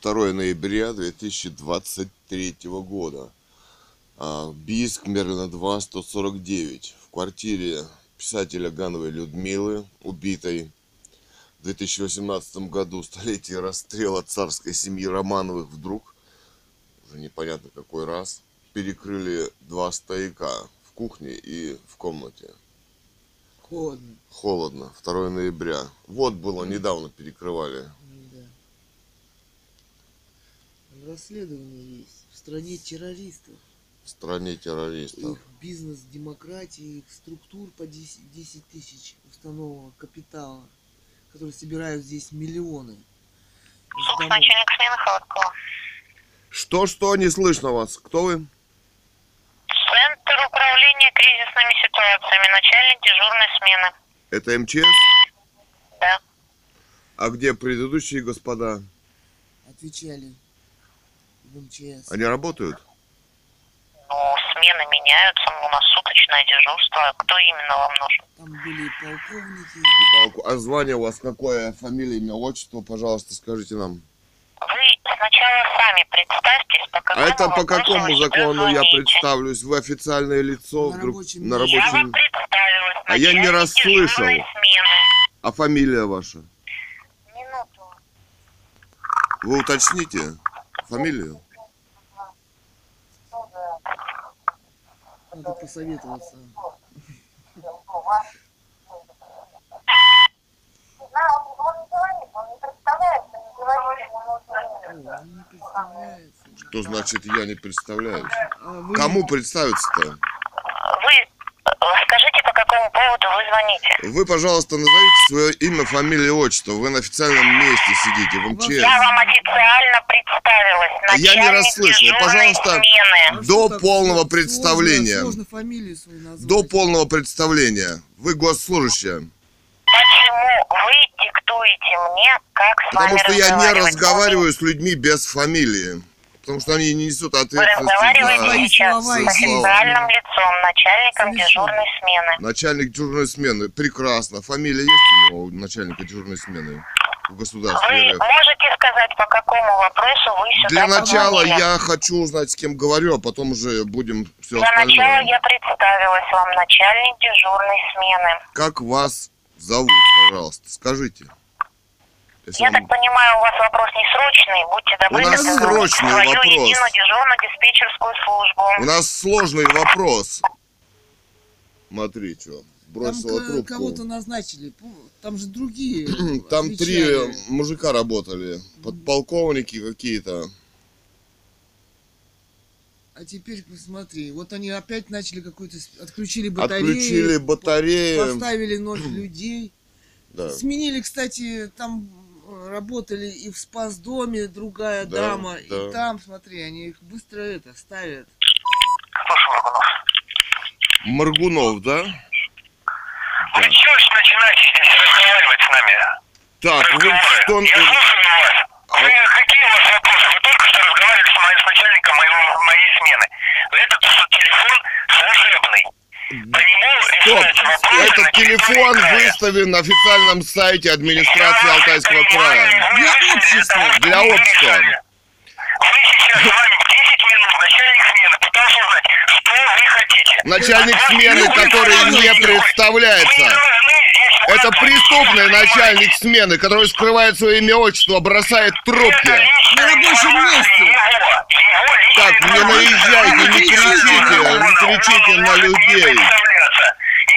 2 ноября 2023 года. Бийск, Мерлина 2, 149. В квартире писателя Гановой Людмилы, убитой в 2018 году, столетие расстрела царской семьи Романовых, вдруг, уже непонятно какой раз, перекрыли два стояка в кухне и в комнате. Холодно. Холодно, 2 ноября. Вот было, недавно перекрывали. Расследование есть. В стране террористов. В стране террористов. Их бизнес демократии, их структур по 10, 10 тысяч установленного капитала, которые собирают здесь миллионы. с Суд домов. начальник смены Холодкова. Что-что, не слышно вас. Кто вы? Центр управления кризисными ситуациями. Начальник дежурной смены. Это МЧС? Да. А где предыдущие господа? Отвечали. Они работают? Ну, смены меняются, у нас суточное дежурство. Кто именно вам нужен? Там были и полковники. Палку. А звание у вас какое? Фамилия, имя, отчество, пожалуйста, скажите нам. Вы сначала сами представьтесь, по А какому это по какому закону я представлюсь? Вы официальное лицо На вдруг рабочем на месте. Я вам рабочем... представилась. А я не расслышал. смены. А фамилия ваша? Минуту. Вы уточните фамилию? Надо посоветоваться. Что значит я не представляюсь? А вы- Кому представиться-то? Вы скажите, по какому поводу вы звоните? Вы, пожалуйста, назовите свое имя, фамилию, отчество. Вы на официальном месте сидите, в МЧС. Я вам официально представилась. А я не Начальник расслышал. Пожалуйста, смены. До полного сложно- представления. Сложно фамилию свою назвать. До полного представления. Вы госслужащая. Почему вы диктуете мне, как с Потому вами что я не разговариваю с людьми без фамилии. Потому что они не несут Вы ответственности разговариваете Свои за сейчас слова с официальным лицом, начальником Совершенно. дежурной смены. начальник дежурной смены. Прекрасно. Фамилия есть у него, у начальника дежурной смены в государстве Вы РФ? можете сказать, по какому вопросу вы сюда Для начала позвонили? я хочу узнать, с кем говорю, а потом уже будем все Для начала остальное. я представилась вам, начальник дежурной смены. Как вас зовут, пожалуйста, скажите. Если Я вам- так понимаю, у вас вопрос не срочный. Будьте добры, нас дозвонитесь срочный свою вопрос. единую дежурную диспетчерскую службу. У нас сложный вопрос. Смотри, что, Там бросила к- трубку. кого-то назначили. Там же другие. Там три мужика работали, подполковники какие-то. А теперь посмотри, вот они опять начали какую-то... Отключили батареи. Отключили батареи. Поставили ноль людей. Да. Сменили, кстати, там работали и в спас-доме другая Да, дама. да. И там, смотри, они их быстро это ставят. Слушай, Моргунов. Моргунов, да? Вы что ж начинаете здесь разговаривать с нами? Так, вы что... Я слушаю вас. А- Вы, какие у вас вопросы? Вы только что разговаривали с, моим, с начальником моего, моей смены. Этот телефон служебный. По нему Стоп! Этот телефон выставлен на официальном сайте администрации Алтайского края. Для общества. Для общества. Вы сейчас с вами 10 минут, начальник смены, пытался узнать, что вы хотите. Начальник смены, который не представляется. Это преступный начальник смены, который скрывает свое имя отчество, бросает трубки. На рабочем месте. Так, не наезжайте, не кричите, не кричите на людей.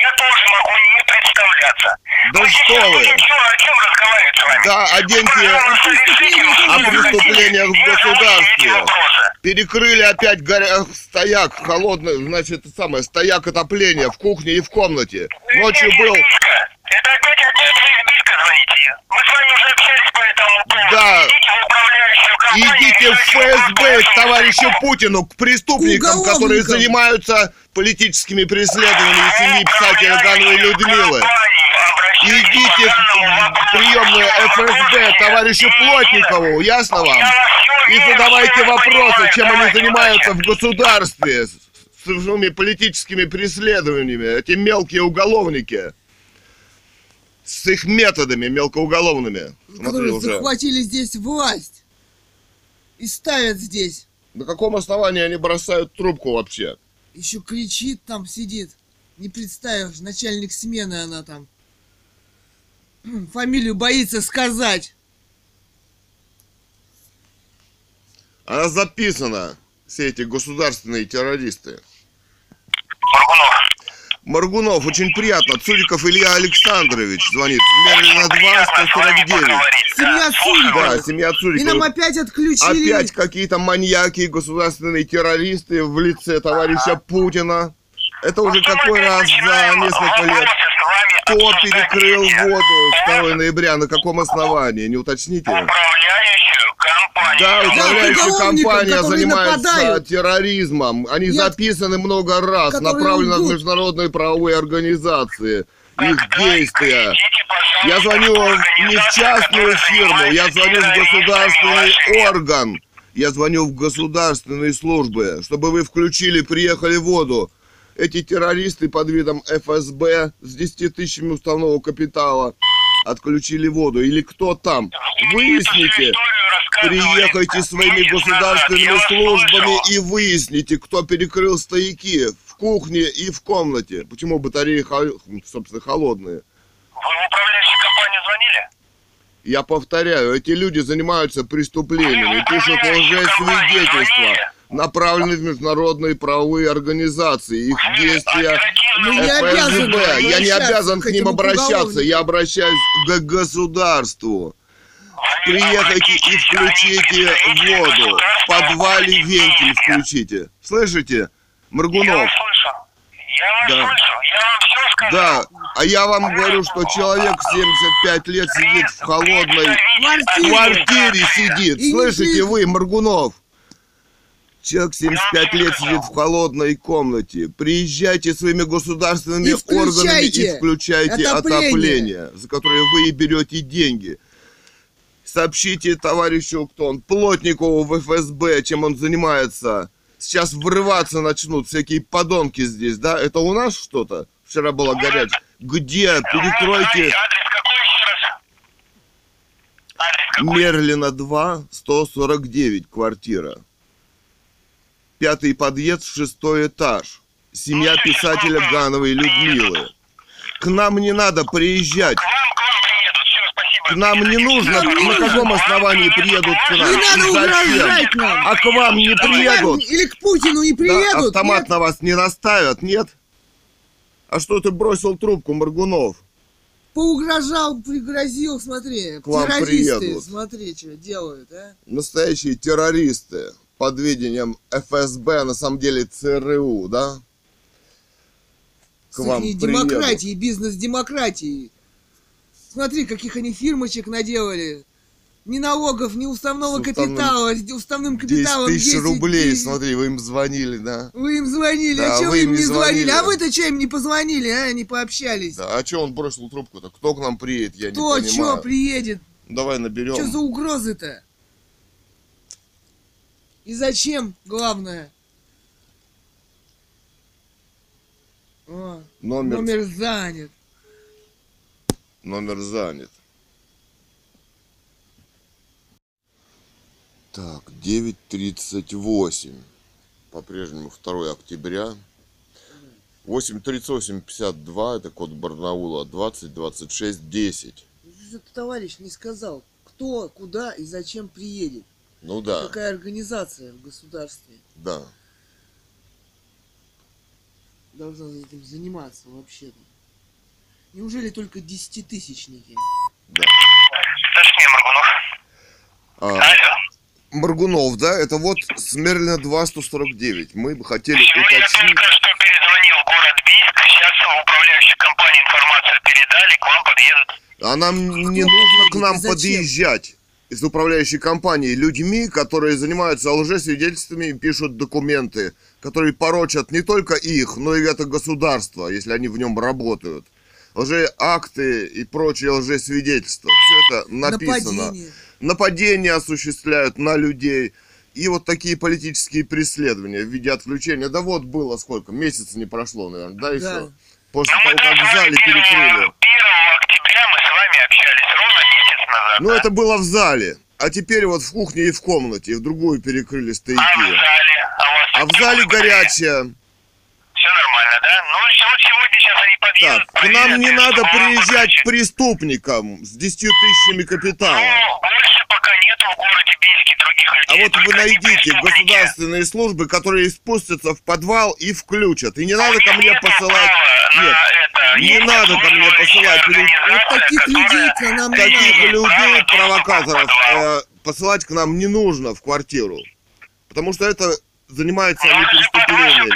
Я тоже могу не представляться. Да что вы? будем чё- о чем разговаривать с вами? Да, о деньги, что о преступлениях в государстве. Перекрыли опять горя... стояк холодный, значит, это самое, стояк отопления в кухне и в комнате. Ночью был... Это опять, опять вы избитка звоните. Мы с вами уже общались по этому поводу. Да. Идите в управляющую компанию. Идите в ФСБ к товарищу Путину, к преступникам, которые занимаются политическими преследованиями семьи писателя Гановой Людмилы. Идите в приемную ФСБ товарищу Плотникову, ясно вам? И задавайте вопросы, чем они занимаются в государстве с с своими политическими преследованиями, эти мелкие уголовники. С их методами мелкоуголовными. Смотри которые уже. захватили здесь власть. и ставят здесь. На каком основании они бросают трубку вообще? Еще кричит там, сидит. Не представишь, начальник смены она там. Фамилию боится сказать. Она записана, все эти государственные террористы. Моргунов. Моргунов, очень приятно. Цуриков Илья Александрович звонит. Мерлина 2, Приятно с вами 149. поговорить. Семья Цурикова. вас. Да, семья И нам опять отключили. Опять какие-то маньяки, государственные террористы в лице товарища Путина. Это уже какой раз за несколько лет. Вами Кто перекрыл воду 2 ноября? На каком основании? Не уточните? Управляющую компанию. Да, управляющая компания занимается нападают. терроризмом. Они Нет. записаны много раз, направлены в лгут. международные правовые организации. Их действия. Я звоню не в частную фирму, я звоню в государственный орган. Я звоню в государственные службы, чтобы вы включили, приехали воду. Эти террористы под видом ФСБ с 10 тысячами уставного капитала отключили воду. Или кто там? Выясните. Приехайте своими государственными службами и выясните, кто перекрыл стояки в кухне и в комнате. Почему батареи, собственно, холодные? Вы в управляющую компанию звонили? Я повторяю, эти люди занимаются преступлениями, пишут лжесвидетельства? Направлены в международные правовые организации. Их действия Мы не обязаны ФСБ. Я не обязан к ним обращаться, я обращаюсь к государству. Приехайте и включите воду. В подвале вентиль включите. Слышите? Я Моргунов. вас слышу. Я вас Да. слышу. Я вам все скажу. Да, а я вам говорю, что человек 75 лет сидит в холодной Квартире. квартире сидит. Слышите вы, Моргунов? Человек 75 лет сидит в холодной комнате. Приезжайте своими государственными И органами и включайте отопление. отопление, за которое вы и берете деньги. Сообщите товарищу, кто он, Плотникову в ФСБ, чем он занимается. Сейчас врываться начнут всякие подонки здесь, да? Это у нас что-то? Вчера было горячее. Где? Перекройте. Адрес какой еще раз? Адрес какой? Мерлина 2, 149, квартира. Пятый подъезд, шестой этаж. Семья писателя Гановой Людмилы. К нам не надо приезжать. К вам, к вам приедут. Все, спасибо. К нам не нужно. Нам не На нужно. каком основании приедут к нам? Не надо И зачем? угрожать нам. А к вам не приедут. Или к Путину не Да, приедут. автомат нет? на вас не наставят, нет? А что ты бросил трубку, Моргунов? Поугрожал, пригрозил, смотри. К вам террористы, приедут. смотри, что делают, а? Настоящие террористы под видением ФСБ, а на самом деле ЦРУ, да? К С вам демократией, бизнес-демократией. Смотри, каких они фирмочек наделали. Ни налогов, ни уставного С уставным- капитала. С уставным 10 капиталом тысяч 10 рублей, тысяч. смотри, вы им звонили, да? Вы им звонили, Да, а чего вы им не звонили? звонили. А вы-то что им не позвонили, а? Не пообщались? Да, а что он бросил трубку-то? Кто к нам приедет, я Кто, не что понимаю. приедет? Давай наберем. Что за угрозы-то? И зачем, главное? О, Номер, номер... номер занят. занят. Так, 9.38. По-прежнему 2 октября. 8.38.52, это код Барнаула, 20 26 10. Этот товарищ не сказал, кто, куда и зачем приедет. Ну да, Какая организация в государстве да. должна этим заниматься вообще-то. Неужели только десятитысячники? да. Точнее, Моргунов. А, Алло. Моргунов, да, это вот Смерлина 2 149. Мы бы хотели Я уточнить. только что перезвонил в город Бийск. Сейчас в управляющей компании информацию передали. К вам подъедут. А нам не нужно к нам зачем? подъезжать из управляющей компании людьми, которые занимаются лжесвидетельствами и пишут документы, которые порочат не только их, но и это государство, если они в нем работают. Лжеакты и прочие лжесвидетельства. Все это написано. Нападение. Нападения осуществляют на людей. И вот такие политические преследования в виде отключения. Да вот было сколько, месяца не прошло, наверное, да, еще? Да. После Ну, того, как в зале 1 перекрыли. октября мы с вами общались назад. Ну, да? это было в зале. А теперь вот в кухне и в комнате, и в другую перекрыли А в стояки. зале? А, А в зале горячая. Все нормально, да? Ну, вот сегодня сейчас они подъедут. Так, к нам не надо приезжать покажут. преступникам с 10 тысячами капитала. Ну, больше пока нету в городе Бийске других А людей. вот вы найдите государственные службы, которые спустятся в подвал и включат. И не надо ко мне посылать... Нет, не надо ко мне посылать людей. Вот таких людей к нам таких людей, провокаторов, э, посылать к нам не нужно в квартиру. Потому что это занимаются Ну, они преступлениями.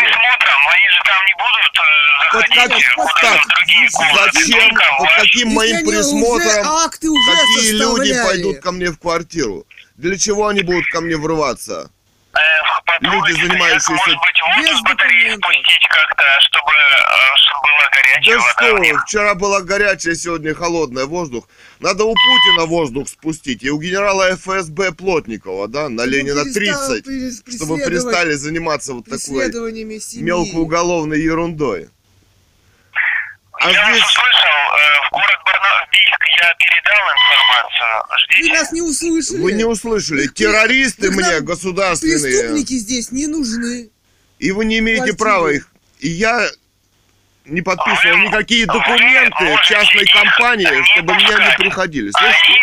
Присмотром, они же там не будут э, Вот заходить как- куда-то так, в другие комнаты. Зачем, Только под ваш. каким моим они уже присмотром акты уже какие люди пойдут ко мне в квартиру? Для чего они будут ко мне врываться? Э, Люди, занимающиеся Может быть, воду без с батареи спустить как-то, чтобы, э, чтобы была горячая Да вода что, вчера была горячая, сегодня холодная воздух. Надо у Путина воздух спустить и у генерала ФСБ Плотникова, да, на Чтобы Ленина перестал 30, прес- чтобы перестали заниматься вот такой мелкоуголовной ерундой. А я здесь- вас услышал, э, в город Барна... Бийск я передал информацию. Вы Ждите. нас не услышали. Вы не услышали, Их- террористы их мне государственные, Преступники здесь не нужны. и вы не имеете Квартиры. права их. И я не подписывал Вы- никакие вы документы можете частной компании, чтобы меня не приходили. Они Слышите?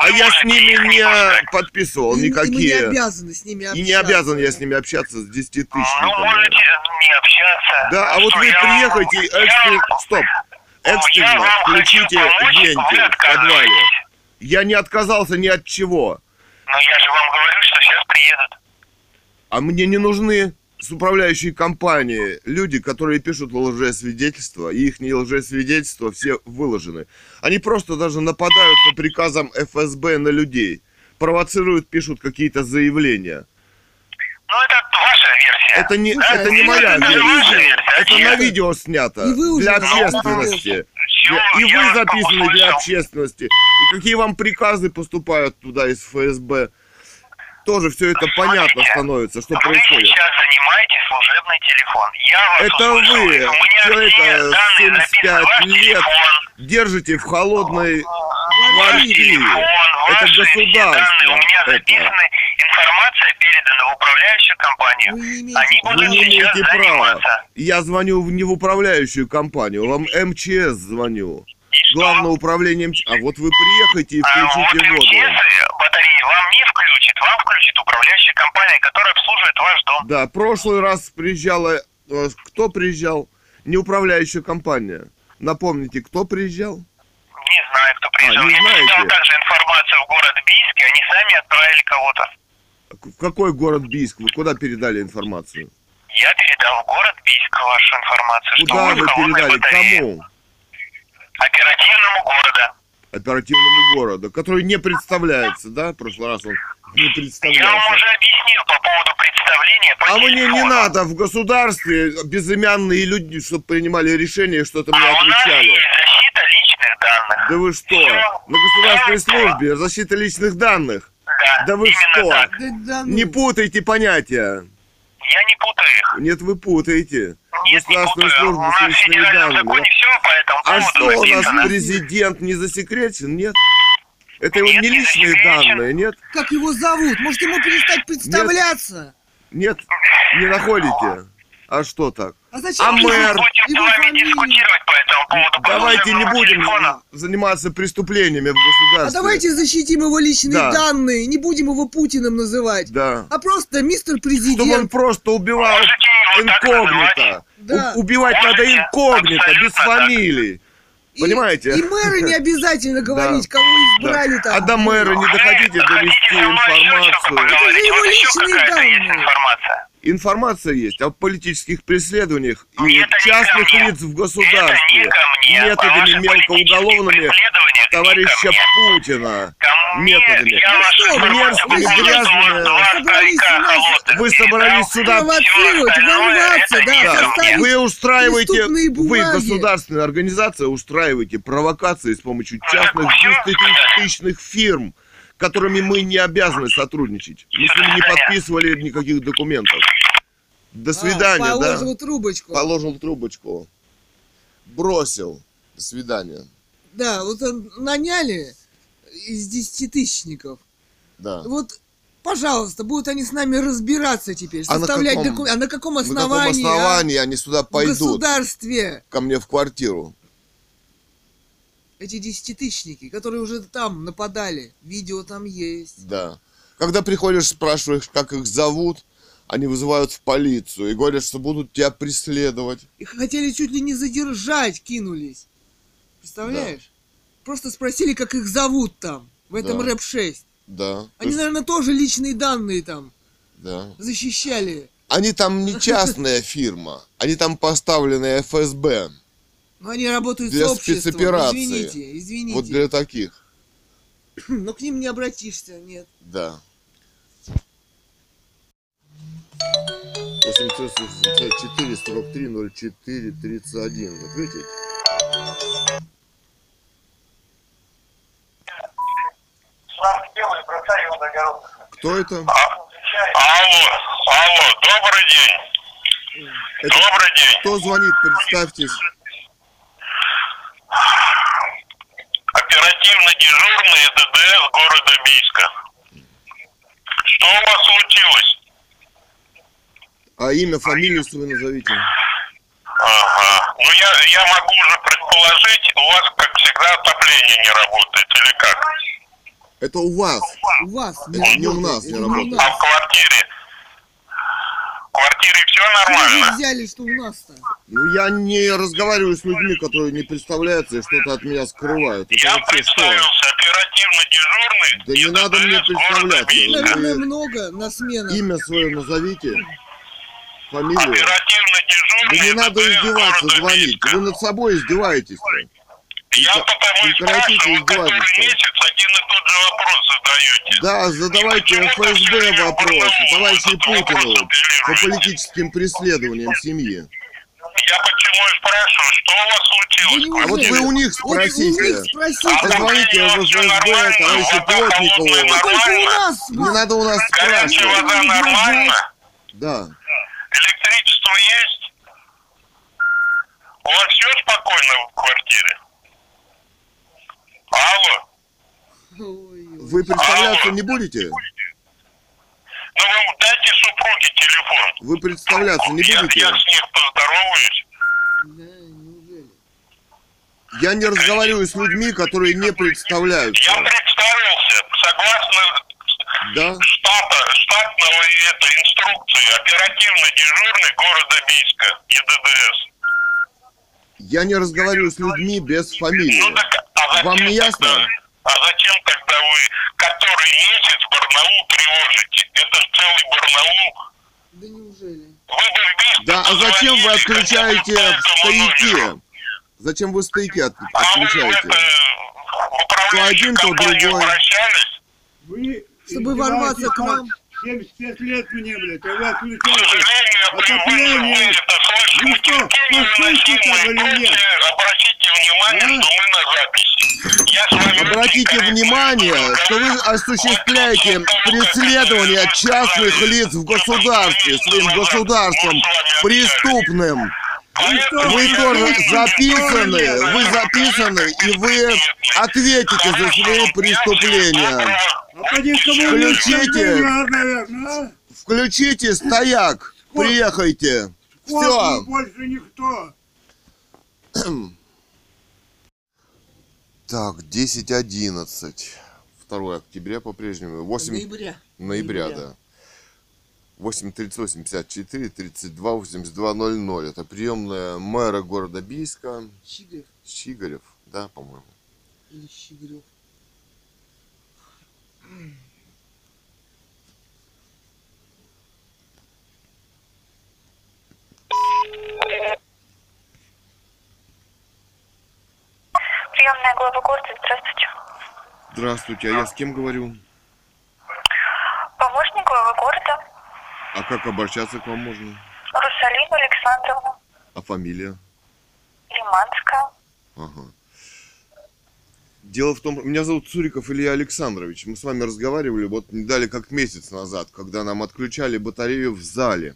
А я с ними не подписывал И- и мы не никакие. обязаны с ними общаться. И не обязан я с ними общаться с 10 Ну, тысячниками. можете не общаться. Да, а вот вы приехайте, вам- стоп, экстренно включите вентиль в подвале. Я не отказался ни от чего. Ну, я же вам говорю, что сейчас приедут. А мне не нужны с управляющей компанией люди, которые пишут лжесвидетельства, и их лжесвидетельства все выложены. Они просто даже нападают по приказам ФСБ на людей, провоцируют, пишут какие-то заявления. Ну, это ваша версия. Это не, Слушай, это не а моя это на версия. видео. Это на видео снято. И вы уже Для общественности. Чего И вы записаны для общественности. И какие вам приказы поступают туда из ФСБ. Тоже все это понятно Смотрите, становится, что Вы происходит. сейчас занимаете служебный телефон. Я вас Это услышал. вы, человека данные записаны. 75 Ваш лет, телефон, Держите в холодной квартире. Это государство. У меня Это. записаны. Информация передана в управляющую компанию. Вы Они права. Вы будут не имеете права. заниматься. Я звоню не в управляющую компанию, вам МЧС звоню. И что? Главное управление МЧС. А вот вы приехайте и А вот включите воду. МЧС батареи вам не включит. Вам включит управляющая компания, которая обслуживает ваш дом. Да, прошлый раз приезжала... э, Кто приезжал? Не управляющая компания. Напомните, кто приезжал? Не знаю, кто приезжал. А, не Я знаете? также информацию в город Бийск, и они сами отправили кого-то. В какой город Бийск? Вы куда передали информацию? Я передал в город Бийск вашу информацию. что Куда вот вы передали? батарея. Кому? Оперативному города. Оперативному городу, который не представляется, да? В прошлый раз он не Я вам представлялся. уже объяснил по поводу представления по А мне не надо в государстве безымянные люди, чтобы принимали решения, что-то мне А у нас отвечали. есть защита личных данных. Да вы что? Всё. На государственной Да, службе защита личных данных. Да, Да вы что? так. Да ну. Не путайте понятия. Я не путаю их. Нет, вы путаете. Нет, не путаю. У службу нас с в федеральном данными. законе все по этому А что у нас президент не засекречен? Нет. Это его Нет, не не личные засекречен. данные, нет? Как его зовут? Может ему перестать представляться? Нет, не находите. А что так? А зачем А мэр? Будем с вами фамилию? дискутировать по этому поводу. по Давайте не будем телефону. заниматься преступлениями в А государстве. давайте защитим его личные Да. данные, не будем его Путиным называть. Да. А просто мистер Чтобы он президент. просто убивал инкогнито. Да. У- Убивать надо Можете инкогнито, без абсолютно так. фамилий. И- Понимаете? И мэры не обязательно говорить, кого Да. избрали там. А до мэра не доходите довести информацию. Это же его личные данные. Информация. Есть о политических преследованиях и Это частных лиц в государстве мне. методами мелкоуголовными товарища. Путина. Ко мне методами. я Ну что мерзкие, грязные. Собрались нас- Вы собрались сюда Провоцировать, ворваться, да, Да, вы устраиваете, вы, государственная организация, устраиваете провокации с помощью Ну, частных десятитысячных фирм, которыми мы не обязаны сотрудничать. Мы с ними не подписывали никаких документов. До свидания, а, да? Положил трубочку. Положил трубочку. Бросил. До свидания. Да, вот он наняли из десятитысячников. Да. Вот, пожалуйста, будут они с нами разбираться теперь, А составлять документы. А на каком На каком основании? а? основании они сюда В пойдут? государстве Ко мне в квартиру. Эти десятитысячники, которые уже там нападали, видео там есть. Да. Когда приходишь, спрашиваешь, как их зовут, они вызывают в полицию и говорят, что будут тебя преследовать. Их хотели чуть ли не задержать, кинулись. Представляешь? Просто спросили, как их зовут там, в этом Да. рэп-6. Да. То Они, есть- наверное, тоже личные данные там да. защищали. Они там не частная фирма, они там поставлены ФСБ. Но они работают Для с обществом. спецоперации. Извините, извините. Вот для таких. Но к ним не обратишься, нет. Да. 864 43 04 31. Ответить? Кто это? Алло, алло, добрый день. Это Добрый день. кто звонит? Представьтесь. Оперативно дежурный ДДС города Бийска. Что у вас случилось? А имя, фамилию свою назовите. Ага. Ну я, я могу уже предположить, у вас, как всегда, отопление не работает, или как? Это у вас. У вас Это не у нас не работает. у А в квартире? В квартире все Вы нормально? взяли, что у нас-то. Ну, я не разговариваю с людьми, которые не представляются и что-то от меня скрывают. Это Я вообще что? представился, оперативно дежурный. Да не надо мне представляться. Наверное, Вы много на сменах. имя свое назовите. Фамилию. Оперативно Да дежурный не из надо издеваться, звонить. Вы над собой издеваетесь. Я Прекра- потому и спрашиваю, вы издевательство. месяц один и тот же вопрос задаете. Да, задавайте ФСБ вопрос, вопрос Путину по политическим преследованиям семьи. Я почему и спрашиваю, что у вас случилось? Да в А вот вы у них у спросите. спросите. Позвоните в ФСБ, товарищу Плотникову. Ну, у. Не надо у нас Горячая спрашивать. вода нормально? Да. Электричество есть? У вас все спокойно в квартире? Алло? Вы представляться не будете? Ну вы дайте супруге телефон. Вы представляться не я, будете? я с них поздороваюсь. Я не разговариваю с людьми, которые не Я представляются. представился, согласно Да? штата, штатного это, инструкции, оперативно дежурный города Бийска, ЕДДС. Я не разговариваю с людьми без Ну фамилии. так, а зачем Вам не ясно? Тогда, а зачем тогда вы который месяц Барнаул тревожите? Это ж целый Барнаул. Да неужели? Вы бы в Да, а зачем вы отключаете стояки? номеру. Зачем вы стояки от- А вы это, отключаете? То один, то другой. Вы Чтобы ворваться к нам. 75 лет мне, блядь, а вы отключаете. сожалению, вы, вы, вы Отопление. Ну что, ну невыносимые там или нет? Обратите внимание, Да? что мы на записи. Я с вами очень Обратите внимание, что вы осуществляете преследование частных лиц в государстве, своим государством, преступным. Поэтому Вы тоже записаны, вы записаны, и вы ответите за свои преступления. А кому Включите. наверное, а? Включите стояк, приехайте. Вот Все. больше никто. Так, 10.11. 2 октября по-прежнему. 8 Ноября. ноября, ноября. да. 8 38 54 32 82 00. Это приемная мэра города Бийска. Щигарев Щигарев, да, по-моему. или Щигарев. Приемная глава города, здравствуйте. Здравствуйте, а я с кем говорю? Помощник главы города, А как обращаться к вам можно? Русалина Александровна, А фамилия? Лиманская. Ага. Дело в том, меня зовут Цуриков Илья Александрович. Мы с вами разговаривали вот не дали как месяц назад, когда нам отключали батарею в зале.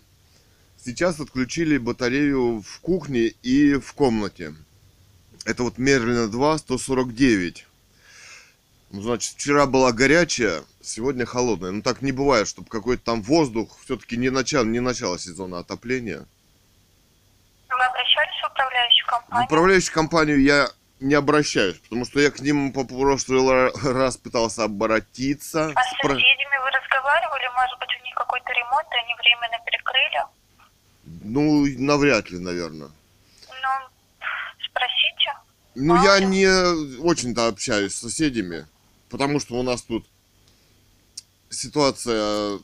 Сейчас отключили батарею в кухне и в комнате. Это вот Мерлина 2, 149. Ну, значит, вчера была горячая, сегодня холодная. Ну, так не бывает, чтобы какой-то там воздух, все-таки не начало, не начало сезона отопления. Вы обращались в управляющую В компанию? управляющую компанию я не обращаюсь, потому что я к ним по прошлый раз пытался обратиться. А с спро- соседями вы разговаривали? Может быть, у них какой-то ремонт, и они временно перекрыли? Ну, навряд ли, наверное. Ну, спросите. Ну, А, я не очень-то общаюсь с соседями, потому что у нас тут ситуация...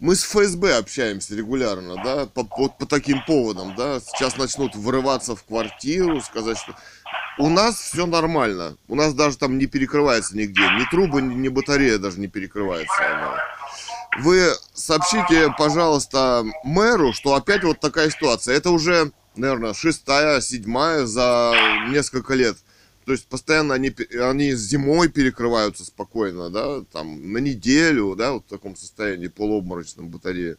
Мы с ФСБ общаемся регулярно, да, по, вот по таким поводам, да. Сейчас начнут врываться в квартиру, сказать, что... У нас все нормально. У нас даже там не перекрывается нигде. Ни трубы, ни, ни батарея даже не перекрывается. она. Вы сообщите, пожалуйста, мэру, что опять вот такая ситуация. Это уже, наверное, шестая, седьмая за несколько лет. То есть постоянно они, они зимой перекрываются спокойно, да, там на неделю, да, вот в таком состоянии полуобморочном батареи.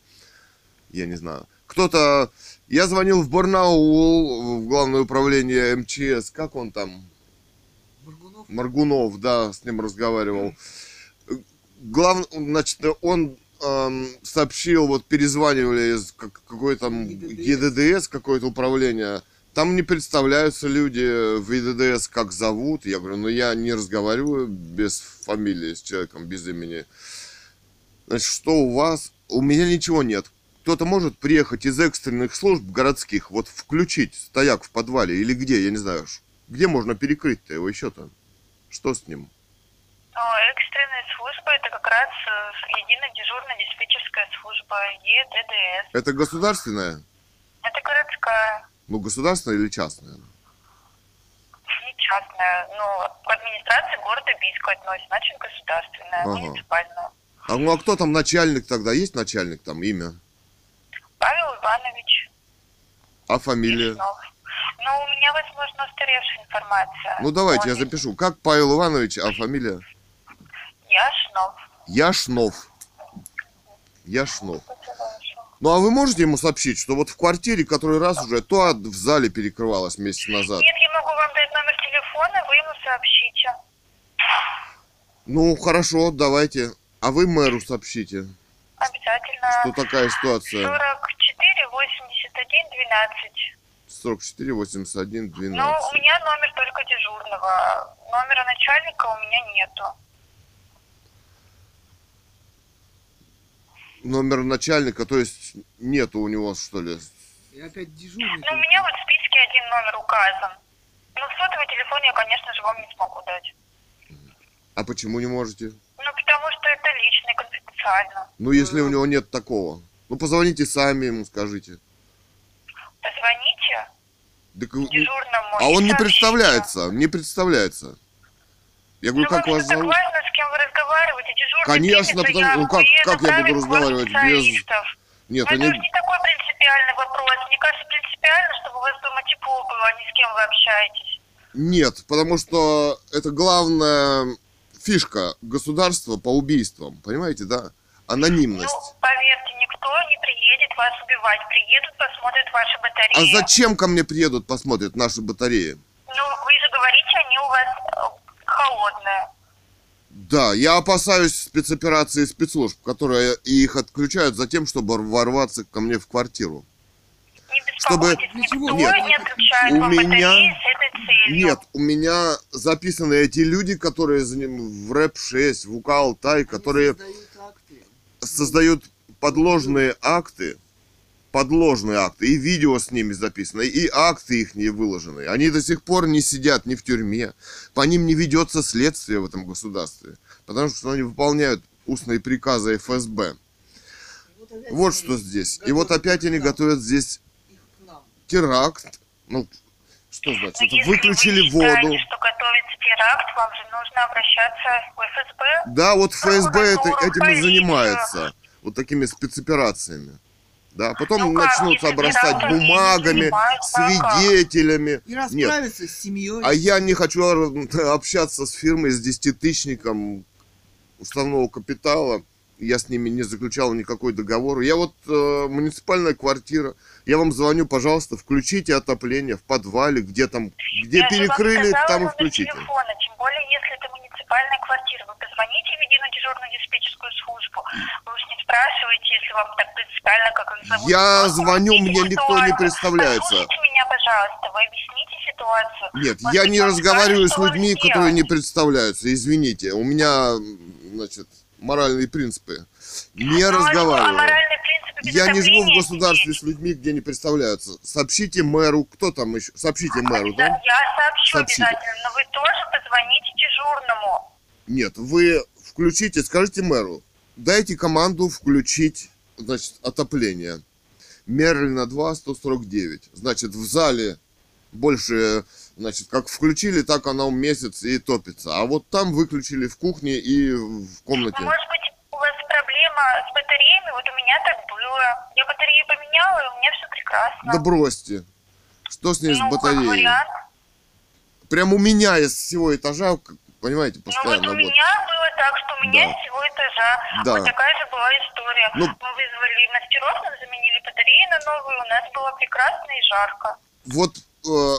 Я не знаю. Кто-то... Я звонил в Барнаул, в главное управление МЧС. Как он там? Моргунов? Маргунов, да, с ним разговаривал. Главное, значит, он эм, сообщил, вот перезванивали из как- какой там. ГИДДС, какое-то управление. Там не представляются люди в ГИДДС, как зовут. Я говорю, ну я не разговариваю без фамилии с человеком, без имени. Значит, что у вас? У меня ничего нет. Кто-то может приехать из экстренных служб городских, вот включить стояк в подвале или где, я не знаю. Где можно перекрыть-то его еще-то? Что с ним? Экстренная служба это как раз э, единая дежурная диспетчерская служба ЕДДС. Это государственная? Это городская, Ну, государственная или частная? не частная. Ну, к администрации города Бийска относится, значит государственная, Ага. муниципальная. А ну а кто там начальник тогда? Есть начальник там, имя? Павел Иванович А фамилия? Яснов. Ну, у меня, возможно, устаревшая информация. Ну давайте я Он запишу. Как Павел Иванович, а фамилия? Яшнов. Яшнов. Яшнов. Ну а вы можете ему сообщить, что вот в квартире, который раз уже, то в зале перекрывалась месяц назад. Нет, я могу вам дать номер телефона, вы ему сообщите. Ну хорошо, давайте. А вы мэру сообщите, Обязательно. что такая ситуация. 44 81 12. 44 81 12. Ну, у меня номер только дежурного. Номера начальника у меня нету. Номер начальника, то есть нету у него, что ли? И опять дежурный. Ну, у меня вот в списке один номер указан. Ну, сотовый телефон я, конечно же, вам не смогу дать. А почему не можете? Ну, потому что это лично и конфиденциально. Ну, если у него нет такого. Ну, позвоните сами ему, скажите. Позвоните Так, ну, дежурному. а и он не сообщите. представляется, не представляется. Я говорю, Ну, как вам вас зовут? важно, вы разговариваете. Дежурный Конечно, примет потому- ну, как- и как я буду разговаривать без-. Нет, Ну, они... это же не такой принципиальный вопрос. Мне кажется, принципиально, чтобы у вас дома тепло было, а не с кем вы общаетесь. Нет, потому что это главная фишка государства по убийствам. Понимаете, да? Анонимность. Ну, поверьте, никто не приедет вас убивать. Приедут, посмотрят ваши А батареи. зачем ко мне приедут, посмотрят наши батареи? Ну, вы же говорите, они у вас холодные. Да, я опасаюсь спецоперации спецслужб, которые их отключают за тем, чтобы ворваться ко мне в квартиру. Не Чтобы- Ничего, никто нет. не отключает У вам меня-. Нет, у меня записаны эти люди, которые за ним в рэп-6, в УК Алтай, которые создают акты. создают подложные акты, подложные акты, и видео с ними записано, и акты их не выложены. Они до сих пор не сидят ни в тюрьме, по ним не ведется следствие в этом государстве, потому что они выполняют устные приказы ФСБ. Вот, Вот что здесь. И вот опять они готовят здесь теракт. Ну, что значит? Если выключили вы считаете, воду. что готовится теракт, вам же нужно обращаться в ФСБ. Да, вот ФСБ это, этим и занимается. Вот такими спецоперациями. Да, потом Ну как, начнут если обрастать не бумагами, а как? свидетелями. И Нет, расправиться с семьей. а я не хочу общаться с фирмой с десятитысячником уставного капитала. Я с ними не заключал никакой договор. Я вот э, муниципальная квартира. Я вам звоню, пожалуйста, включите отопление в подвале, где там, где Я перекрыли, сказала там и включите. телефона, тем более, если это дежурную диспетчерскую службу. Вы уж не спрашиваете, если вам так принципиально, как их зовут. Я звоню, мне никто не представляется. Послушайте меня, пожалуйста, вы объясните ситуацию. Нет, Может я не разговариваю с людьми, которые не представляются. Извините, у меня, значит, моральные принципы. Не Ну, а что, разговариваю. принципы Я не живу в государстве сидеть? с людьми, где не представляются. Сообщите мэру, кто там еще? Сообщите мэру, Да, да? Я сообщу Сообщите. обязательно, но вы тоже позвоните дежурному. Нет, вы включите, скажите мэру, дайте команду включить, значит, отопление. Мерлина 2, 149. Значит, в зале больше, значит, как включили, так она месяц и топится. А вот там выключили в кухне и в комнате. Ну, может быть, у вас проблема с батареями? Вот у меня так было. Я батареи поменяла, и у меня все прекрасно. Да бросьте. Что с ней с ну, как батареей? Прям у меня из всего этажа, понимаете, Ну, вот постоянно у вот. меня было так, что у меня Да. всего этажа. Да. Вот такая же была история. Ну- Мы вызвали мастеров, нам заменили батареи на новые, у нас было прекрасно и жарко. вот э,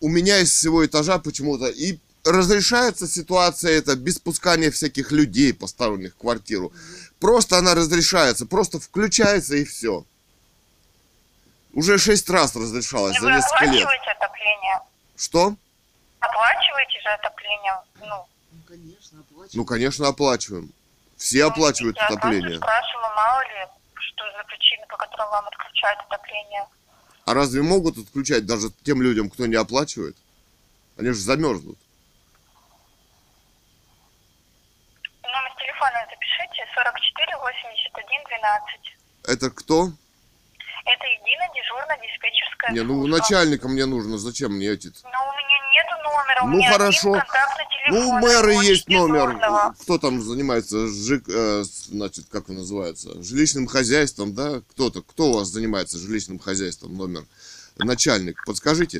у меня из всего этажа почему-то и разрешается ситуация эта без пускания всяких людей посторонних в квартиру. Просто она разрешается, просто включается и все. Уже шесть раз разрешалась за несколько лет. отопление? Что? Оплачиваете же отопление? Ну, Ну, конечно, оплачивать. Ну, конечно, оплачиваем. Все ну, оплачивают я отопление. спрашивала, мало ли, что за причины, по которым вам отключают отопление. А разве могут отключать даже тем людям, кто не оплачивает? Они же замерзнут. Номер телефона запишите 44 81 12. Это кто? Это единая дежурная диспетчерская Не, ну служба. начальника мне нужно. Зачем мне эти? Но у меня нету номера, у Ну, меня хорошо. один телефон. Ну, у мэра есть номер. дежурного. Кто там занимается, ЖИК, э, значит, как он называется, жилищным хозяйством, да? Кто-то, кто у вас занимается жилищным хозяйством, номер? Начальник, подскажите.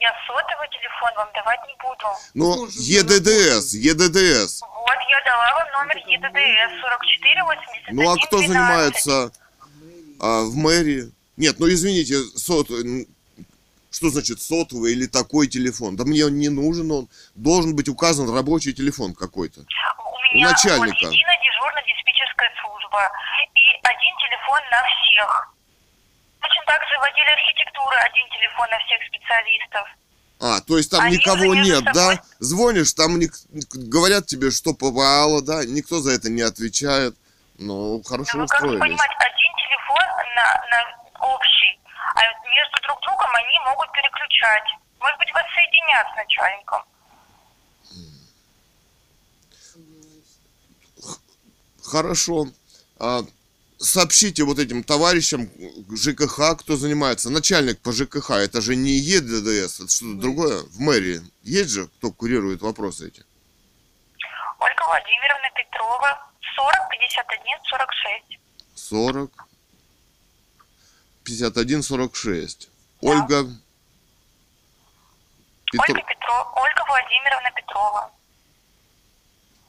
Я сотовый телефон вам давать не буду. Ну, Ну, же ЕДДС, ЕДДС. Вот, я дала вам номер ЕДДС 44 81 Ну, а кто 12. занимается. А, в мэрии? Нет, ну, извините, сот... м, Что значит сотовый или такой телефон? Да мне он не нужен, он должен быть указан рабочий телефон какой-то. У меня начальника. вот единая дежурная диспетчерская служба и один телефон на всех. Точно так же в отделе архитектуры один телефон на всех специалистов. А, то есть там Они никого нет, да? собой- Звонишь, там ник- говорят тебе, что попало, да? Никто за это не отвечает. Ну, хорошо Ну, вы как устроились. понимать, один телефон на, на общий, а между друг другом они могут переключать. Может быть, вас соединят с начальником. Хорошо. А, сообщите вот этим товарищам ЖКХ, кто занимается. Начальник по ЖКХ, это же не ЕДДС, это что-то другое. В мэрии есть же, кто курирует вопросы эти? Ольга Владимировна Петрова, 40 51 46. 40 51 46. Ольга Петр... Ольга, Петро... Ольга Владимировна Петрова.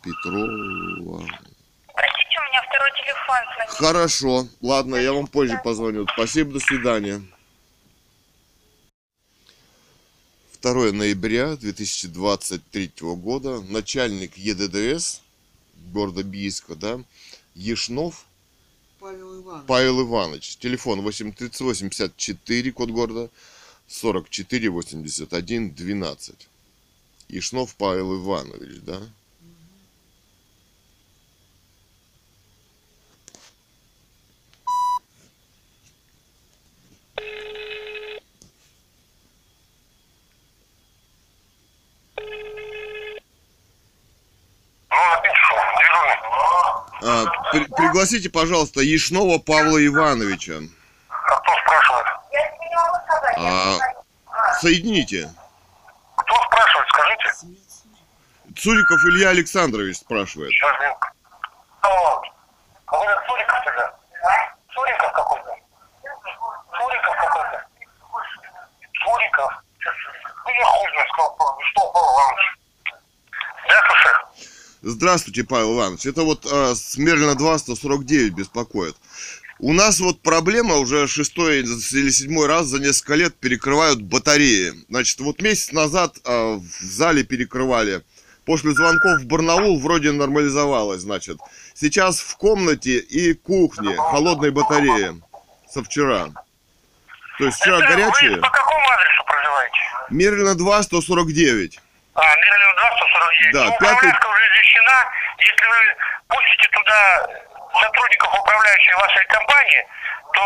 Петрова. Простите, у меня второй телефон звонит. Хорошо. Ладно, я вам позже позвоню. Спасибо, до свидания. 2 ноября 2023 года начальник ЕДДС города Бийска, да, Ешнов Павел Иванович. Павел Иванович. Телефон 83854, код города, 44 81 12. Ишнов Павел Иванович, да? Ну, напишу, дежурный. А, при- пригласите, пожалуйста, Ишнова Павла Ивановича. А кто спрашивает? А, соедините. Кто спрашивает, скажите? Цуриков Илья Александрович спрашивает. Сейчас, минутку. Алло. Какой-то Суриков тебя? Суриков какой-то? Суриков какой-то? Суриков? Ну, я хуй знаю, сказал, что, Павел Иванович? Да, слушай? Здравствуйте, Павел Иванович. Это вот а, с Мерлина 2 149 беспокоит. У нас вот проблема уже шестой или седьмой раз за несколько лет перекрывают батареи. Значит, вот месяц назад а, в зале перекрывали После звонков в Барнаул вроде нормализовалось, значит. Сейчас в комнате и кухне холодные батареи со вчера. То есть вчера Это горячие. Вы по какому адресу проживаете? Мерлина 2, 149. А, 2, 149. Да, ну, пятый- уже извещена. Если вы пустите туда сотрудников управляющей вашей компании, то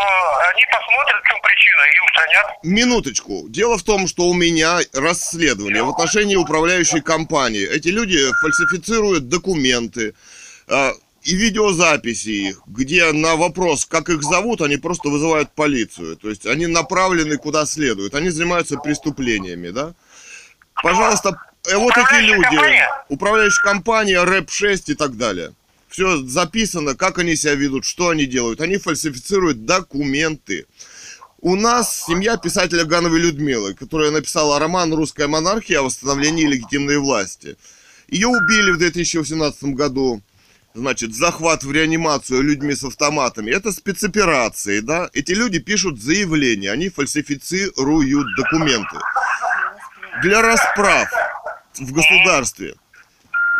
они посмотрят, в чем причина, и устранят. Минуточку. Дело в том, что у меня расследование в отношении управляющей компании. Эти люди фальсифицируют документы а, и видеозаписи их, где на вопрос, как их зовут, они просто вызывают полицию. То есть они направлены куда следует. Они занимаются преступлениями, да? Пожалуйста, вот эти люди, компания? управляющая компания, рэп-6 и так далее. Все записано, как они себя ведут, что они делают. Они фальсифицируют документы. У нас семья писателя Гановой Людмилы, которая написала роман «Русская монархия» о восстановлении легитимной власти. Ее убили в 2018 году. Значит, захват в реанимацию людьми с автоматами. Это спецоперации, да? Эти люди пишут заявления, они фальсифицируют документы. Для расправ в государстве.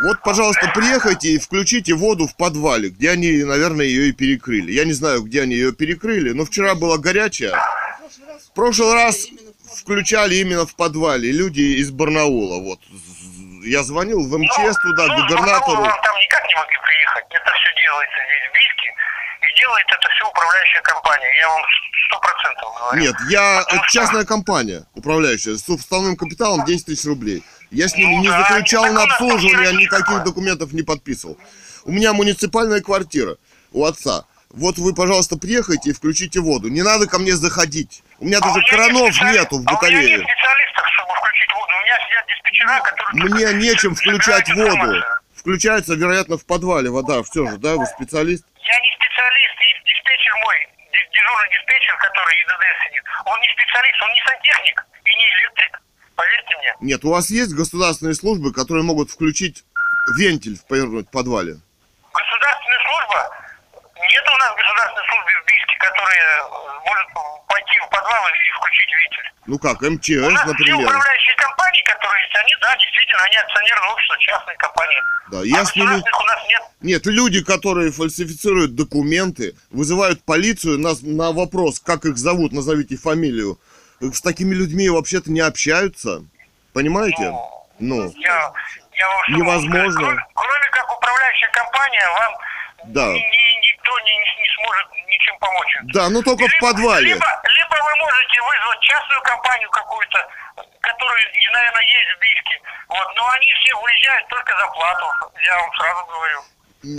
Вот, пожалуйста, приехайте и включите воду в подвале, где они, наверное, ее и перекрыли. Я не знаю, где они ее перекрыли, но вчера была горячая. В прошлый раз включали именно в подвале люди из Барнаула. Вот. Я звонил в МЧС туда, ну, губернатору. Вам там никак не могли приехать. Это все делается здесь в Бийске. И делает это все управляющая компания. Я вам сто процентов говорю. Нет, я Потому это что- частная компания, управляющая, с уставным капиталом 10 тысяч рублей. Я с ними Ну не да, заключал на у обслуживание, никаких документов не подписывал. У меня муниципальная квартира у отца. Вот вы, пожалуйста, приехайте и включите воду. Не надо ко мне заходить. У меня А у даже меня кранов нет нету в А у меня батарее. нет специалистов, чтобы включить воду. У меня сидят диспетчера, которые... Мне нечем включать воду. Включается, вероятно, в подвале вода. Все же, да, вы специалист? Я не специалист, и диспетчер мой, дежурный диспетчер, который ИДД сидит, он не специалист, он не сантехник и не электрик. Поверьте мне. Нет, у вас есть государственные службы, которые могут включить вентиль повернуть в подвале? Государственная служба, нет у нас государственной службы в Бийске, которая может пойти в подвал и включить вентиль. Ну как, У МЧС, нас все например. управляющие компании, которые есть, они, да, действительно, они акционерные общества, частные компании. Да, а я с ними... государственных у нас нет. Нет, люди, которые фальсифицируют документы, вызывают полицию на, на вопрос, как их зовут, назовите фамилию. С такими людьми вообще-то не общаются. Понимаете? Ну, Я, я могу Невозможно. сказать? Кроме, кроме как управляющая компания, вам Да. ни- ни- никто не, не- не сможет ничем помочь. да, ну только в Либо- подвале. Либо, либо вы можете вызвать частную компанию какую-то, которая, наверное, есть в Бийске. Вот, но они все уезжают только за плату. Я вам сразу говорю.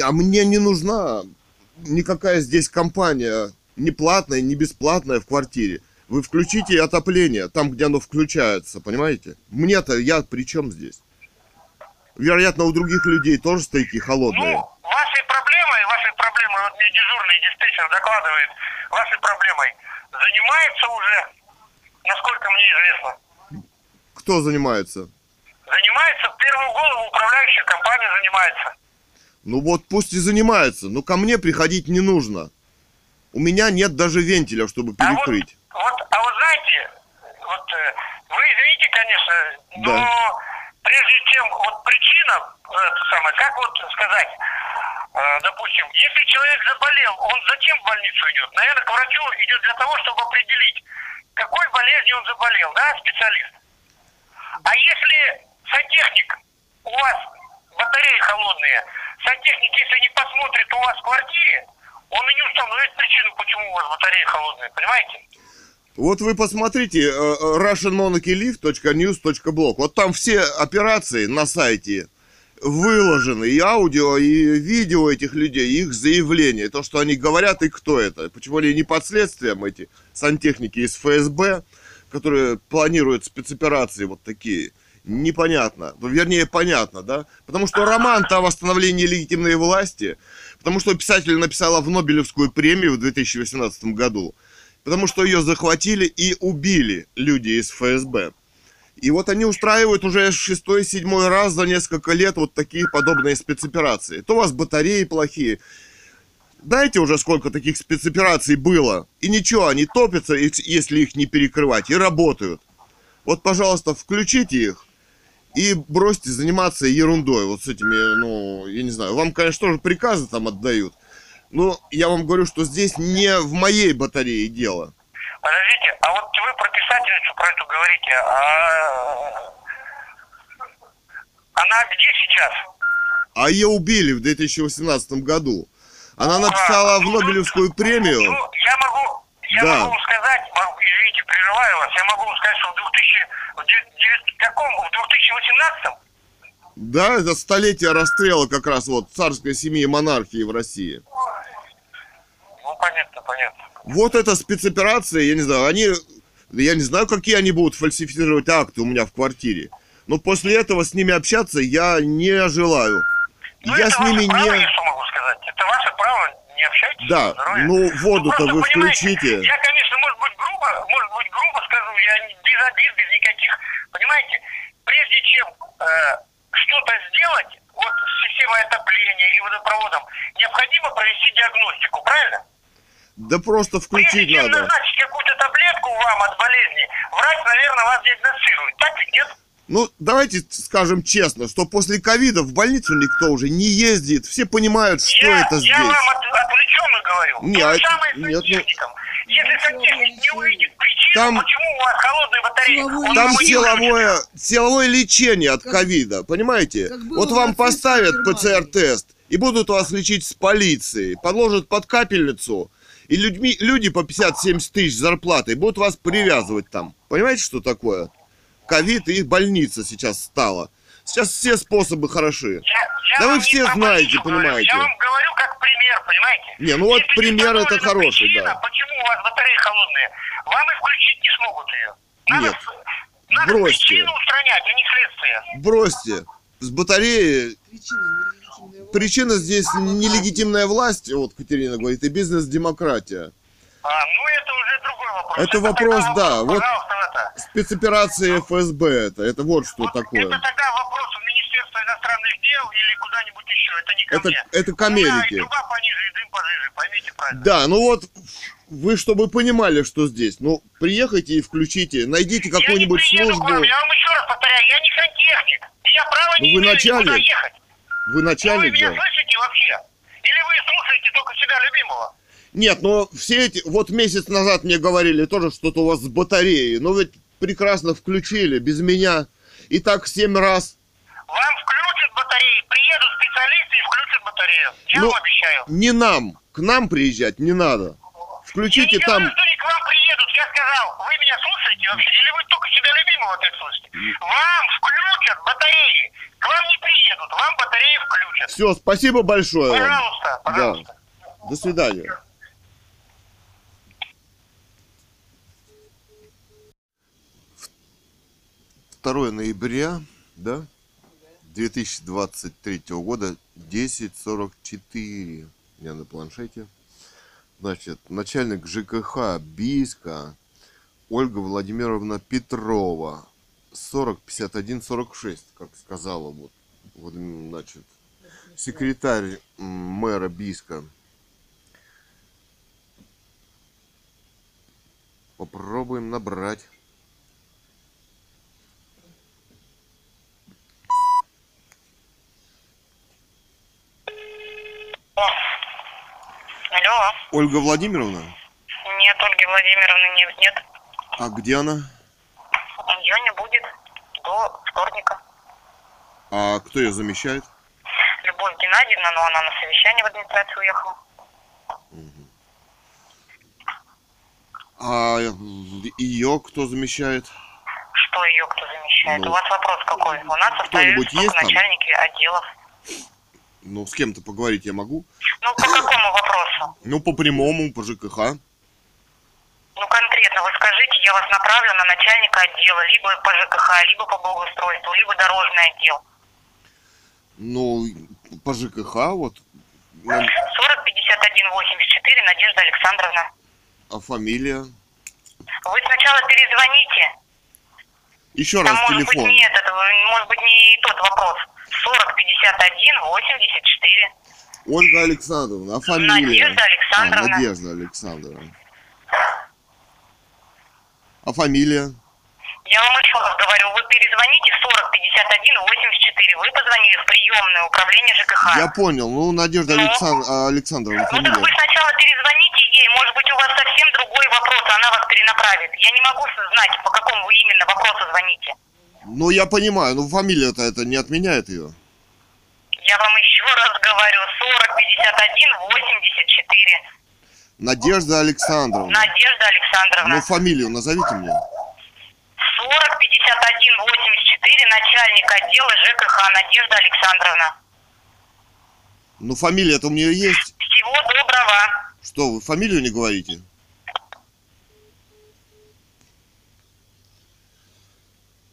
А мне не нужна никакая здесь компания, ни платная, ни бесплатная в квартире. Вы включите отопление там, где оно включается, понимаете? Мне-то, я при чем здесь? Вероятно, у других людей тоже стояки холодные. Ну, вашей проблемой, вашей проблемой, вот мне дежурный диспетчер докладывает, вашей проблемой занимается уже, насколько мне известно, Кто занимается? занимается в первую голову управляющая компания занимается. Ну вот пусть и занимается, но ко мне приходить не нужно. У меня нет даже вентиля, чтобы А перекрыть. Вот, а вот знаете, вот э, вы извините, конечно, но Да. прежде чем вот причина, э, это самое, как вот сказать, э, допустим, если человек заболел, он зачем в больницу идет? Наверное, к врачу идет для того, чтобы определить, какой болезнью он заболел, да, специалист. А если сантехник, у вас батареи холодные, сантехник, если не посмотрит у вас в квартире, он и не установит причину, почему у вас батареи холодные, понимаете? Вот вы посмотрите э, э, russianmonarchylift.news.blog. Вот там все операции на сайте выложены. И аудио, и видео этих людей, и их заявления. То, что они говорят и кто это. Почему они не под следствием, эти сантехники из ФСБ, которые планируют спецоперации вот такие. Непонятно. Вернее, понятно, да? Потому что роман-то о восстановлении легитимной власти, потому что писатель написала в Нобелевскую премию в 2018 году, потому что ее захватили и убили люди из ФСБ. И вот они устраивают уже шестой-седьмой раз за несколько лет вот такие подобные спецоперации. То у вас батареи плохие. Знаете уже, сколько таких спецопераций было? И ничего, они топятся, если их не перекрывать, и работают. Вот, пожалуйста, включите их и бросьте заниматься ерундой вот с этими, ну, я не знаю, вам, конечно, тоже приказы там отдают, но я вам говорю, что здесь не в моей батарее дело. Подождите, а вот вы про писательницу про эту говорите, а она где сейчас? А ее убили в 2018 году. Она написала в Нобелевскую премию. Ну, я могу, я Да. могу сказать, могу- извините, прерываю вас, я могу сказать, что в 2000, в де- девя- каком, в 2018 Да, это столетие расстрела как раз вот царской семьи и монархии в России. Ну, понятно, понятно. Вот эта спецоперация, я не знаю, они, я не знаю, какие они будут фальсифицировать акты у меня в квартире. Но после этого с ними общаться я не желаю. Ну, я это с ними право, не... я что могу сказать? Это ваше право, не общайтесь. Да, ну воду-то просто вы включите. Я, конечно, может быть, грубо, может быть, грубо скажу, я без обид, без никаких. Понимаете, прежде чем э, что-то сделать, вот с системой отопления или водопроводом, необходимо провести диагностику, правильно? Да просто включить Прежде чем надо. назначить какую-то таблетку вам от болезни, врач, наверное, вас диагностирует. Так ведь нет? Ну, давайте скажем честно, что после ковида в больницу никто уже не ездит. Все понимают, что я, это я здесь. вам от- отвлеченно говорю. Не, То а же это- самое с нет, ну-. Если сантехник не увидит причину, Там- почему у вас Силовой он Там силовое, силовое лечение от ковида, понимаете? Вот вам поставят. ПЦР-тест и будут вас лечить с полиции, подложат под капельницу, и людьми, люди по 50-70 тысяч зарплаты будут вас привязывать там. Понимаете, что такое? Ковид и больница сейчас стала. Сейчас все способы хороши. Я- я Да вы все знаете, говорю, понимаете. Я вам говорю как пример, понимаете? Не, ну вот Если пример это хороший, причина, да. почему у вас батареи холодные, вам и включить не смогут ее. Надо, Нет. надо Бросьте. причину устранять, а не следствие. Бросьте. С батареи Причина причина здесь нелегитимная власть, вот Катерина говорит, и бизнес-демократия. А, ну это уже другой вопрос. Это вопрос, тогда да, вот- это. Спецоперация ФСБ это, это вот что Вот такое. Это тогда вопрос в Министерство иностранных дел или куда-нибудь еще. Это не ко Это, мне. это к Америке. труба пониже, и дым пожиже, поймите правильно. Да, ну вот вы чтобы понимали, что здесь, ну приехайте и включите, найдите какую-нибудь службу. вам, я вам еще раз повторяю, я не сантехник. И я права Ну, не вы имею начальник. никуда ехать. Вы Ну, вы начальник меня же. слышите вообще? Или вы слушаете только себя любимого? Нет, но все эти, вот месяц назад мне говорили тоже что-то у вас с батареей, но ведь прекрасно включили, без меня. И так семь раз. Вам включат батареи, приедут специалисты и включат батарею. Я Ну, вам обещаю. Не нам, к нам приезжать не надо. Я Включите не там, говорю, что они к вам приедут, я сказал, вы меня слушаете вообще, или вы только себя любимого так слышите? Вам включат батареи, к вам не приедут, вам батареи включат. все, спасибо большое вам. Пожалуйста, пожалуйста. До свидания. 2 ноября, да, 2023 года, 10.44 у меня на планшете. Значит, начальник ЖКХ Бийска Ольга Владимировна Петрова, 40 51 46, как сказала вот, вот значит, секретарь мэра Бийска. Попробуем набрать. Алло. Ольга Владимировна, Нет, Ольги Владимировны нет. нет. а где она? Ее не будет до вторника. А кто ее замещает? Любовь Геннадьевна, но она на совещание в администрацию уехала. А ее кто замещает? Что ее кто замещает? Ну, У вас вопрос какой? У нас остаются есть только там? начальники отделов. Ну, с кем-то поговорить я могу? Ну, по какому вопросу? Ну, по прямому, по ЖКХ. Ну, конкретно вы скажите, я вас направлю на начальника отдела, либо по ЖКХ, либо по благоустройству, либо дорожный отдел. Ну, по ЖКХ, вот. Ну, 40 51 84, Надежда Александровна. А фамилия? Вы сначала перезвоните. Еще Там раз может быть телефон. не этот, может быть не тот вопрос. 40 51 84. Ольга Александровна, а фамилия? Надежда Александровна. А, Надежда Александровна. А фамилия? Я вам еще раз говорю, вы перезвоните 40 51 84. Вы позвонили в приемное управление ЖКХ. Я понял. Ну, Надежда Ну? Александ- а, Александровна, Ну так фамилия. вы сначала перезвоните ей, может быть у вас совсем другой вопрос, она вас перенаправит. Я не могу знать, по какому вы именно вопросу звоните. Ну, я понимаю, ну фамилия-то это не отменяет ее. Я вам еще раз говорю, 40 51 84. Надежда Александровна. Надежда Александровна. Ну, фамилию назовите мне. 40 51 84, начальник отдела ЖКХ Надежда Александровна. Ну, фамилия-то у нее есть. Всего доброго. Что, вы фамилию не говорите?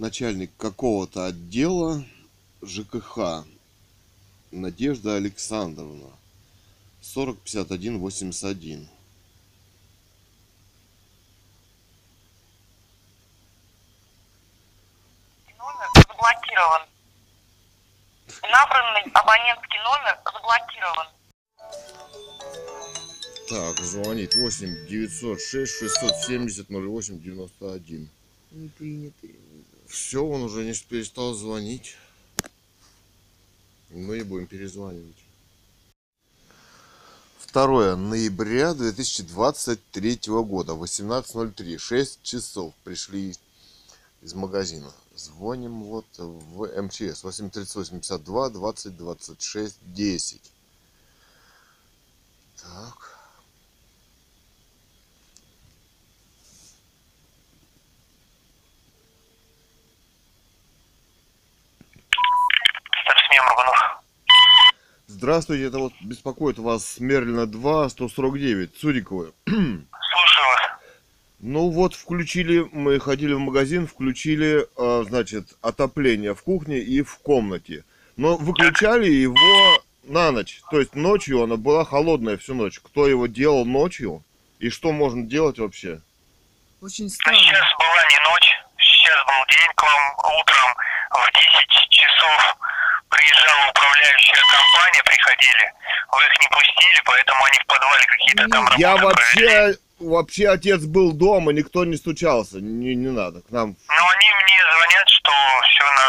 Начальник какого-то отдела ЖКХ. Надежда Александровна. 40 51 81. Номер заблокирован. Набранный абонентский номер заблокирован. Так, звонит 8 906 670 08 91. Не принятый. Все, он уже не перестал звонить. Мы не будем перезванивать. 2 ноября 2023 года, 18.03, 6 часов пришли из магазина. Звоним вот в МЧС 838 52 20 26 10. Так. Здравствуйте, это вот беспокоит вас Мерлина 2, 149, Цуриковы. Слушаю вас. Ну вот, включили, мы ходили в магазин, включили, э, значит, отопление в кухне и в комнате. Но выключали его на ночь. То есть ночью она была холодная всю ночь. Кто его делал ночью? И что можно делать вообще? Очень А странно. сейчас была не ночь, сейчас был день к вам утром в 10 часов приезжала управляющая компания, приходили, вы их не пустили, поэтому они в подвале какие-то там работы Я провели. Вообще, отец был дома, никто не стучался. Не, не надо, к нам. Но они мне звонят, что все на,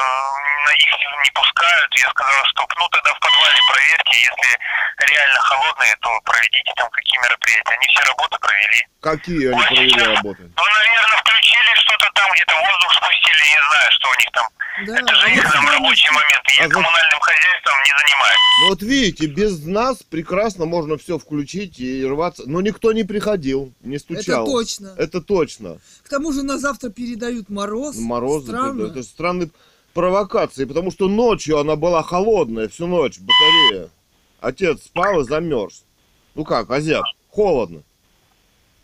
на их не пускают. Я сказал, что ну тогда в подвале проверьте, если реально холодные, то проведите там какие мероприятия. Они все работы провели. Какие они Ой, провели сейчас- работы? Ну, наверное, включили что-то там, где-то воздух спустили, не знаю, что у них там. Да, Это же их вот там рабочий момент. Я А вот- коммунальным хозяйством не занимаюсь. Ну вот видите, без нас прекрасно можно все включить и рваться. Но никто не приходил, не Это стучал. точно. Это точно. К тому же на завтра передают мороз. Морозы, Странно. это, это странные провокации, потому что ночью она была холодная всю ночь, батарея. Отец спал и замерз. Ну как, озяб, холодно.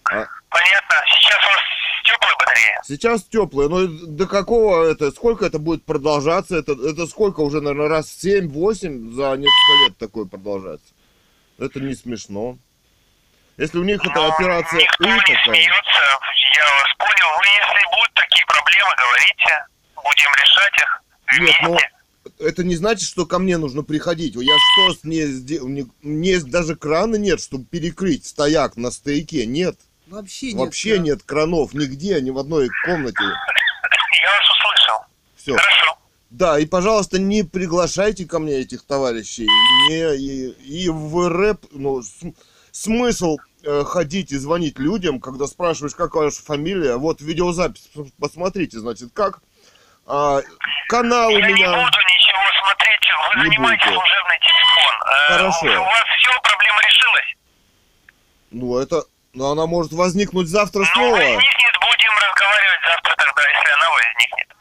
Понятно. Сейчас у вас теплая батарея? Сейчас теплая, но до какого это, сколько это будет продолжаться? Это, это сколько уже, наверное, раз 7-8 за несколько лет такое продолжаться? Это не смешно. Если у них это Ну, операция никто не такая, смеется. Я вас понял. Вы, если будут такие проблемы, говорите. Будем решать их Нет, ну, вместе. это не значит, что ко мне нужно приходить. Я что с ней сделал? Мне даже крана нет, чтобы перекрыть стояк на стояке. Нет. Вообще нет. Вообще да. нет кранов нигде, ни в одной комнате. Я вас услышал. Все. Хорошо. Да, и, пожалуйста, не приглашайте ко мне этих товарищей. Не, и, и в рэп, ну, с- смысл ходить и звонить людям, когда спрашиваешь, какая ваша фамилия. Вот видеозапись, посмотрите, значит, как. А, канал у Я не меня. буду ничего смотреть. Вы Не занимаете будете. служебный телефон. Э, Хорошо. У вас все, проблема решилась? Ну, это. Ну, она может возникнуть завтра Ну, снова. возникнет, будем разговаривать завтра тогда, если она возникнет.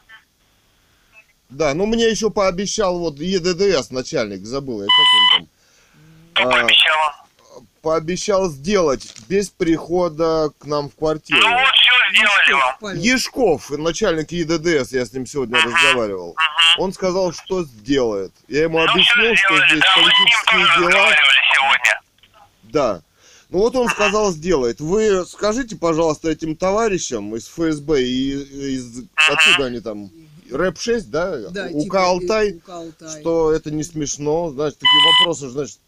Да, ну мне еще пообещал вот ЕДДС начальник, забыл я, как он там. Что А, пообещал? Пообещал сделать без прихода к нам в квартиру. Ну вот, все сделали вам. Палец. Ешков, начальник ЕДДС, я с ним сегодня разговаривал. Он сказал, что сделает. Я ему Ну, объяснил, что здесь да, политические дела. сегодня. Да. Ну вот он сказал, сделает. Вы скажите, пожалуйста, этим товарищам из ФСБ и из... Откуда они там? Рэп-6, да? Да, УК типа, Алтай? УК Алтай. Что это не смешно. Значит, такие вопросы, значит,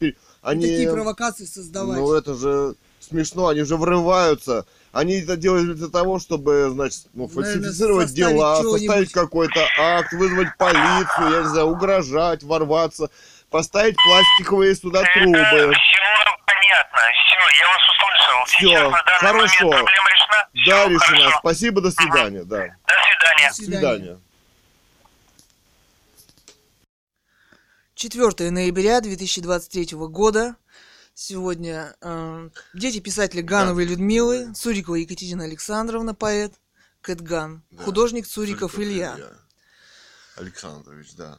пер- И они... такие провокации создавать. Ну это же смешно, они уже врываются. Они это делают для того, чтобы, значит, ну, Наверное, фальсифицировать составить дела, составить какой-то акт, вызвать полицию, я не знаю, угрожать, ворваться, поставить пластиковые сюда трубы. Это все понятно. Все, я вас услышал. Всё, Сейчас на данный хорошо. момент проблема решена. Да, Всё, решено. хорошо. Спасибо, до свидания, да. До свидания. До До свидания. 4 ноября 2023 года. Сегодня э, дети писателя Гановой Людмилы, Цурикова Екатерина Александровна, поэт, Кэтган, Да. художник Цуриков, Илья. Александрович, да.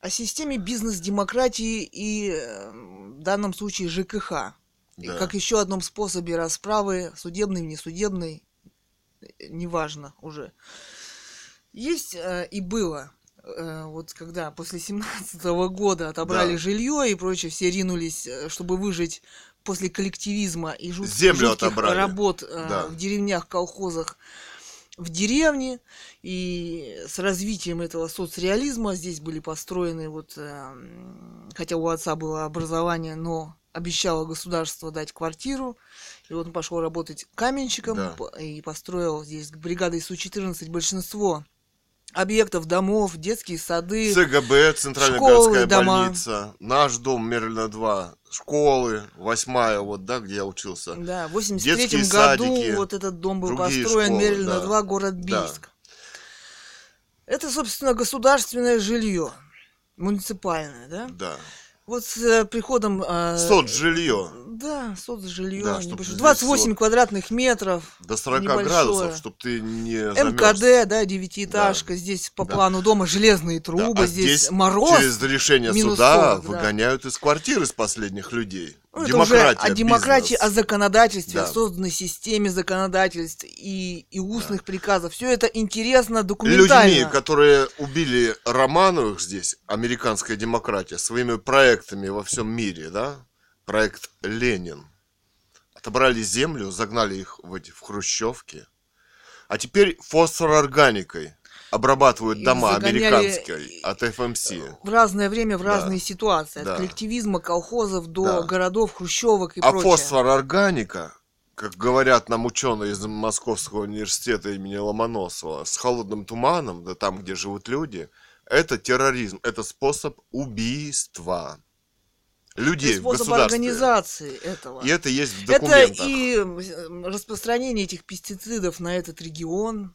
О системе бизнес-демократии и э, в данном случае ЖКХ. И Да. как еще одном способе расправы, судебной, несудебной, э, неважно уже. Есть э, и было, вот когда после 17 года отобрали Да. жилье и прочее, все ринулись, э, чтобы выжить после коллективизма и жут- Землю жутких отобрали. работ э, Да. в деревнях, колхозах, в деревне. И с развитием этого соцреализма здесь были построены, вот, э, хотя у отца было образование, но обещало государство дать квартиру. И вот он пошел работать каменщиком Да. и построил здесь бригадой Су-14 большинство объектов, домов, детские сады. ЦГБ, Центральная Школы, городская дома. больница, наш дом Мерлина 2, школы, восьмая, вот, да, где я учился. Да, в 83 Детские году садики, вот этот дом был построен, школы, Мерлина да. 2, город Да. Бийск. Это, собственно, государственное жилье, муниципальное, да? Да. Вот с э, приходом... э, Соцжилье. Да, соцжилье. Да, небольшое. чтоб здесь 28 вот квадратных метров. До 40 Небольшое. градусов, чтобы ты не замерз. МКД, да, девятиэтажка. Здесь по Да. плану дома железные Да, трубы, а здесь, мороз. через решение суда 40, да. выгоняют из квартиры с последних людей. Ну, это уже Демократия, о демократии, бизнес. о законодательстве, Да. о созданной системе законодательств и, и устных приказов. Все это интересно, документально. Людьми, которые убили Романовых здесь, американская демократия, своими проектами во всем мире, да? Проект Ленин. Отобрали землю, загнали их в эти в хрущевки. А теперь фосфорорганикой обрабатывают дома загоняли американской от ФМС. в разное время, в Да. разные ситуации. От Да. коллективизма, колхозов до Да. городов, хрущевок и А прочее. фосфорорганика, как говорят нам ученые из Московского университета имени Ломоносова, с холодным туманом, да там, где живут люди, это терроризм, это способ убийства людей в государстве. организации этого. И это есть в Это документах. и м, распространение этих пестицидов на этот регион,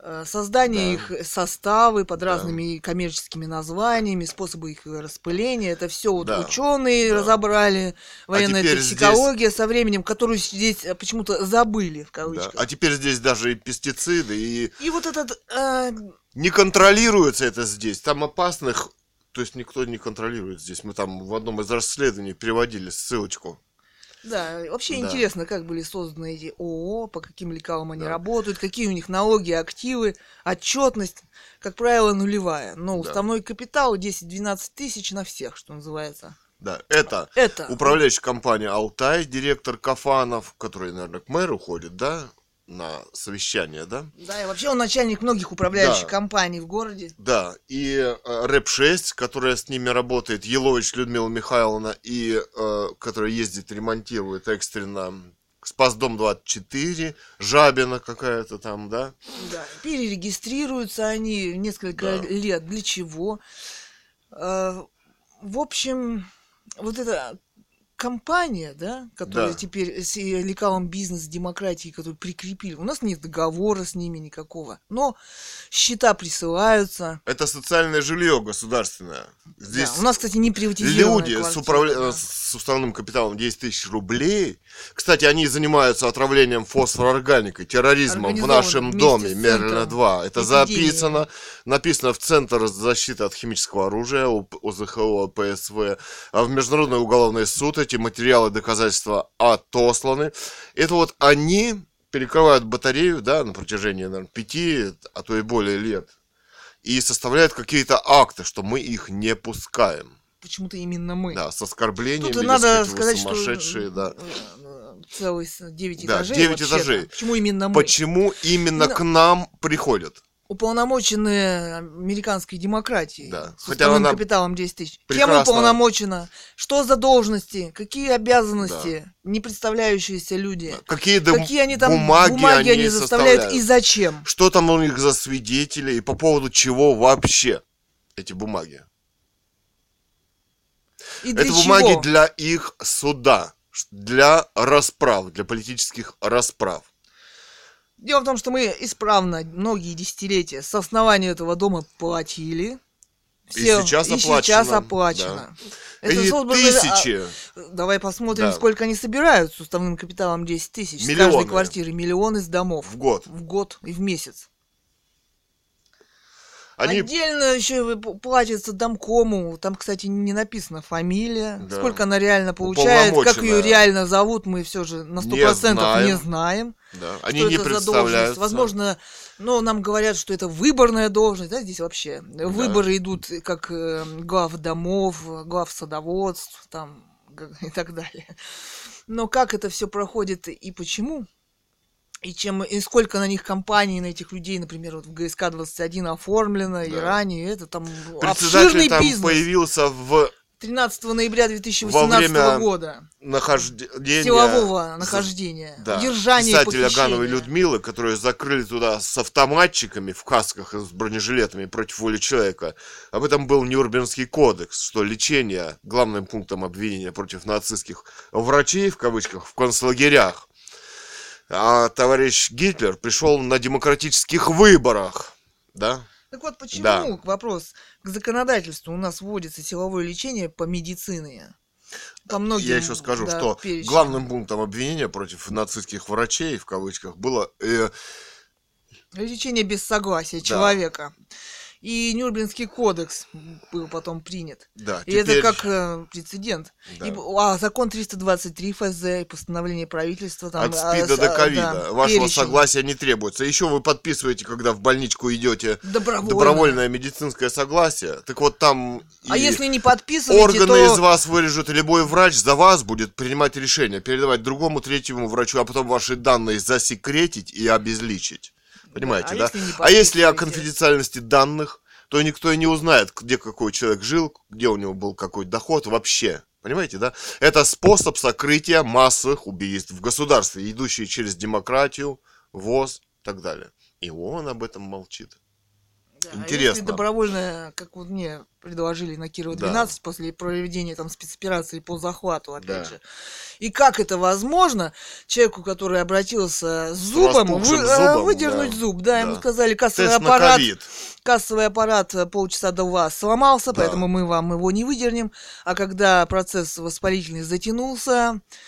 э, создание Да. их составы под Да. разными коммерческими названиями, способы их распыления. Это все вот Да. ученые Да. А разобрали, военная теперь токсикология со временем, которую здесь э, почему-то забыли в Да. кавычках. А теперь здесь даже и пестициды, и И вот этот э, не контролируется это здесь. Там опасных, то есть никто не контролирует здесь. Мы там в одном из расследований переводили ссылочку. Да, вообще Да. интересно, как были созданы эти ООО, по каким лекалам они Да. работают, какие у них налоги, активы, отчетность, как правило, нулевая. Но Да. уставной капитал 10-12 тысяч на всех, что называется. Да, это Это управляющая компания Алтай, директор Кафанов, который, наверное, к мэру ходит, да, на совещание, да? Да, и вообще он начальник многих управляющих Да. компаний в городе. Да, и э, РЭП-6, которая с ними работает, Елович Людмила Михайловна, и э, которая ездит, ремонтирует экстренно Спасдом 24, Жабина какая-то там, да? Да, перерегистрируются они несколько Да. лет. Для чего? Э, В общем, вот эта компания, да, которая Да. теперь с э, лекалом бизнес-демократии, которую прикрепили. У нас нет договора с ними никакого. Но счета присылаются. Это социальное жилье государственное. Здесь Да, у нас, кстати, не приватизированная люди с, квартира, управля- да. с уставным капиталом 10 тысяч рублей. Кстати, они занимаются отравлением фосфорорганикой, терроризмом в нашем доме вместе с Мерлина центром 2. Это эпидемии. записано, написано в Центр защиты от химического оружия ОЗХО ПСВ. А в Международный уголовный суд эти материалы доказательства отосланы. Это вот они перекрывают батарею, да, на протяжении, наверное, пяти, а то и более лет. И составляют какие-то акты, что мы их не пускаем. Почему-то именно мы. Да, с оскорблениями, Тут надо сказать, что сумасшедшие, да. э, целый 9 Да, этажей. 9 вообще-то. этажей. Почему именно мы? Почему именно Ну- к нам приходят? Уполномоченные американской демократии Да. с Хотя она капиталом 10 тысяч. Кем прекрасно- уполномочена? Что за должности? Какие обязанности? Не представляющиеся люди. Какие, Какие они там бумаги, они заставляют и зачем? Что там у них за свидетели и по поводу чего вообще эти бумаги? И Это чего? бумаги для их суда, для расправ, для политических расправ. Дело в том, что мы исправно многие десятилетия с основания этого дома платили. И сейчас и оплачено, сейчас оплачено. Это и создано- тысячи. а, Давай посмотрим, Да. сколько они собирают с уставным капиталом 10 тысяч. С Миллионы. каждой квартиры. Миллион из домов. В год. В год и в месяц. Они Отдельно еще платится домкому. Там, кстати, не написана фамилия. Да. Сколько она реально получает, как ее реально зовут, мы все же на 100% не знаем. знаем. да, что они не это за должность. представляют. Возможно, ну, нам говорят, что это выборная должность, да, здесь вообще. Выборы идут как э, глав домов, глав садоводств, там, и так далее. Но как это все проходит и почему? И чем и сколько на них компаний, на этих людей, например, вот в ГСК 21 оформлено, и Да. ранее, это там обширный там бизнес. появился в 13 ноября 2018 время года. нахождении Силового нахождения. да, Удержания и писателя похищения. Гановой Людмилы, которые закрыли туда с автоматчиками в касках и с бронежилетами против воли человека. Об этом был Нюрнбергский кодекс, что лечение главным пунктом обвинения против нацистских врачей, в кавычках, в концлагерях. А товарищ Гитлер пришел на демократических выборах, да? Так вот, почему Да. вопрос к законодательству у нас вводится силовое лечение по медицине? По многим, Я еще скажу, да, что перечням. главным пунктом обвинения против нацистских врачей, в кавычках, было э, Лечение без согласия Да. человека. И Нюрнбергский кодекс был потом принят. да, И теперь- это как э, прецедент. Да. И, а закон 323 ФЗ и постановление правительства там От а, СПИДа с- до а, ковида. да, Вашего перечень. согласия не требуется. Еще вы подписываете, когда в больничку идете, Добровольно. добровольное медицинское согласие. Так вот там А если не подписываете, органы то... из вас вырежут, и любой врач за вас будет принимать решение, передавать другому, третьему врачу, а потом ваши данные засекретить и обезличить. Понимаете, а да? если а если о конфиденциальности данных, то никто и не узнает, где какой человек жил, где у него был какой доход вообще. Понимаете, да? Это способ сокрытия массовых убийств в государстве, идущие через демократию, ВОЗ и так далее. И он об этом молчит. Да, а Интересно. Если добровольно, как вот мне предложили на Кирова Да. 12 после проведения там спецоперации по захвату, опять Да. же. И как это возможно человеку, который обратился с зубом, вы- а, зубом, выдернуть да. зуб? Да, ему Да. сказали, кассовый Тест аппарат, кассовый аппарат э, полчаса до вас сломался, Да. поэтому мы вам его не выдернем. А когда процесс воспалительный затянулся, э,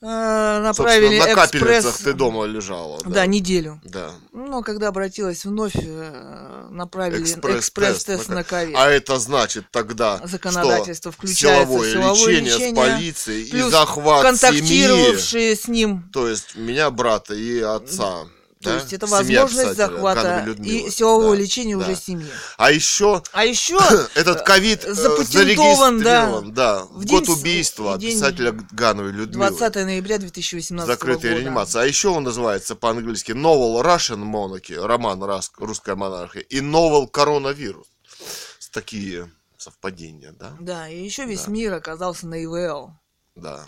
направили Собственно, на экспресс... ты дома лежала. Да, неделю. Да. Но когда обратилась вновь, э, направили Экспресс-тест экспресс-тест на на ко- ковид. А это значит тогда, Законодательство что включается силовое, силовое лечение, лечение, с полицией и захват семьи. контактировавшие с ним. То есть меня, брата и отца. То да? есть это Семья возможность писателя захвата и силового Да, лечения да. уже семьи. А еще А еще этот ковид э, запатентован, да, да, в день год убийства день писателя Гановой Людмилы. 20 ноября 2018 Закрытая года. реанимация. А еще он называется по-английски Novel Russian Monarchy, роман «Рас- «Русская монархия», и Novel Coronavirus. Такие совпадения, да? Да, и еще весь Да. мир оказался на ИВЛ. Да.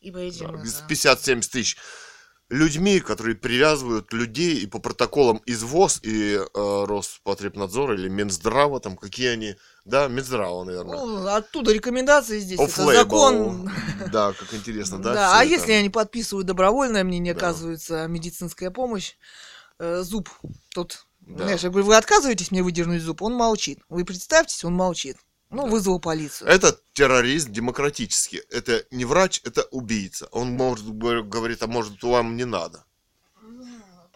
И по этим... Да, это, с 50-70 тысяч людьми, которые привязывают людей и по протоколам из ВОЗ и э, Роспотребнадзора или Минздрава, там какие они, да, Минздрава, наверное. ну, оттуда рекомендации здесь. Это Off-label. закон Да, как интересно, да? Да, а это? если они подписывают добровольное, мне не Да. оказывается медицинская помощь, э, зуб тот, Да. знаешь, я говорю, вы отказываетесь мне выдернуть зуб, он молчит. Вы представьтесь, он молчит. Ну, вызвал полицию. Это террорист демократический. Это не врач, это убийца. Он может говор- говорит, а может вам не надо.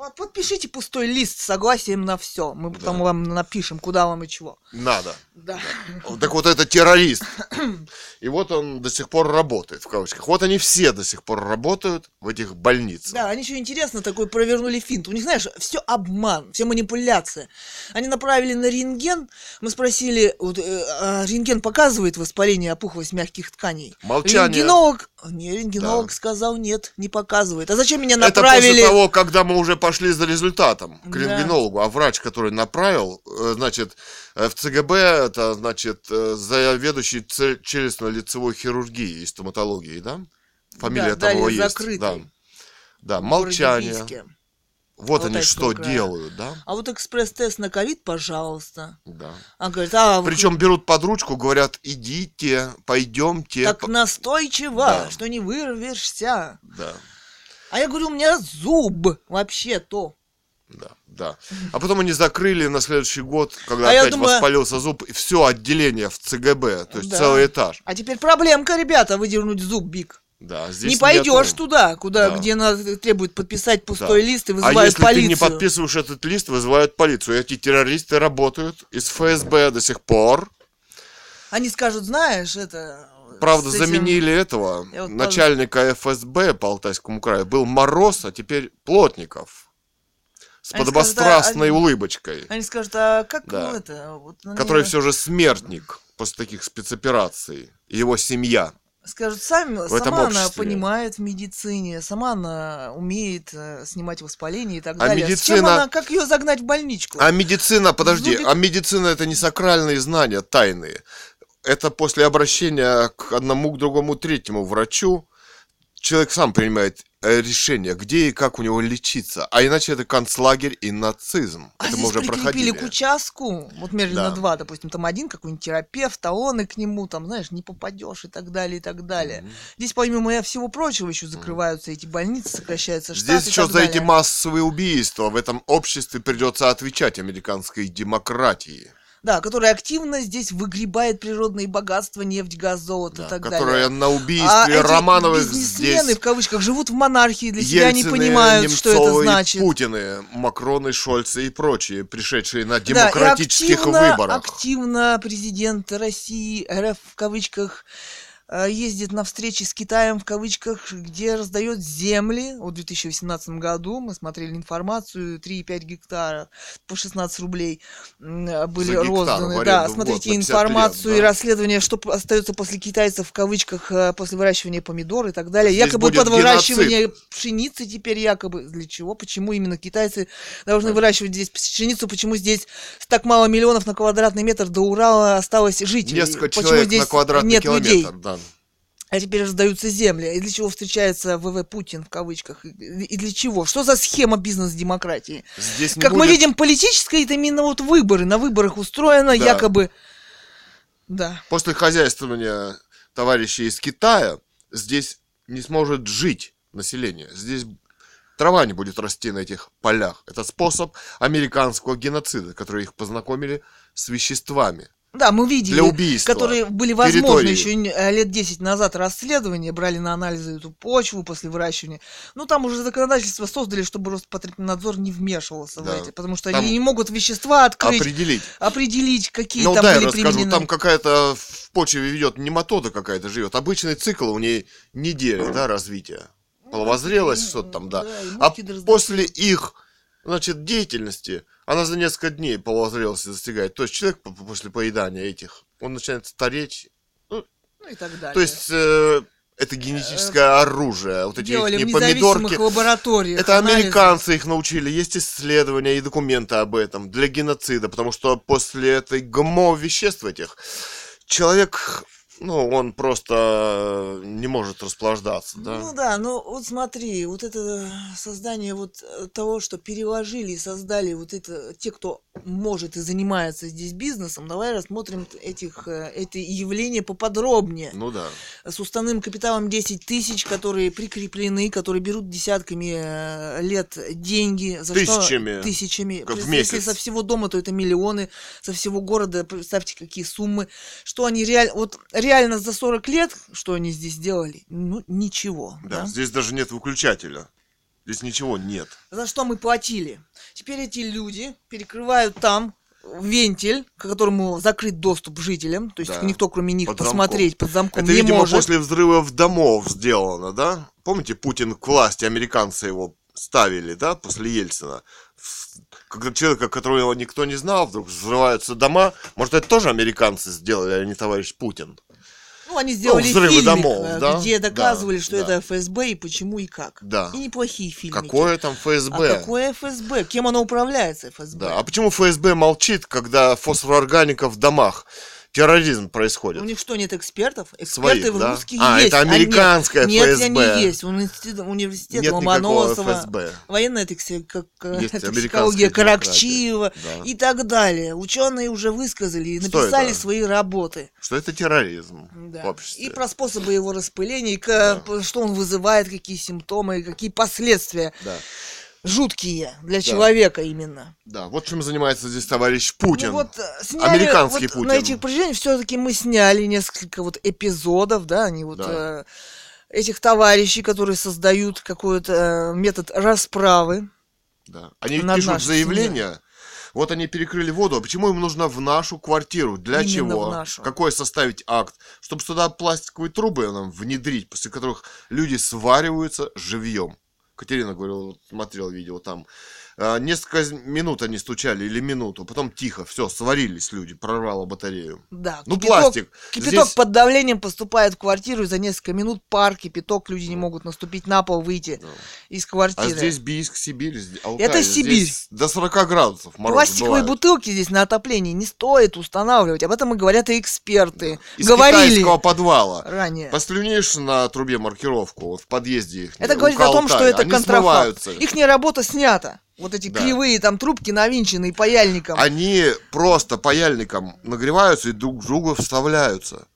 Под- Подпишите пустой лист с согласием на все. Мы потом вам напишем, куда вам и чего. Надо. Да. Так вот это террорист. И вот он до сих пор работает, в кавычках. Вот они все до сих пор работают в этих больницах. Да, они еще интересно такой провернули финт. У них, знаешь, все обман, все манипуляция. Они направили на рентген. Мы спросили, вот, э, а рентген показывает воспаление опухлость мягких тканей. Молчание. Рентгенолог Не, рентгенолог сказал нет, не показывает. А зачем меня Это направили? после того, когда мы уже пошли за результатом к Да. рентгенологу, а врач, который направил, э, значит, э, в ЦГБ, это, значит, э, заведующий челюстно-лицевой хирургией и стоматологией, да? Фамилия Да, того есть. закрытый. Да. Да, молчание. Вот они что края. делают, да? А вот экспресс-тест на ковид, пожалуйста. Да. А говорит, а вы Причем берут под ручку, говорят, идите, пойдемте. так настойчиво, Да. что не вырвешься. Да, А я говорю, у меня зуб вообще-то. да, да. А потом они закрыли на следующий год, когда А опять думаю- воспалился зуб, и все отделение в ЦГБ, то есть Да. целый этаж. А теперь проблемка, ребята, выдернуть зуб, Биг. Да, здесь не пойдешь нет, туда, куда, Да. где надо, требует подписать пустой Да. лист и А вызывают если полицию. ты не подписываешь этот лист, вызывают полицию. Эти террористы работают из ФСБ до сих пор. Они скажут, знаешь, это... Правда, этим- заменили этого Я вот начальника ФСБ по Алтайскому краю. Был Мороз, а теперь Плотников. С Они подобострастной скажут, а- улыбочкой. Они скажут, а как Да. ну, это... Вот, ну, Который не- все же смертник после таких спецопераций. И его семья. Скажут, сами, в сама она понимает в медицине, сама она умеет э, снимать воспаление и так А далее. С чем медицина- она, как ее загнать в больничку? А медицина, подожди, Зубик- а медицина это не сакральные знания, тайные. Это после обращения к одному, к другому, третьему врачу человек сам принимает решение, где и как у него лечиться. А иначе это концлагерь и нацизм. А это здесь мы уже проходили. к участку, вот Мерлина Да. 2, допустим, там один какой-нибудь терапевт, а он и к нему, там, знаешь, не попадешь и так далее, и так далее. Здесь, помимо всего прочего, еще закрываются эти больницы, сокращаются штаты Здесь еще за эти далее. массовые убийства в этом обществе придется отвечать американской демократии, Да, которая активно здесь выгребает природные богатства, нефть, газ, золото да, и так которая далее. на А убийстве эти Романовых бизнесмены, здесь в кавычках, живут в монархии, для себя не Ельцины, понимают, что это Немцовы значит. Путины, Макроны, Шольцы и прочие, пришедшие на Да, и демократических активно, выборах. Активно президент России, РФ в кавычках, ездит на встречи с Китаем в кавычках, где раздает земли. Вот в 2018 году мы смотрели информацию, 3,5 гектара по 16 рублей э, были За розданы. Да, смотрите год на 50 информацию лет, и да. расследование, что остается после китайцев в кавычках, э, после выращивания помидор и так далее. Здесь якобы под выращивание пшеницы теперь якобы. Для чего? Почему именно китайцы должны выращивать здесь пшеницу? Почему здесь так мало миллионов на квадратный метр до Урала осталось жителей? Несколько Почему человек здесь на квадратный нет километр. людей? Да. А теперь раздаются земли. И для чего встречается ВВ Путин в кавычках? И для чего? Что за схема бизнес-демократии? Здесь Как мы будет- видим, политическая это именно вот выборы. На выборах устроено Да. якобы... Да. После хозяйствования товарищей из Китая здесь не сможет жить население. Здесь трава не будет расти на этих полях. Это способ американского геноцида, который их познакомили с веществами. Да, мы видели, Для убийства которые были возможны территории. еще э, лет 10 назад расследования, брали на анализы эту почву после выращивания. Ну, там уже законодательство создали, чтобы Роспотребнадзор не вмешивался Да. в эти, потому что Там они не могут вещества открыть, Определить. определить, какие Ну там да, были расскажу, применены. там какая-то в почве ведет нематода какая-то живет. Обычный цикл у ней неделя, да, развития. Половозрелость, что-то там, да. и А да после их, значит, деятельности, она за несколько дней половозрелости достигает. То есть человек по- после поедания этих, он начинает стареть. Ну, и так далее. То есть э, это генетическое оружие. Вот эти их независимых помидорки. лабораториях Это анализы. американцы их научили, есть исследования и документы об этом для геноцида, потому что после этой ГМО веществ этих человек, ну, он просто не может расплаждаться, да? Ну да, ну вот смотри, вот это создание вот э, того, что переложили и создали вот это, те, кто может и занимается здесь бизнесом, давай рассмотрим этих, э, это явление поподробнее. Ну да. С уставным капиталом 10 тысяч, которые прикреплены, которые берут десятками э, лет деньги. За Тысячами. Что? Тысячами. Как в Если месяц. со всего дома, то это миллионы, со всего города, представьте, какие суммы. Что они реально, вот реально за 40 лет, что они здесь делали? Ну, ничего. Да, да? здесь даже нет выключателя. Здесь ничего нет. За что мы платили? Теперь эти люди перекрывают там вентиль, к которому закрыт доступ жителям, то есть Да. никто кроме них Под посмотреть под замком Это, не видимо, может. после взрывов домов сделано, да? Помните, Путин к власти, американцы его ставили, да, после Ельцина? Когда человека, которого никто не знал, вдруг взрываются дома. Может, это тоже американцы сделали, а не товарищ Путин? Ну, они сделали взрывы фильмик, домов, э, да? где Да, доказывали, что да. это ФСБ и почему и как. Да. И неплохие фильмы. Какое там ФСБ? А какое ФСБ? Кем оно управляется, ФСБ? Да. А почему ФСБ молчит, когда фосфороорганика в домах? Терроризм происходит. У них что, нет экспертов? Эксперты Своих, в да? русских А, есть. это а нет- американское нет, ФСБ. они есть. Университет, университет Нет Ломоносова, ФСБ. военная как- Есть токсикология Каракчиева да. и так далее. Ученые уже высказали и написали свои работы. Что это терроризм Да. в обществе. И про способы его распыления, и ка- что он вызывает, какие симптомы, какие последствия Да. Жуткие для человека именно. да, вот чем занимается здесь товарищ Путин. Ну вот э, сняли, Американский вот Путин. На этих произведениях все-таки мы сняли несколько вот эпизодов, да, они вот Да. э, этих товарищей, которые создают какой-то э, метод расправы. Да. Они пишут нашей заявление. Вот они перекрыли воду, а почему им нужно в нашу квартиру? Для Именно чего? в нашу. Какой составить акт? Чтобы сюда пластиковые трубы нам внедрить, после которых люди свариваются живьем. Катерина говорила, смотрел видео там. А, Несколько минут они стучали или минуту, потом тихо, все, сварились люди, прорвало батарею. Да, Ну, кипяток- пластик. Кипяток Здесь- под давлением поступает в квартиру, и за несколько минут пар, кипяток, люди не могут наступить на пол, выйти из А квартиры. здесь Бийск, Сибирь. Алтай, Это Сибирь. здесь До 40 градусов мороз Пластиковые бутылки здесь на отопление не стоит устанавливать. Об этом и говорят и эксперты. Из Говорили китайского подвала. ранее. Послюнешь на трубе маркировку вот в подъезде их. Это говорит о том, что это контрафакт. Их работа снята. Вот эти Да. кривые там трубки навинченные паяльником. Они просто паяльником нагреваются и друг к другу вставляются.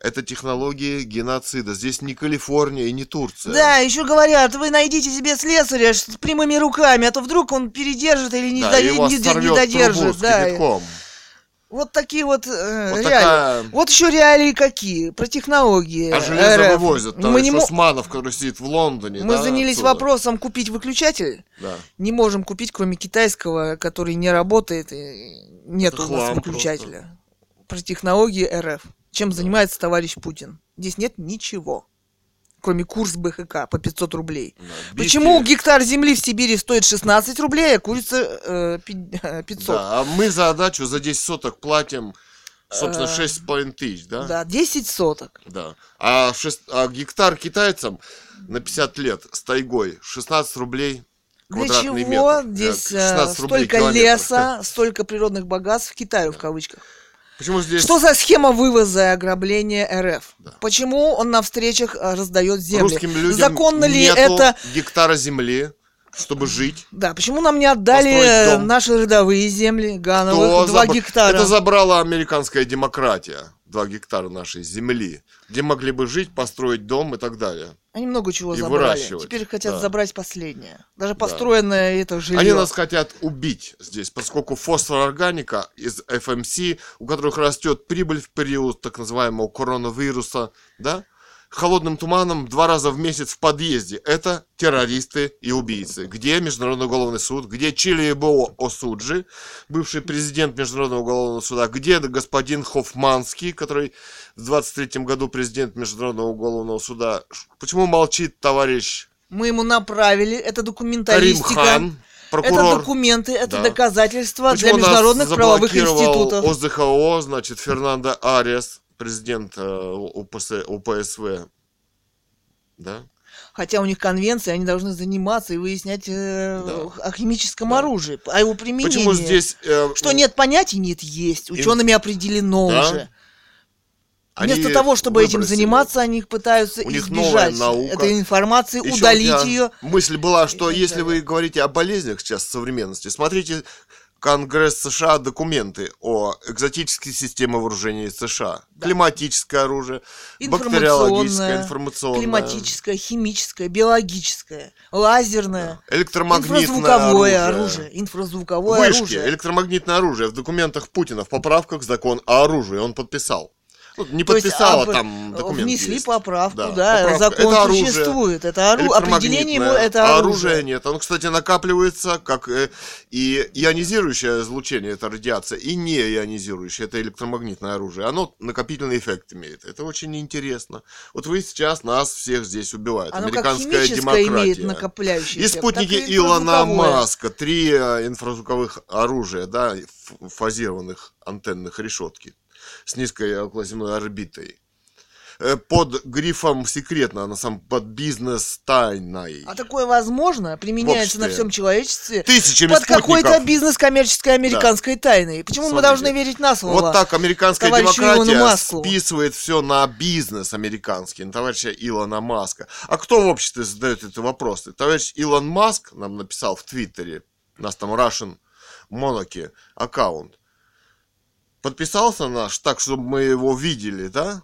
Это технологии геноцида. Здесь не Калифорния и не Турция. Да, еще говорят, вы найдите себе слесаря с прямыми руками, а то вдруг он передержит или не, Да, до- не- не додержит. Да. кипятком. Вот такие вот, э, Вот реалии. такая- Вот еще реалии какие? Про технологии. А железо РФ. вывозят. Мы, Товарищ не Усманов, который сидит в Лондоне. мы да, занялись отсюда. вопросом купить выключатель. Да. Не можем купить, кроме китайского, который не работает. И нет Это у нас выключателя. Про технологии РФ. Чем занимается товарищ Путин? Здесь нет ничего. Кроме курс БХК по 500 рублей. Да. Почему гектар земли в Сибири стоит 16 рублей, а курица э, пи- э, 500? Да, а мы за отдачу за 10 соток платим, собственно, Э, 6,5 тысяч, да? Да, 10 соток. Да. А, шест- а гектар китайцам на 50 лет с тайгой 16 рублей Для чего метр. здесь Э, э, 16 рублей столько километр. леса, столько природных богатств Китаю в кавычках? Почему здесь Что за схема вывоза и ограбления РФ? Да. Почему он на встречах э, раздает земли? русским людям Законно ли это? гектара земли, чтобы жить? Да, почему нам не отдали э, наши родовые земли Гановых, Кто два забра- гектара? Это забрала американская демократия. Два гектара нашей земли, где могли бы жить, построить дом и так далее. Они много чего и забрали. выращивать, Теперь хотят да. забрать последнее. Даже построенное это жилье. Они нас хотят убить здесь, поскольку фосфорорганика из FMC, у которых растет прибыль в период так называемого коронавируса, да, холодным туманом два раза в месяц в подъезде. Это террористы и убийцы. Где Международный уголовный суд? Где Чили Бо Осуджи, бывший президент Международного уголовного суда? Где господин Хофманский, который в 23 году президент Международного уголовного суда? Почему молчит товарищ Мы ему направили, это Карим документалистика. Хан, Это прокурор? документы, это Да. доказательства Почему для международных правовых институтов. ОЗХО, значит, Фернандо Ариас, президент э, УПС, УПСВ. Да? Хотя у них конвенции, они должны заниматься и выяснять э, Да. о химическом Да. оружии, о его применении. Почему здесь... э, Что нет понятий, нет есть. Учеными определено Да. уже. они Вместо того, чтобы этим заниматься, они пытаются У них новая избежать наука. этой информации, Ещё у удалить ее. Мысль была, что если вы говорите о болезнях сейчас в современности, смотрите Конгресс США документы о экзотической системе вооружений США. Да. Климатическое оружие, бактериологическое, Информационное, климатическое, химическое, биологическое, лазерное, Электромагнитное инфразвуковое оружие. оружие. Инфразвуковое Вышки, оружие. электромагнитное оружие в документах Путина в поправках закон о оружии он подписал. Ну, не То есть, а об- там документ Внесли есть. поправку, да, Да, поправка. закон Это оружие. существует. Это ору... определение ему это А оружие. оружия нет. Оно, кстати, накапливается как э, и ионизирующее излучение, это радиация, и не ионизирующее, это электромагнитное оружие. Оно накопительный эффект имеет. Это очень интересно. Вот вы сейчас нас всех здесь убивают. Оно Американская демократия. имеет И спутники и Илона. Маска, три э, инфразвуковых оружия, да, фазированных антенных решетки с низкой околоземной орбитой. э, под грифом секретно, а на самом под бизнес тайной. А такое возможно применяется на всем человечестве Тысячами под какой-то спутников. бизнес коммерческой американской тайной. Почему мы Смотрите. должны верить на слово? Вот так американская демократия списывает все на бизнес американский, на товарища Илона Маска. А кто в обществе задает эти вопросы? Товарищ Илон Маск нам написал в Твиттере, у нас там Russian Monarchy аккаунт. Подписался наш так, чтобы мы его видели, да?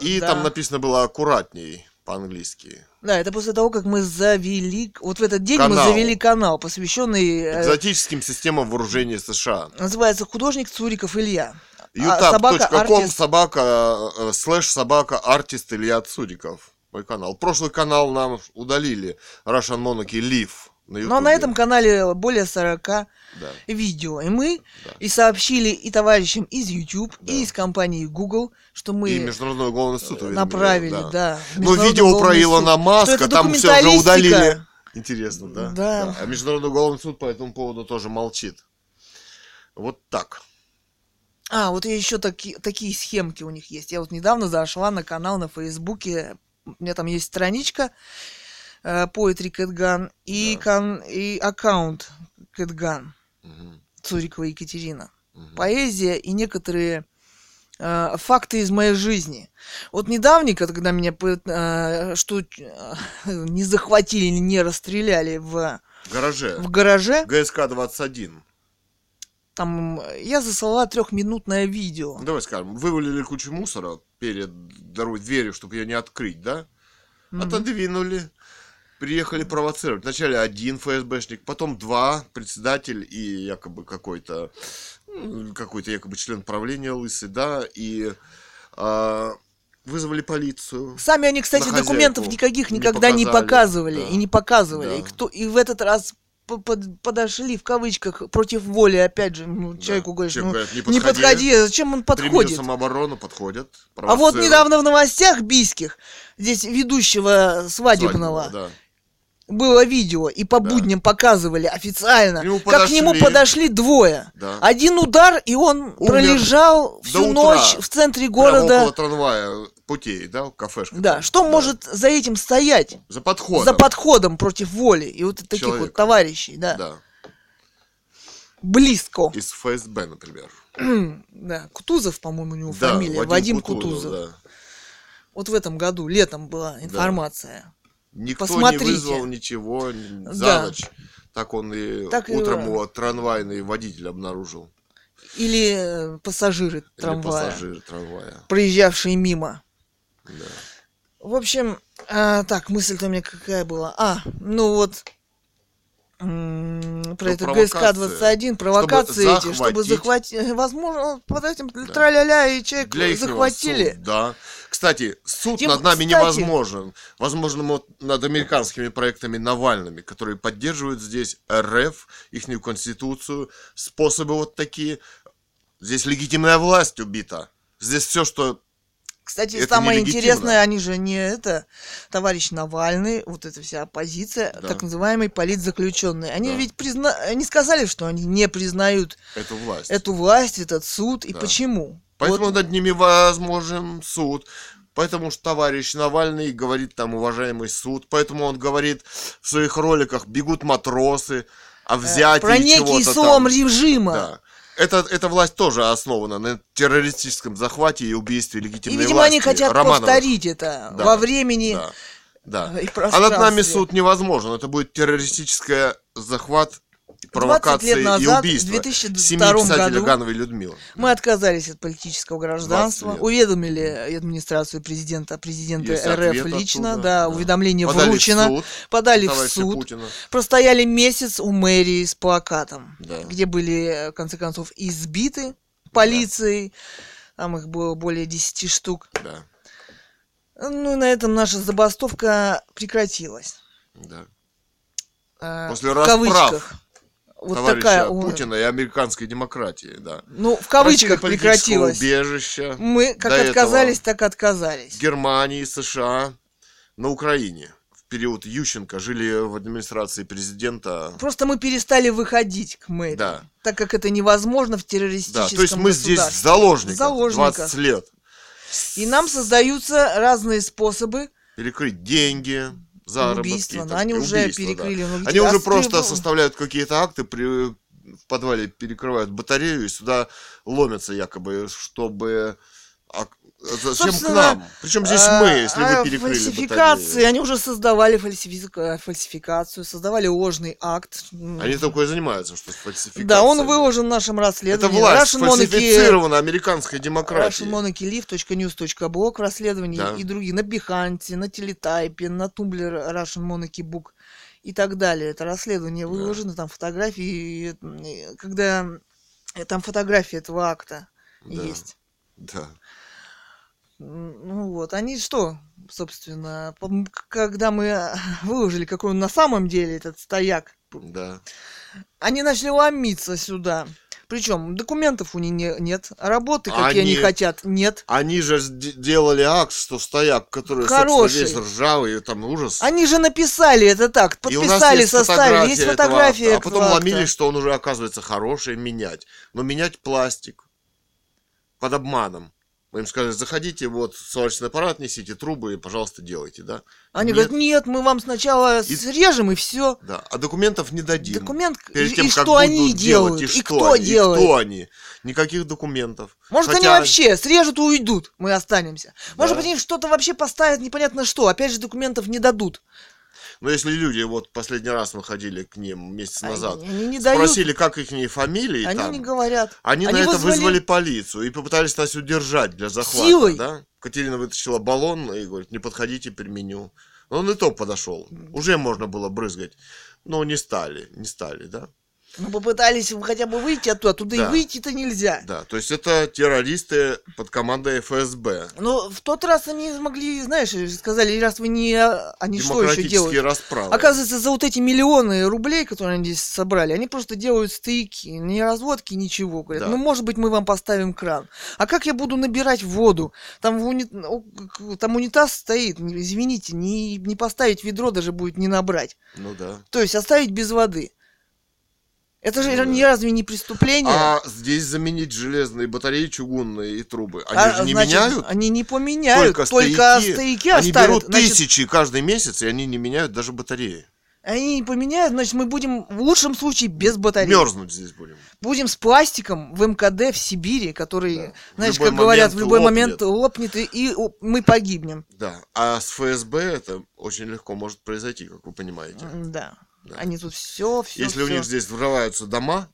И Да. там написано было аккуратней по-английски. Да, это после того, как мы завели... Вот в этот день мы Канал. завели канал, посвященный... э, Экзотическим системам вооружения США. Называется «Художник Цуриков Илья». А, youtube.com артист. собака э, слэш собака артист Илья Цуриков. Мой канал. Прошлый канал нам удалили. Russian Monarchy Live на YouTube. Но Ну, а на этом канале более 40 Да. видео. И мы Да. и сообщили и товарищам из YouTube, Да. и из компании Google, что мы И Международный уголовный суд уведомили, направили, да. да. Но видео про Илона суд. Маска там все уже удалили. Интересно, да? Да. А Международный уголовный суд по этому поводу тоже молчит. Вот так. А, вот еще таки, такие схемки у них есть. Я вот недавно зашла на канал на Фейсбуке. У меня там есть страничка Poetry Catgun и, Да. кан- и аккаунт Catgun Мгм, Цурикова Екатерина. мгм. Поэзия и некоторые э, факты из моей жизни. Вот недавненько, когда меня э, что э, не захватили, не расстреляли в, В гараже. в гараже, ГСК-21. там э, я засылала трехминутное видео. Давай скажем, вывалили кучу мусора перед дорогой дверью, чтобы ее не открыть, да? Мгм. Отодвинули. Приехали провоцировать. Вначале один ФСБшник, потом два, председатель и якобы какой-то какой-то якобы член правления лысый, да, и а, вызвали полицию. Сами они, кстати, документов никаких не никогда не показали, показывали да. и не показывали. Да. И, кто, и в этот раз по- под- подошли в кавычках против воли, опять же, ну, Да. человеку говоришь, ну, говорит, не не подходи. подходи, зачем он Три подходит? самообороны подходят. А вот недавно в новостях бийских здесь ведущего свадебного, Свадьбу, да. Было видео, и по Да. будням показывали официально, К как к нему подошли. двое. Да. Один удар, и он Умер пролежал всю утра. ночь в центре Прямо около города. трамвая путей, да, кафешка. Да, там. что может за этим стоять? За подходом. За подходом против воли. И вот таких вот Человека. товарищей, да. Да. Близко. Из ФСБ, например. да, Кутузов, по-моему, у него Да, фамилия. Вадим, Кутузов. да. Вот в этом году, летом была информация. Никто Посмотрите. не вызвал ничего за Да. ночь. Так он и Так утром его трамвайный водитель обнаружил. Или э, пассажиры Или трамвая, пассажир трамвая. проезжавшие мимо. Да. В общем, а, так, мысль-то у меня какая была? А, ну вот, м, про Ну, это провокации. ГСК-21, провокации эти, чтобы захватить. возможно, под этим траля-ля и человек Для захватили. суд, да. Кстати, суд Тем- над нами кстати- невозможен. Возможно, вот над американскими проектами Навальными, которые поддерживают здесь РФ, ихнюю конституцию, способы вот такие. Здесь легитимная власть убита. Здесь все, что Кстати, Это самое интересное, они же не это, товарищ Навальный, вот эта вся оппозиция, Да. так называемые политзаключенные. Они Да. ведь призна... они сказали, что они не признают эту власть. эту власть, этот суд. И Да. почему? Поэтому Вот над ними возможен суд. Поэтому что товарищ Навальный говорит там уважаемый суд. Поэтому он говорит в своих роликах бегут матросы, взятии Э, про некий слом там. режима. Да. Это, эта власть тоже основана на террористическом захвате и убийстве И, легитимной видимо, власти. они хотят Романовых. повторить это Да, во времени Да. Да. и А над нами пространстве. суд невозможен. Это будет террористический захват, 20 провокации лет и назад, в убийство 2002 семьи году, Гановой Людмилы. Мы отказались от политического гражданства, 20 лет. уведомили администрацию президента, президента Есть РФ лично, оттуда, да, да. уведомление Подали в вручено, суд подали в суд, Путина. простояли месяц у мэрии с плакатом, Да. где были, в конце концов, избиты полицией, там их было более 10 штук. Да, Ну и на этом наша забастовка прекратилась. да. Э, После в расправ кавычках. Вот Товарища такая, Путина и американской демократии, да. ну, в кавычках прекратилась. убежища Мы как До отказались, этого так отказались. в Германии, США, на Украине. В период Ющенко жили в администрации президента. Просто мы перестали выходить к мэрии, Да. так как это невозможно в Да, террористическом то есть мы здесь в заложниках, В заложниках. 20 лет. И нам создаются разные способы перекрыть деньги, заработки. Но так- они уже убийства, да. перекрыли. ну, ведь Они уже просто бу- составляют какие-то акты, при, в подвале перекрывают батарею и сюда ломятся якобы, чтобы... а, зачем к нам? Причем здесь мы, если а, вы перекрыли Фальсификации, батарею? они уже создавали фальсифика- фальсификацию, создавали ложный акт. Они только и занимаются, что с фальсификацией. Да, он выложен в нашем Это власть Russian Monarchy- фальсифицирована американской демократией. russianmonarchylive.news.blog в расследовании Да. и другие. На Behance, на Телетайпе, на Tumblr Russian Monarchy Book и так далее. Это расследование выложено, там фотографии, когда там фотографии этого акта Да. есть. Да. Ну вот, они что, собственно, когда мы э, выложили, какой он на самом деле, этот стояк, Да. они начали ломиться сюда. Причем документов у них не- нет, работы, какие они Они- хотят, нет. Они же делали акт, что стояк, который, Хороший. собственно, весь ржавый, и там ужас. Они же написали этот акт, И у нас подписали, есть составили, есть этого фотография. акта. А потом акта. ломились, что он уже оказывается хороший, менять. Но менять пластик под обманом. Мы им сказали, заходите, вот сварочный аппарат несите, трубы, и, пожалуйста, делайте, да? Они Нет, говорят, нет, мы вам сначала И- срежем и все. Да, а документов не дадим. Документ, Перед и, тем, и как что они делают, и, и что кто они, делает. И кто они? Никаких документов. Может, они Хотя- вообще срежут и уйдут, мы останемся. Может Да. быть, они что-то вообще поставят, непонятно что. Опять же, документов не дадут. Но если люди, вот последний раз мы ходили к ним месяц Они- назад, они не дают. спросили, как их фамилии Они там, не говорят. Они, на Они это вызвали- вызвали полицию и попытались нас удержать для захвата. Силой? Да? Катерина вытащила баллон и говорит, не подходите, применю. Но он и то подошел. Уже можно было брызгать. Но не стали, не стали, да? Ну, попытались хотя бы выйти оттуда, туда Да. и выйти-то нельзя. Да, то есть это террористы под командой ФСБ. Но в тот раз они могли, знаешь, сказали, раз вы не... Они что еще делают? расправы. Оказывается, за вот эти миллионы рублей, которые они здесь собрали, они просто делают стейки, ни разводки, ничего. Говорят, Да. ну, может быть, мы вам поставим кран. А как я буду набирать воду? Там, уни- к- там унитаз стоит, не- извините, не, не поставить ведро даже будет не набрать. Ну да. То есть оставить без воды. Это же да. ни разве не преступление? А здесь заменить железные батареи, чугунные и трубы. Они А, же не значит, меняют. Они не поменяют, Только, только, стояки. стояки Они оставят. берут Значит, тысячи каждый месяц, и они не меняют даже батареи. Они не поменяют, значит, мы будем в лучшем случае без батареи. Мерзнуть здесь будем. Будем с пластиком в МКД в Сибири, который, Да. Знаешь, как говорят, в любой лопнет. момент лопнет, и, и, мы погибнем. Да, а с ФСБ это очень легко может произойти, как вы понимаете. Да. Да. Они тут все, все, Если у них здесь взрываются дома,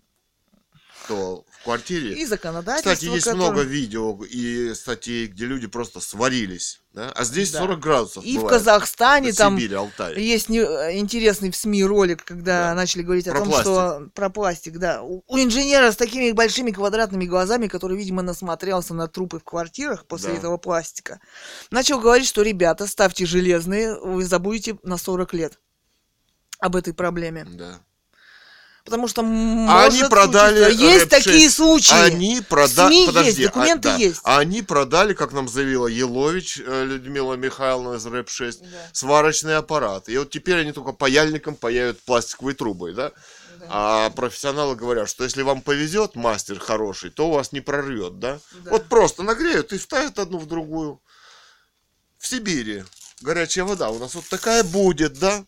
то в квартире... И законодательство, Кстати, есть которое- много видео и статей, где люди просто сварились. Да? А здесь Да. 40 градусов И в бывает. Казахстане На там Сибири, Алтай. есть не- э, интересный в СМИ ролик, когда Да. начали говорить о Про том, что про пластик, да. У, у инженера с такими большими квадратными глазами, который, видимо, насмотрелся на трупы в квартирах после Да. этого пластика, начал говорить, что ребята, ставьте железные, вы забудете на 40 лет об этой проблеме. Да. Потому что А может они продали случиться- Есть рэп-6. такие случаи. Они продали... СМИ Подожди, есть, документы а, да. есть. А они продали, как нам заявила Елович э, Людмила Михайловна из РЭП-6, Да. сварочный аппарат. И вот теперь они только паяльником паяют пластиковые трубы, да? А профессионалы говорят, что если вам повезет, мастер хороший, то у вас не прорвет, да? Да. Вот просто нагреют и ставят одну в другую. В Сибири горячая вода у нас вот такая будет, да?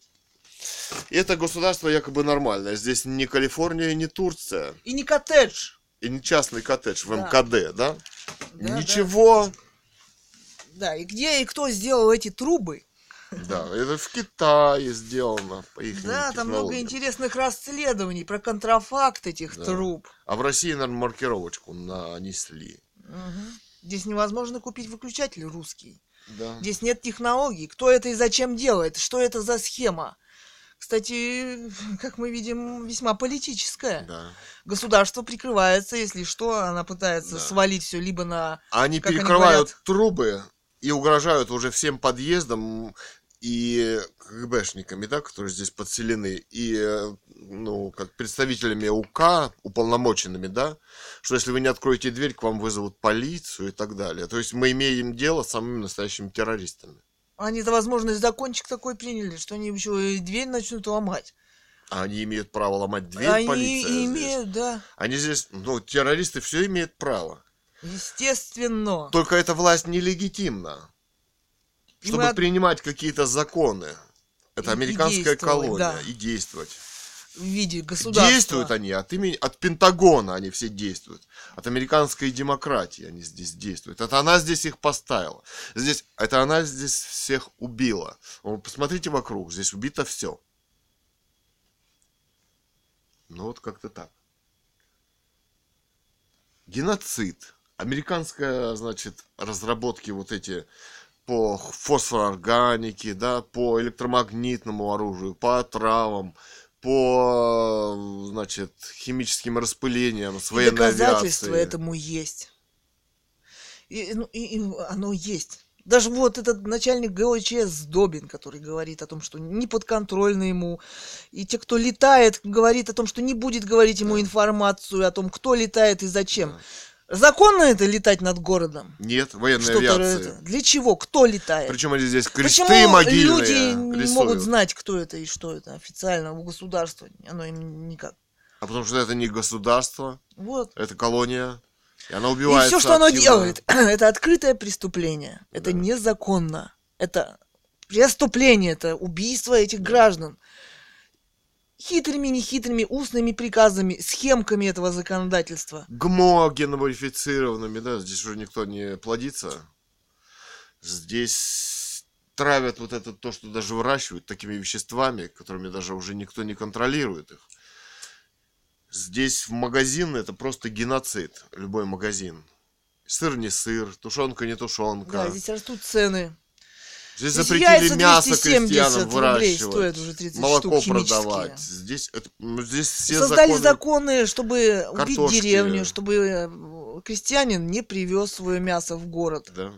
И это государство якобы нормальное. Здесь не Калифорния, не Турция. И не коттедж. И не частный коттедж в Да. МКД, да? Да, Ничего. Да, и где и кто сделал эти трубы? Да. это в Китае сделано по их Да, там много интересных расследований про контрафакт этих Да. труб. А в России, наверное, маркировочку нанесли. Мгм. Здесь невозможно купить выключатель русский. Да. Здесь нет технологий. Кто это и зачем делает? Что это за схема? Кстати, как мы видим, весьма политическая. Да. Государство прикрывается, если что, она пытается Да. свалить все либо на... Они они перекрывают говорят? трубы и угрожают уже всем подъездам и КГБшниками, да, которые здесь подселены, и, э, ну, как представителями УК, уполномоченными, да, что если вы не откроете дверь, к вам вызовут полицию и так далее. То есть мы имеем дело с самыми настоящими террористами. Они-то, возможно, закончик такой приняли, что они еще и дверь начнут ломать. А они имеют право ломать дверь, они полиция здесь. имеют, да. Они здесь, ну, террористы все имеют право. Естественно. Только эта власть нелегитимна. И Чтобы мы принимать какие-то законы. Это И- и американская действовать, колония. да. И действовать. В виде государства. Действуют они от имени, от Пентагона они все действуют. От американской демократии они здесь действуют. Это она здесь их поставила. Здесь, это она здесь всех убила. Посмотрите вокруг, здесь убито все. Ну вот как-то так. Геноцид. Американская, значит, разработки вот эти по фосфорорганике, да, по электромагнитному оружию, по отравам, по, значит, химическим распылениям с военной доказательства авиацией. этому есть. И, ну, и- и оно есть. Даже вот этот начальник ГОЧС Добин, который говорит о том, что не подконтрольно ему. И те, кто летает, говорит о том, что не будет говорить ему информацию о том, кто летает и зачем. Законно это летать над городом? Нет, военной Что-то авиации. это- Для чего? Кто летает? Причем они здесь кресты Почему могильные люди не могут знать, кто это и что это официально у государства? Оно им никак. А потому что это не государство, Вот. это колония. И она И убивает. все, что оно делает, это открытое преступление. Это Да. незаконно. Это преступление, это убийство этих граждан. Хитрыми, нехитрыми, устными приказами, схемками этого законодательства. ГМО геномодифицированными, да, здесь уже никто не плодится. Здесь травят вот это то, что даже выращивают такими веществами, которыми даже уже никто не контролирует их. Здесь в магазин это просто геноцид, любой магазин. Сыр не сыр, тушенка не тушенка. Да, здесь растут цены. Здесь Здесь запретили мясо 270 крестьянам выращивать, уже 30 молоко штук продавать. Здесь, это, ну, здесь все Создали законы... законы, чтобы убить картошки. деревню, чтобы э, крестьянин не привез свое мясо в город. Да.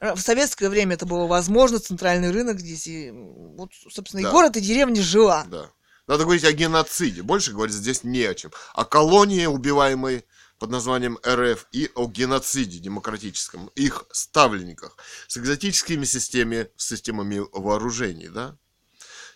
Э, В советское время это было возможно, центральный рынок здесь, и вот, собственно, Да. и город, и деревня жила. Да. Надо говорить о геноциде. Больше говорить здесь не о чем. О колонии, убиваемой под названием РФ, и о геноциде демократическом, их ставленниках, с экзотическими системами, системами вооружений, да?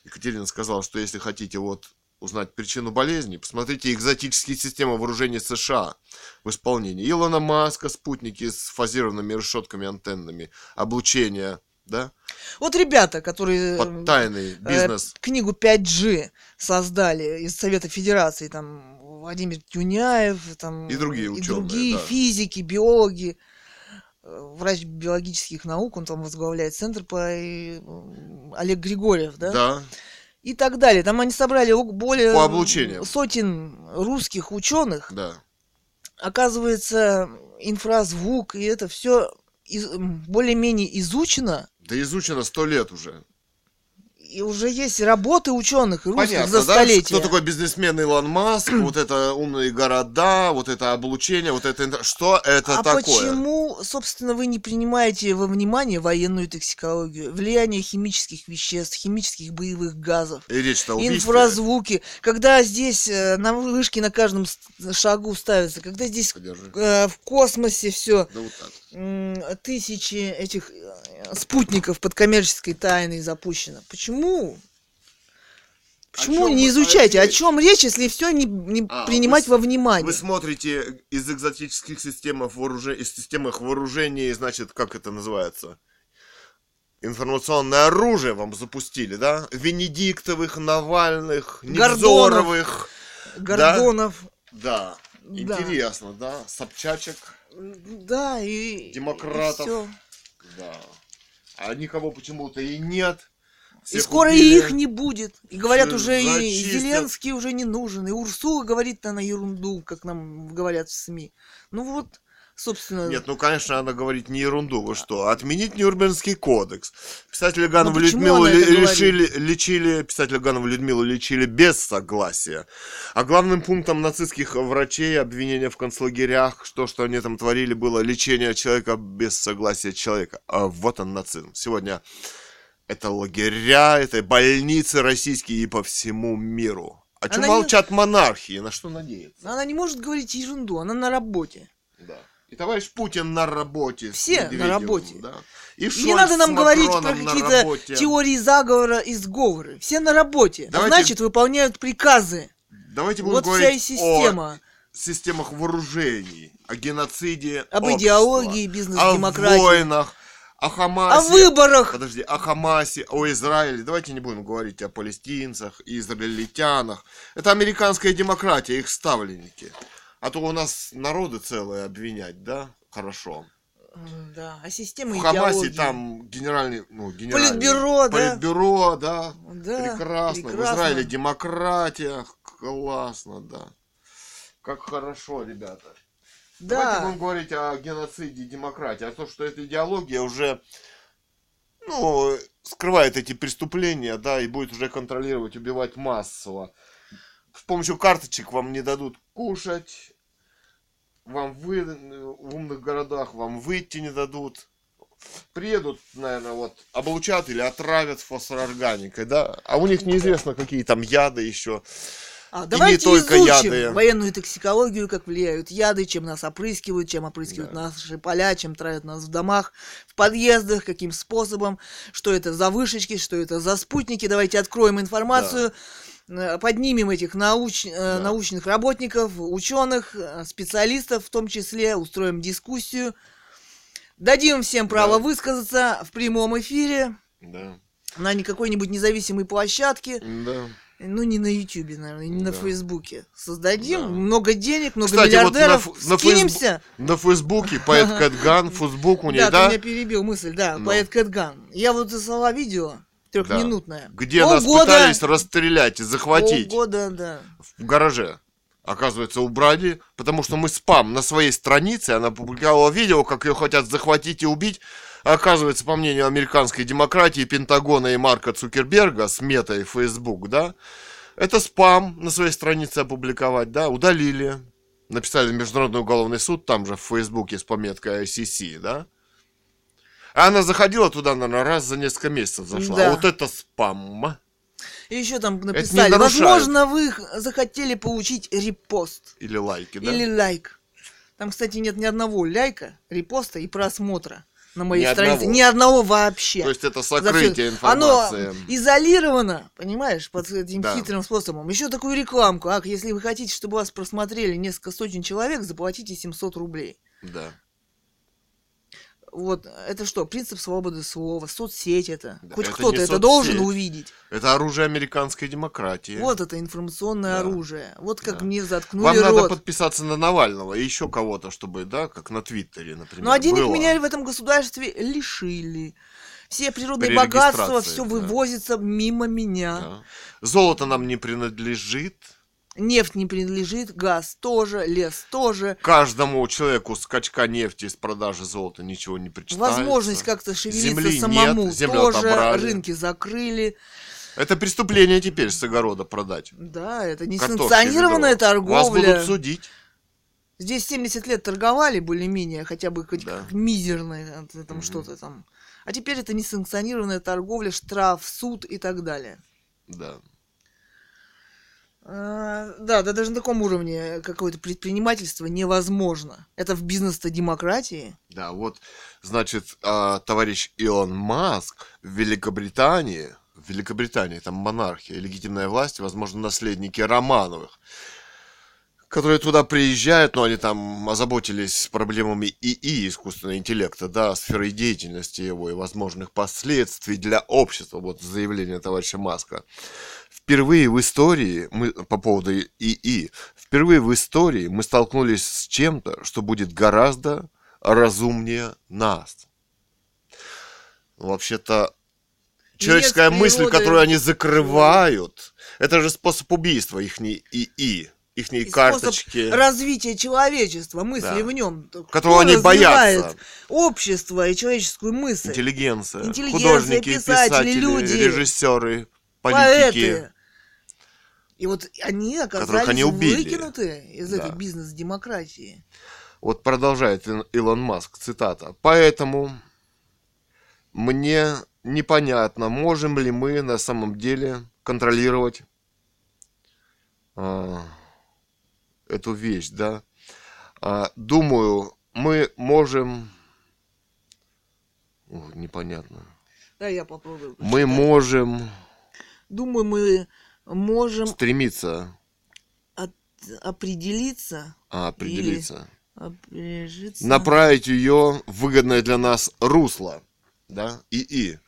Екатерина сказала, что если хотите вот узнать причину болезни, посмотрите экзотические системы вооружений США в исполнении. Илона Маска, спутники с фазированными решетками, антеннами, облучение, да? Вот ребята, которые э, Под тайный э, бизнес. книгу 5G создали из Совета Федерации, там Владимир Тюняев, там И другие и ученые, другие да. физики, биологи, э, врач биологических наук, он там возглавляет центр по э, Олег Григорьев, да? да. и так далее. Там они собрали более По сотен русских ученых. Да. Оказывается, инфразвук, и это все более-менее изучено, Да изучено сто лет уже. и уже есть работы ученых и русских Понятно, за да? столетия. Кто такой бизнесмен Илон Маск, вот это умные города, вот это облучение, вот это... Что это а такое? почему, собственно, вы не принимаете во внимание военную токсикологию, влияние химических веществ, химических боевых газов? И речь-то убийстве. Инфразвуки, когда здесь э, на вышке на каждом шагу ставятся, когда здесь Подержи. э, в космосе все Да вот так. Тысячи этих э, спутников под коммерческой тайной запущено. Почему? Почему не изучаете? а О чем речь, если все не, не А, принимать вы во внимание? Вы смотрите из экзотических систем вооружений, из систем их вооружений, значит, как это называется? Информационное оружие вам запустили, да? Венедиктовых, Навальных, Гордонов. Невзоровых. Гордонов. Да. Да. Интересно, да? Собчачек. Да, и... Демократов. И, всё. Да. А никого почему-то и нет. И Всех скоро убили. и их не будет. И говорят, Всё уже и зачистят. Зеленский уже не нужен. И Урсула говорит она ерунду, как нам говорят в СМИ. Ну вот, собственно... Нет, ну, конечно, она говорит не ерунду. Вы что? Отменить Нюрнбергский кодекс. Писателя Ну, почему Людмилу лечили, лечили, писателя Ганову Людмилу лечили без согласия. А главным пунктом нацистских врачей обвинения в концлагерях, что, что они там творили, было лечение человека без согласия человека. А вот он нацизм. Сегодня это лагеря, это больницы российские и по всему миру. О чем Она не- молчат монархии? На что надеяться? Она не может говорить ерунду, она на работе. Да. И товарищ Путин на работе. Все на работе. Да. И не Шольц надо с нам говорить про какие-то теории заговора и сговоры. Все на работе. А Давайте- Значит, выполняют приказы. Давайте будем Вот говорить вся и система. системах вооружений, о геноциде Об общества, идеологии о бизнес-демократии. войнах, о Хамасе. О выборах. Подожди, о Хамасе, о Израиле. Давайте не будем говорить о палестинцах и израильтянах. Это американская демократия, их ставленники. А то у нас народы целые обвинять, да? Хорошо. Да, а система В Хамасе идеологии. там генеральный, ну, генеральный... Политбюро, да. Политбюро, да. Да, прекрасно. В прекрасно. Израиле демократия. Классно, да. Как хорошо, ребята. Давайте Да, будем говорить о геноциде демократии. А то, что эта идеология уже, ну, скрывает эти преступления, да, и будет уже контролировать, убивать массово. С помощью карточек вам не дадут кушать, вам вы, в умных городах вам выйти не дадут. Приедут, наверное, вот, облучат или отравят фосфорорганикой, да? А у них неизвестно, какие там яды еще. А, давайте только изучим яды. военную токсикологию, как влияют яды, чем нас опрыскивают, чем опрыскивают Да. наши поля, чем травят нас в домах, в подъездах, каким способом, что это за вышечки, что это за спутники. Давайте откроем информацию, э, поднимем этих науч- э, научных работников, ученых, э, специалистов в том числе, устроим дискуссию, дадим всем право Да. высказаться в прямом эфире Да, на не какой-нибудь независимой площадке. да. Ну, не на Ютубе, наверное, не на Да. Фейсбуке. Создадим Да. много денег, много Кстати, вот на миллиардеров, ф- на скинемся. На Фейсбуке поэт Кэтган, Фейсбук у нее, да, да? ты меня перебил мысль, да, поэт Кэтган. Я вот засала видео, трехминутное. Где нас Полгода- пытались расстрелять и захватить Полгода, да. в гараже. Оказывается, убрали, потому что мы спам на своей странице, она публиковала видео, как ее хотят захватить и убить. Оказывается, по мнению американской демократии, Пентагона и Марка Цукерберга с метой Facebook, да, это спам на своей странице опубликовать, да, удалили. Написали в Международный уголовный суд, там же в Фейсбуке с пометкой ICC, да. А она заходила туда, наверное, раз за несколько месяцев зашла. Да. А вот это спам. И еще там написали, возможно, вы захотели получить репост Или лайки, да? или лайк. Там, кстати, нет ни одного лайка, репоста и просмотра на моей Ни странице. одного. Ни одного вообще. То есть это За сокрытие всё. Оно информации. изолировано, понимаешь, под этим Да. хитрым способом. Еще такую рекламку. Ах, если вы хотите, чтобы вас просмотрели несколько сотен человек, заплатите 700 рублей. Да. Вот, это что, принцип свободы слова, соцсеть это. Да, Хоть кто-то это должен увидеть. Это оружие американской демократии. Вот это информационное Да. оружие. Вот как Да. мне заткнули Вам надо рот. подписаться на Навального и еще кого-то, чтобы, да, как на Твиттере, например. Ну а денег было. меня в этом государстве лишили. Все природные При богатства, все да. вывозится мимо меня. Да. Золото нам не принадлежит. Нефть не принадлежит, газ тоже, лес тоже. Каждому человеку скачка нефти с продажи золота ничего не причитается. Возможность как-то шевелиться Земли самому нет, землю тоже. отобрали. Рынки закрыли. Это преступление теперь с огорода продать. Да, это несанкционированная ведро. Вас торговля. будут судить. Здесь 70 лет торговали более-менее, хотя бы хоть Да. мизерное, там Мгм. что-то там. А теперь это несанкционированная торговля, штраф, суд и так далее. Да. А, Да, да даже на таком уровне какое-то предпринимательство невозможно. Это в бизнес-то демократии. Да, вот, значит, а, товарищ Илон Маск в Великобритании, в Великобритании там монархия, легитимная власть, возможно, наследники Романовых, которые туда приезжают, но они там озаботились проблемами ИИ, искусственного интеллекта, да, сферой деятельности его и возможных последствий для общества, вот заявление товарища Маска. Впервые в истории, мы по поводу ИИ, впервые в истории мы столкнулись с чем-то, что будет гораздо разумнее нас. Вообще-то, человеческая мысль, природы. которую они закрывают, это же способ убийства их ИИ, их И карточки. развития человечества, мысли Да. в нем. Которого они боятся. Общество и человеческую мысль. Интеллигенция, Интеллигенция, художники, писатели, писатели, люди, режиссеры, политики. Поэты. И вот они оказались они убили. выкинуты из Да. этой бизнес-демократии. Вот продолжает Ил- Илон Маск, цитата. Поэтому мне непонятно, можем ли мы на самом деле контролировать а, эту вещь, да. А, думаю, мы можем... О, непонятно. Да, я попробую. Мы прочитать. можем Думаю, мы можем стремиться определиться, А, определиться. опряжиться. Направить ее в выгодное для нас русло. Да? И и.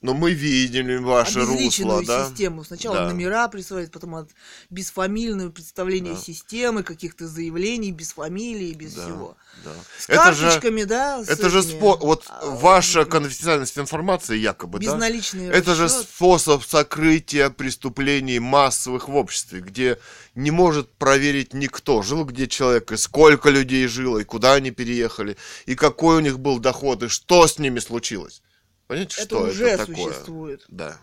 Но мы видели ваше русло, да? систему. Сначала Да. номера присваивать, потом от бесфамильное представление Да. системы, каких-то заявлений, без фамилии, без Да, всего. да. С Это же, карточками, да, с это же этими, спо... вот а, ваша конфиденциальность информации якобы, да? безналичные Это же расчёты. способ сокрытия преступлений массовых в обществе, где не может проверить никто, жил где человек, и сколько людей жило, и куда они переехали, и какой у них был доход, и что с ними случилось. Понимаете, Это что уже это такое? существует. Да.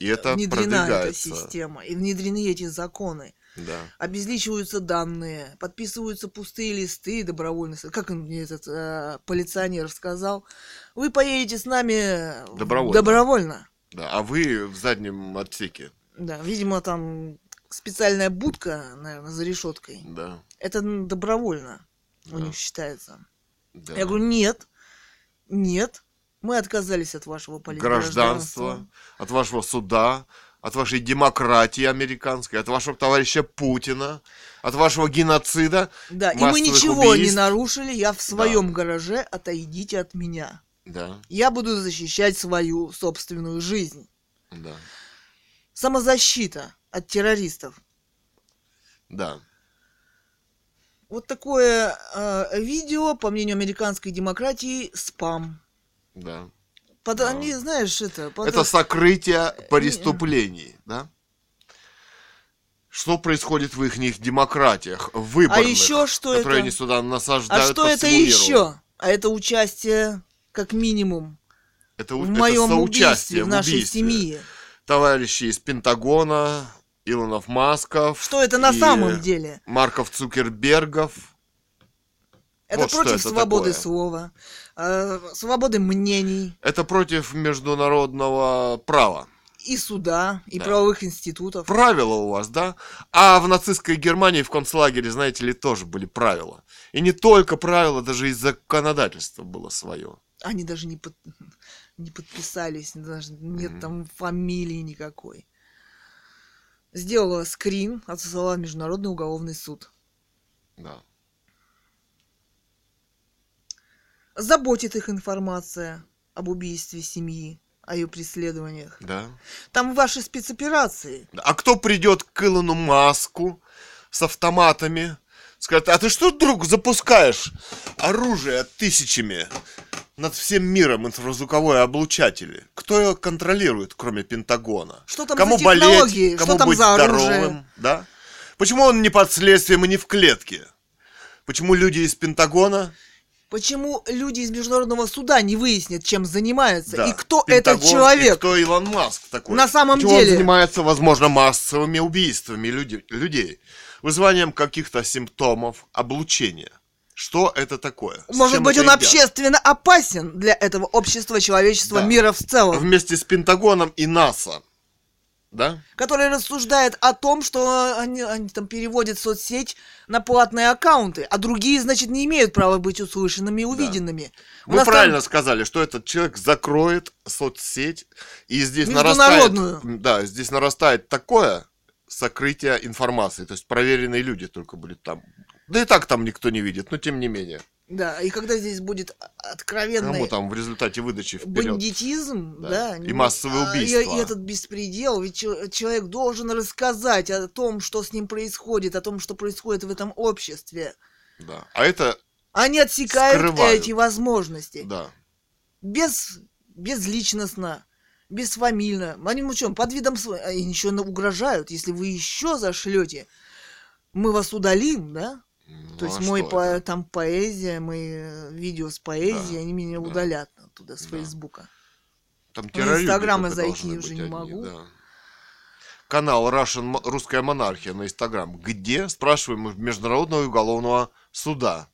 И это внедрена эта система, и внедрены эти законы. Да. Обезличиваются данные, подписываются пустые листы добровольно. Как мне этот э, полиционер сказал, вы поедете с нами Добровольно. добровольно. да. А вы в заднем отсеке. Да, видимо, там специальная будка, наверное, за решеткой. Да. Это добровольно у Да. них считается. да. Я говорю, нет, нет, мы отказались от вашего политгражданства. гражданства, от вашего суда, от вашей демократии американской, от вашего товарища Путина, от вашего геноцида. Да, и мы ничего не убийств. нарушили, я в своем гараже, отойдите от меня. Да, Я буду защищать свою собственную жизнь. да, Самозащита от террористов. да. Вот такое э, видео, по мнению американской демократии, спам. Да. Под, Да. Они, знаешь, это... под- Это сокрытие преступлений, да? Что происходит в их демократиях, выборных, А еще что которые это? они сюда насаждают а что это миру? еще? А это участие, как минимум, Это, в это моем соучастие убийстве, в нашей убийстве. семье. Товарищи из Пентагона, Илонов Масков. Что это на самом деле? Марков Цукербергов. Это вот против это свободы такое. слова, э, свободы мнений Это против международного права. и суда, и Да. правовых институтов. Правила у вас, да? А в нацистской Германии в концлагере, знаете ли, тоже были правила. И не только правила, даже и законодательство было свое. Они даже не, под- не подписались, даже нет Мгм. там фамилии никакой. Сделала скрин, отсылала в Международный уголовный суд. Да. Заботит их информация об убийстве семьи, о ее преследованиях. Да. Там ваши спецоперации. А кто придет к Илону Маску с автоматами, скажет, а ты что, друг, запускаешь оружие тысячами над всем миром, инфразвуковые облучатели? Кто ее контролирует, кроме Пентагона? Что там кому за технологии? болеть, Что кому там быть за здоровым, оружие? да? Почему он не под следствием и не в клетке? Почему люди из Пентагона Почему люди из Международного суда не выяснят, чем занимается Да, и кто Пентагон, этот человек? И кто Илон Маск такой? На самом Почему деле. он занимается, возможно, массовыми убийствами люди- людей, вызыванием каких-то симптомов облучения. Что это такое? Может быть, он едят? общественно опасен для этого общества, человечества, Да. мира в целом, Вместе с Пентагоном и НАСА. Да? который рассуждает о том, что они, они там переводят соцсеть на платные аккаунты, а другие, значит, не имеют права быть услышанными и увиденными. У Вы нас там- правильно сказали, что этот человек закроет соцсеть, и здесь нарастает, да, здесь нарастает такое сокрытие информации, то есть проверенные люди только будут там. Да и так там никто не видит, но тем не менее. Да, и когда здесь будет откровенный Кому там в результате выдачи вперед? бандитизм, Да. да, И массовые а, и- убийства. И, этот беспредел, ведь чел- человек должен рассказать о том, что с ним происходит, о том, что происходит в этом обществе. Да. А это, Они отсекают Скрывают. эти возможности. да. Без, безличностно, бесфамильно. Они ну что, под видом они еще угрожают, если вы еще зашлете, мы вас удалим, да? Ну, То есть а мой по- это? там поэзия, мои э, видео с поэзией, Да, они меня да. удалят оттуда, с Да. Фейсбука. Там в терроризм Инстаграм только зайти уже не одни, могу. да. Канал Russian, Русская монархия на Инстаграм. Где, спрашиваем, Международного уголовного суда.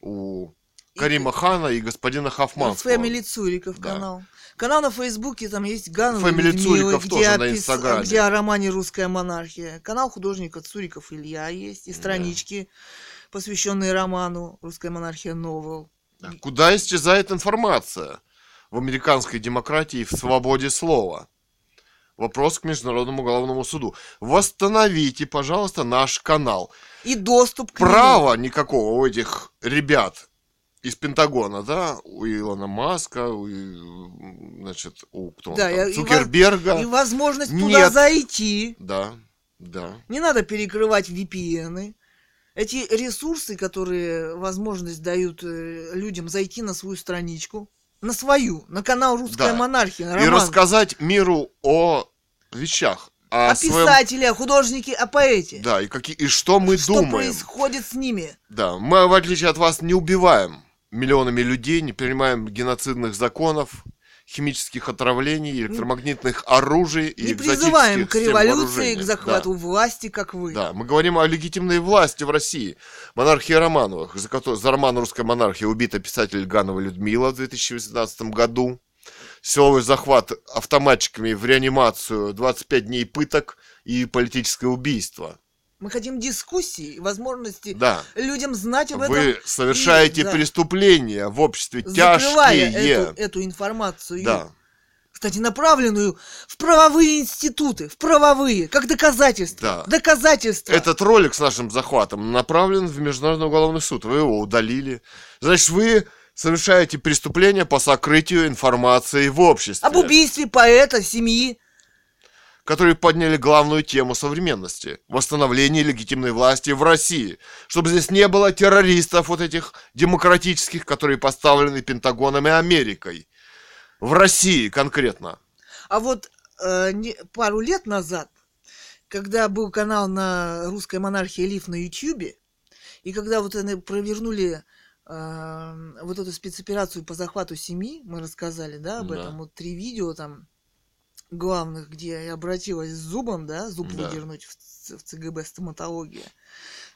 У И- Карима Хана и господина Хафманского. Фэмили Цуриков Да. канал. Канал на Фейсбуке, там есть Ганова Family Людмила, Цуриков где, тоже на опис- Инстаграме. где о романе «Русская монархия». Канал художника Цуриков Илья есть, и странички, посвященные роману «Русская монархия Новел». Да. Куда исчезает информация в американской демократии и в свободе слова? Вопрос к Международному уголовному суду. Восстановите, пожалуйста, наш канал. И доступ к нему. Права никакого у этих ребят из Пентагона, да, у Илона Маска, у, значит, у кто Да, там, и- и Цукерберга. И возможность туда Нет. зайти. Да, да. Не надо перекрывать VPN. Эти ресурсы, которые возможность дают э, людям зайти на свою страничку, на свою, на канал Русская Да. монархия, И Роман, рассказать миру о вещах, о, о своем- писателе, о художнике, о поэте. Да, и, какие, и что мы что думаем. происходит с ними. Да, мы, в отличие от вас, не убиваем миллионами людей, не принимаем геноцидных законов, химических отравлений, электромагнитных оружий и не призываем к революции, к захвату власти, как вы. Да, да, мы говорим о легитимной власти в России. Монархия Романовых, за, за роман «Русская монархия» убита писатель Ганова Людмила в 2018 году. Силовой захват автоматчиками в реанимацию, 25 дней пыток и политическое убийство. Мы хотим дискуссии, возможности Да. людям знать об этом. Вы совершаете и, да, преступления в обществе тяжкие. эту, эту информацию. Да. Кстати, направленную в правовые институты, в правовые, как доказательство. Да. Доказательство. Этот ролик с нашим захватом направлен в Международный уголовный суд. Вы его удалили. Значит, вы совершаете преступление по сокрытию информации в обществе, Об убийстве поэта, семьи. Которые подняли главную тему современности – восстановление легитимной власти в России. Чтобы здесь не было террористов вот этих демократических, которые поставлены Пентагоном и Америкой. В России конкретно. А вот э, не- пару лет назад, когда был канал на русской монархии Лив на Ютьюбе, и когда вот они провернули э, вот эту спецоперацию по захвату семьи, мы рассказали, да, об Да. этом, вот три видео там главных, где я обратилась с зубом, да, зуб Да. выдернуть в, в ЦГБ стоматология.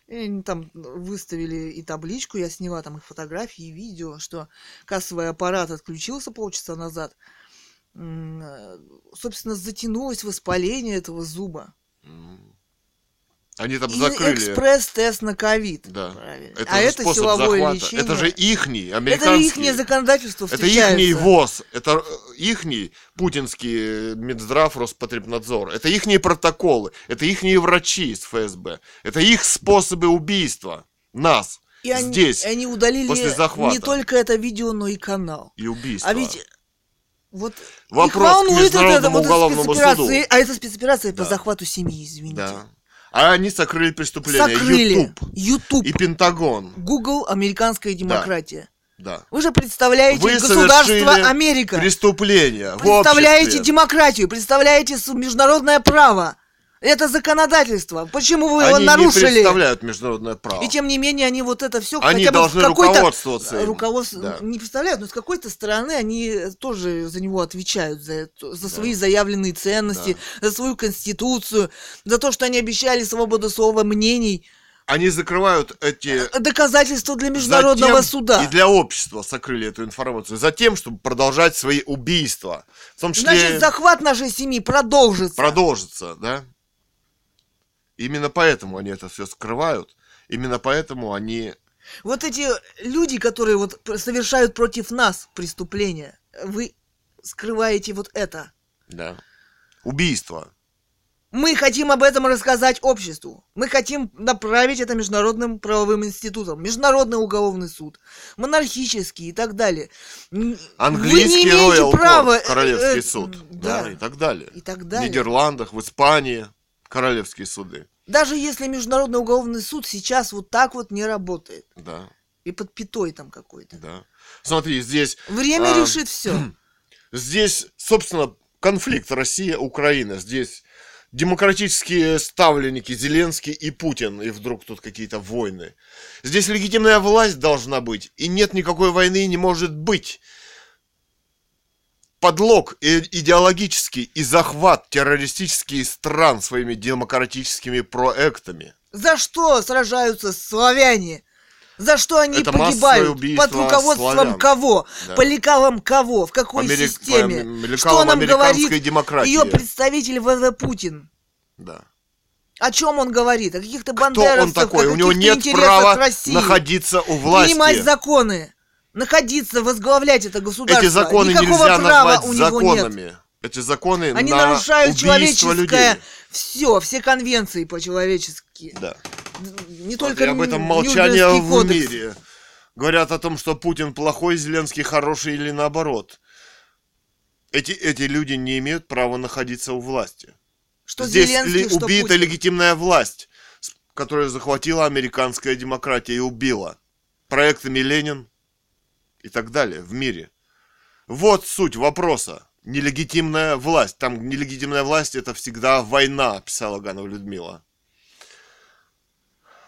И они там выставили и табличку, я сняла там их фотографии и видео, что кассовый аппарат отключился полчаса назад. Э, Собственно, затянулось воспаление этого зуба. Они там И закрыли. экспресс-тест на ковид. Да. Правильно. Это а это силовое захвата. лечение. Это же ихний, Это американский. ихнее законодательство Это ихний ВОЗ, это э, ихний путинский Минздрав, Роспотребнадзор, это ихние протоколы, это ихние врачи из ФСБ, это их способы убийства нас И они, здесь и они удалили после захвата. не только это видео, но и канал. и убийства. А ведь вот Вопрос их к волнует вот это, Международному вот эта уголовному суду. а это спецоперация по Да. захвату семьи, извините. Да. А они сокрыли преступление. Сокрыли. YouTube YouTube. и Пентагон. Google американская демократия. Да. Вы же представляете Вы государство Америка. Преступление Представляете демократию, представляете международное право. Это законодательство. Почему вы его Они не нарушили? представляют международное право. И тем не менее они вот это все Они хотя бы должны руководствоваться руководство Да. не представляют, но с какой-то стороны они тоже за него отвечают за это- за свои заявленные ценности, за свою конституцию, за то, что они обещали свободу слова мнений, Они закрывают эти доказательства для международного Затем суда. И для общества сокрыли эту информацию. Затем, чтобы продолжать свои убийства. В том числе Значит, захват нашей семьи продолжится. продолжится, да? Именно поэтому они это все скрывают. Именно поэтому они... Вот эти люди, которые вот совершают против нас преступления, вы скрываете вот это. Да. Убийство. Мы хотим об этом рассказать обществу. Мы хотим направить это международным правовым институтам. Международный уголовный суд, монархический и так далее. Английский Вы не имеете Royal права... Court, Королевский э, э, суд. Да. Да. и так далее. И так В далее. Нидерландах, в Испании королевские суды. Даже если Международный уголовный суд сейчас вот так вот не работает. Да, И под пятой там какой-то. да. Смотри, здесь Время А, решит все. Здесь, собственно, конфликт Россия-Украина. Здесь демократические ставленники Зеленский и Путин, и вдруг тут какие-то войны. Здесь легитимная власть должна быть, и нет никакой войны не может быть. Подлог идеологический и захват террористических стран своими демократическими проектами. За что сражаются славяне? За что они Это погибают? Под руководством славян. кого? Да. По лекалам кого? В какой Америк- системе? по Что нам говорит демократии. ее представитель ВВ Путин? Да. О чем он говорит? О каких-то Кто бандеровцах, он такой? У него нет права России. находиться у власти. Принимать законы. Находиться, возглавлять это государство. Эти законы Никакого нельзя права назвать у него нет. законами. Эти законы Они на нарушают человеческое людей. все, все конвенции по-человечески. Да. Не Вот только и об этом молчание в кодекс. мире. Говорят о том, что Путин плохой, Зеленский хороший или наоборот. Эти, эти люди не имеют права находиться у власти. Что Здесь Зеленский, ли- что убита Путин. легитимная власть, которая захватила американская демократия и убила. Проектами Ленин и так далее в мире. Вот суть вопроса. Нелегитимная власть. Там нелегитимная власть это всегда война, писала Ганова Людмила.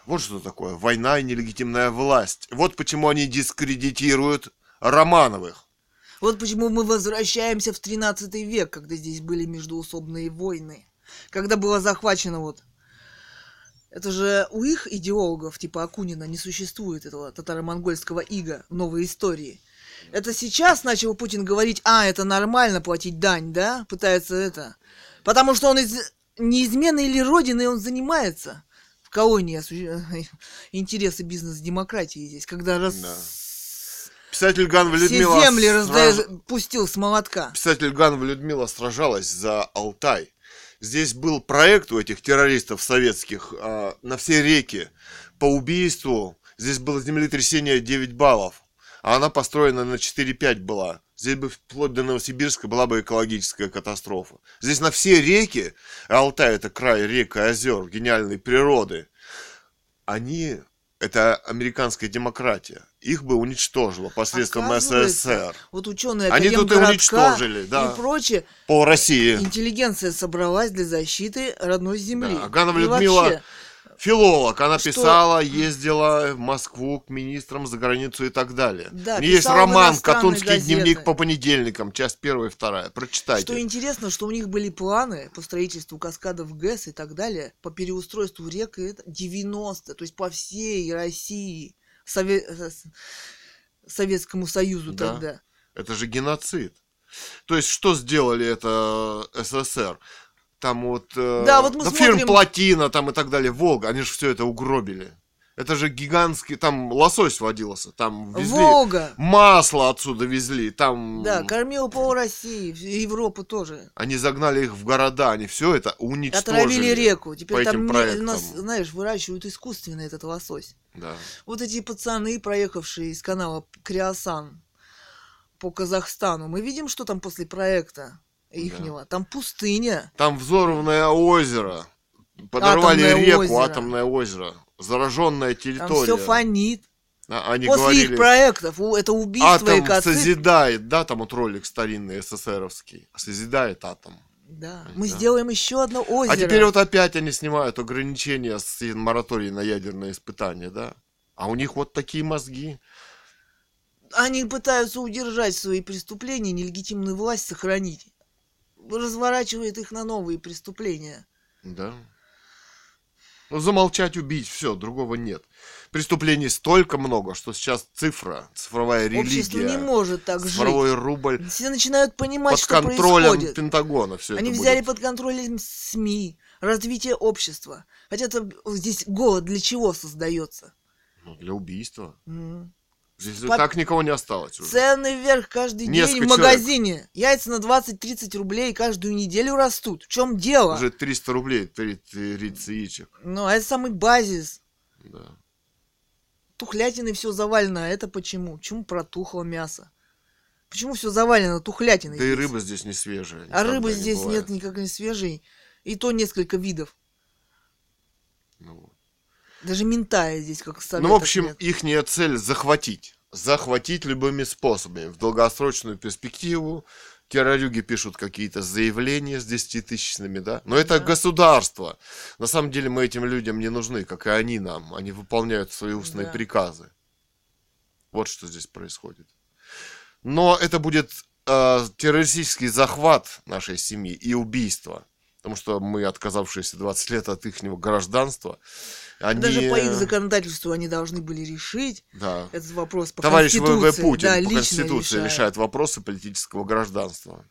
Вот что такое. Война и нелегитимная власть. Вот почему они дискредитируют Романовых. Вот почему мы возвращаемся в 13 век, когда здесь были междуусобные войны. Когда было захвачено вот... Это же у их идеологов, типа Акунина, не существует этого татаро-монгольского ига в новой истории. Это сейчас начал Путин говорить, а, это нормально платить дань, да? Пытается это. Потому что он из неизменной или родины он занимается. В колонии осу- интересы бизнес-демократии здесь, когда раз... Да. Писатель Ганова Все Людмила земли сраж- раздает, пустил с молотка. Писатель Ганова Людмила сражалась за Алтай. Здесь был проект у этих террористов советских а, на все реки по убийству. Здесь было землетрясение 9 баллов, а она построена на 4-5 была. Здесь бы вплоть до Новосибирска была бы экологическая катастрофа. Здесь на все реки, а Алтай это край рек и озер, гениальной природы, они, это американская демократия, их бы уничтожила посредством СССР. Вот ученые Они тут и уничтожили, да. и прочее. По России. Интеллигенция собралась для защиты родной земли. Да, Аганова И Людмила вообще, Филолог, она Что- писала, ездила в Москву к министрам за границу и так далее. Да, У нее есть роман «Катунский газеты. дневник по понедельникам», часть первая и вторая. Прочитайте. Что интересно, что у них были планы по строительству каскадов ГЭС и так далее, по переустройству рек и это 90, то есть по всей России, Сове- э, Советскому Союзу Да. тогда. Это же геноцид. То есть, что сделали это СССР? Там вот... э, Да, вот мы фильм смотрим- «Плотина» там и так далее, «Волга», они же все это угробили. Это же гигантский... Там лосось водился, там везли... Волга! Масло отсюда везли, там... Да, кормила пол России, Европу тоже. Они загнали их в города, они все это уничтожили. Отравили реку. по Теперь этим там у проектам. нас, знаешь, выращивают искусственно этот лосось. Да. Вот эти пацаны, проехавшие из канала Криосан по Казахстану, мы видим, что там после проекта ихнего. Там пустыня. Там взорванное озеро. Подорвали Атомное реку, озеро. атомное озеро. Зараженная Там территория. все фонит. А- Они После говорили, их проектов это убийство атом экоцид. созидает, да, там вот ролик старинный СССРовский. Созидает атом. Да. Мы Да. сделаем еще одно озеро. А теперь вот опять они снимают ограничения с мораторий на ядерные испытания, да? А у них вот такие мозги. Они пытаются удержать свои преступления, нелегитимную власть сохранить. Разворачивает их на новые преступления. Да. Ну, замолчать, убить, все, другого нет. Преступлений столько много, что сейчас цифра, цифровая Общество не религия, может так жить. цифровой рубль Все начинают понимать, под что контролем происходит. Пентагона все Они это взяли будет. под контролем СМИ, развитие общества. Хотя это здесь голод для чего создается? Ну, для убийства. М. Здесь По- так никого не осталось уже. Цены вверх каждый Несколько день в человек. магазине. Яйца на 20-30 рублей каждую неделю растут. В чем дело? Уже 300 рублей, 30 яичек. Ну, а это самый базис. Да. Тухлятиной все завалено. А это почему? Почему протухло мясо? Почему все завалено тухлятиной? Да и здесь? рыба здесь не свежая. А рыбы не здесь бывает. нет никак не свежей. И то несколько видов. Ну. Даже ментая здесь как советов Ну, в общем, нет. их цель захватить. Захватить любыми способами. В долгосрочную перспективу террорюги пишут какие-то заявления с 10-тысячными, да? Но это Да. государство. На самом деле мы этим людям не нужны, как и они нам. Они выполняют свои устные Да. приказы. Вот что здесь происходит. Но это будет э, террористический захват нашей семьи и убийство. Потому что мы, отказавшиеся 20 лет от их гражданства, они... Даже по их законодательству они должны были решить Да. этот вопрос по Товарищ В.В. Конституции. Путин да, по Конституции решает. решает вопросы политического гражданства.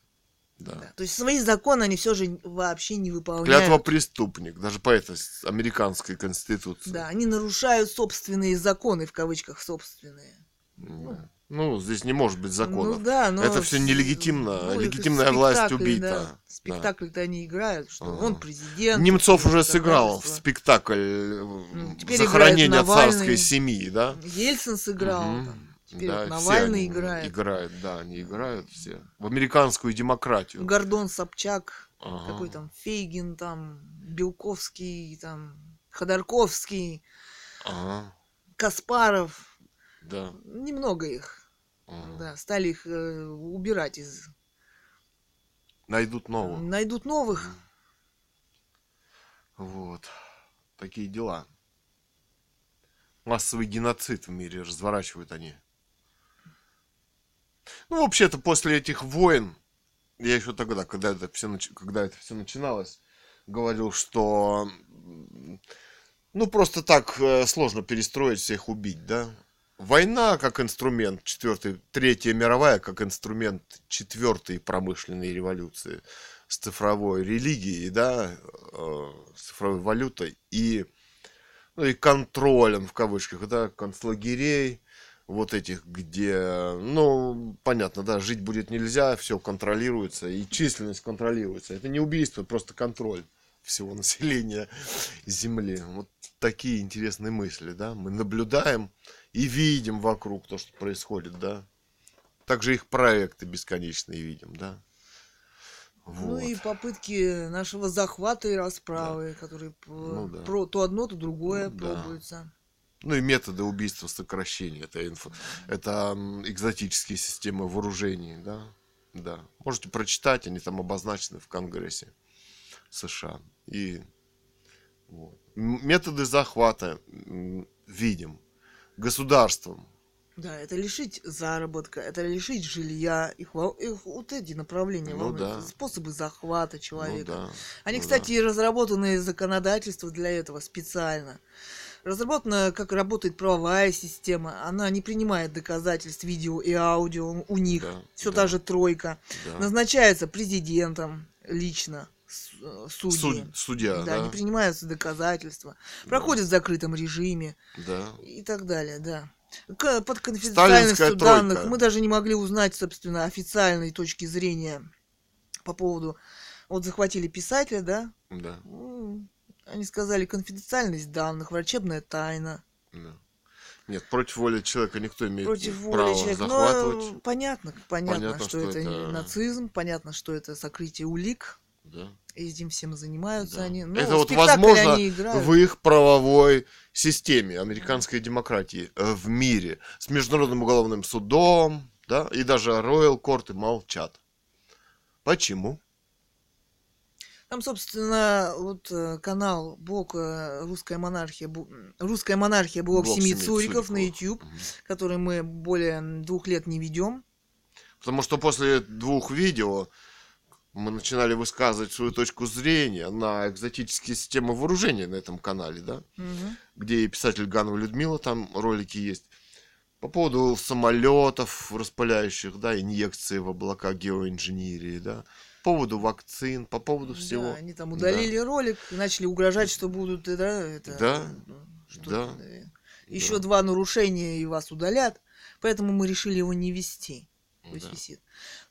Да. Да. То есть свои законы они все же вообще не выполняют. Клятва преступник, даже по этой американской конституции. Да, они нарушают собственные законы, в кавычках собственные. Да. Ну, здесь не может быть законов. Ну да, но... Это все нелегитимно. ну, Легитимная власть убита. да. Да. Спектакль-то они играют, что Ага. он президент. Немцов уже сыграл в спектакль э, теперь захоронения царской семьи, да? Ельцин сыграл. Мгм. там. Теперь Да, вот Навальный играет. Играют, да, они играют все. В американскую демократию. Гордон Собчак, Ага. какой там Фейгин, там Белковский, там Ходорковский, Ага, Каспаров. да. Немного их. Ага. Да, стали их э, убирать из. Найдут новых. Найдут новых. Вот. Такие дела. Массовый геноцид в мире разворачивают они. Ну, вообще-то, после этих войн, я еще тогда, когда это все, когда это все начиналось, говорил, что ну, просто так э, сложно перестроить, всех убить, да? Война как инструмент, четвертый, третья мировая как инструмент четвертой промышленной революции с цифровой религией, да, э, с цифровой валютой и, ну, и контролем, в кавычках, да, концлагерей, вот этих, где, ну, понятно, да, жить будет нельзя, все контролируется, и численность контролируется. Это не убийство, просто контроль всего населения Земли. Вот такие интересные мысли, да. Мы наблюдаем и видим вокруг то, что происходит, да. Также их проекты бесконечные видим, да. Ну Вот. и попытки нашего захвата и расправы, которые п- Ну да. про то одно, то другое Ну да. пробуются. Ну и методы убийства сокращения. Это, инфо- это экзотические системы вооружений, да. Да. Можете прочитать, они там обозначены в Конгрессе США. И вот. Методы захвата видим государством. Да, это лишить заработка, это лишить жилья, их, их вот эти направления, Ну волнуют, да. способы захвата Ну человека. да. Они, ну кстати, и разработаны законодательство для этого специально. Разработана, как работает правовая система. Она не принимает доказательств видео и аудио у них. Да, Все да. та же тройка. да. Назначается президентом лично судьи. Суд- судья, да, да. не принимаются доказательства. Проходят в закрытом режиме Да. и так далее, да. Под конфиденциальностью данных тройка. мы даже не могли узнать, собственно, официальной точки зрения по поводу... Вот захватили писателя, да, Да. Они сказали конфиденциальность данных, врачебная тайна. да. Нет, против воли человека никто имеет Против воли право человека. захватывать. Но понятно, понятно, Понятно, что, что это, это- нацизм, понятно, что это сокрытие улик. Да. Этим всем занимаются Да. они. Ну, Это вот возможно они играют. в их правовой системе американской демократии э, в мире с международным уголовным судом, да, и даже Royal Корты молчат. Почему? Там, собственно, вот э, канал Блок э, Русская монархия, Русская монархия Блок Семи Семи Цуриков на. YouTube, Мгм. который мы более двух лет не ведем. Потому что после двух видео мы начинали высказывать свою точку зрения на экзотические системы вооружения на этом канале, да, где и писатель Ганова Людмила, там ролики есть. По поводу самолетов распыляющих, да, инъекции в облака геоинженерии, да, по поводу вакцин, по поводу всего. Да, они там удалили ролик и начали угрожать, что будут, э, да, это, Да, что да, еще да. два нарушения и вас удалят, поэтому мы решили его не вести. Пусть Да. висит.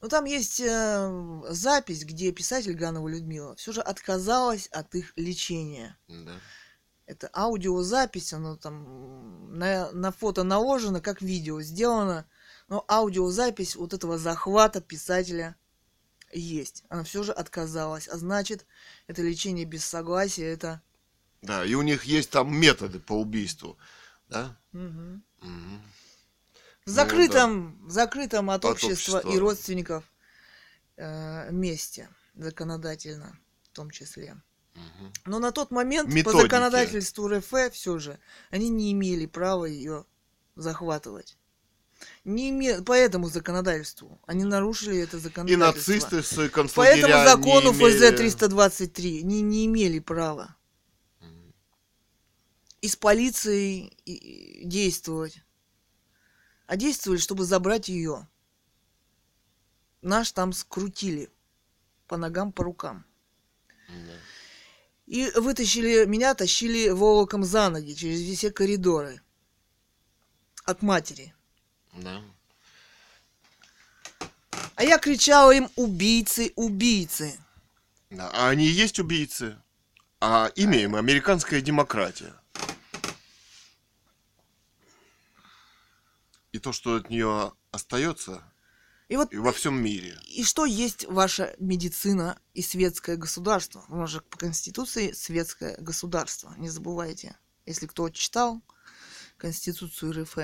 Но там есть э, запись, где писатель Ганова Людмила все же отказалась от их лечения. Да. Это аудиозапись, оно там на, на фото наложено, как видео сделано, но аудиозапись вот этого захвата писателя есть. Она все же отказалась. А значит, это лечение без согласия, это... Да, и у них есть там методы по убийству, да? Мгм. Мгм. В Ну закрытом, в закрытом от, От общества, общества. и родственников э, месте законодательно в том числе. Мгм. Но на тот момент по Методики. законодательству РФ все же они не имели права ее захватывать. Не име... По этому законодательству. Они нарушили это И законодательство. нацисты с По этому закону имели- ФЗ-323 не, не имели права Мгм. и с полицией и- и действовать. А действовали, чтобы забрать ее. Наш там скрутили по ногам, по рукам. Да. И вытащили, меня тащили волоком за ноги через все коридоры. От матери. Да. А я кричала им убийцы, убийцы. Да, А они и есть убийцы. А имя им американская демократия. И то, что от нее остается И вот и во всем мире. и что есть ваша медицина и светское государство? У нас же по Конституции светское государство, не забывайте. Если кто читал Конституцию РФ.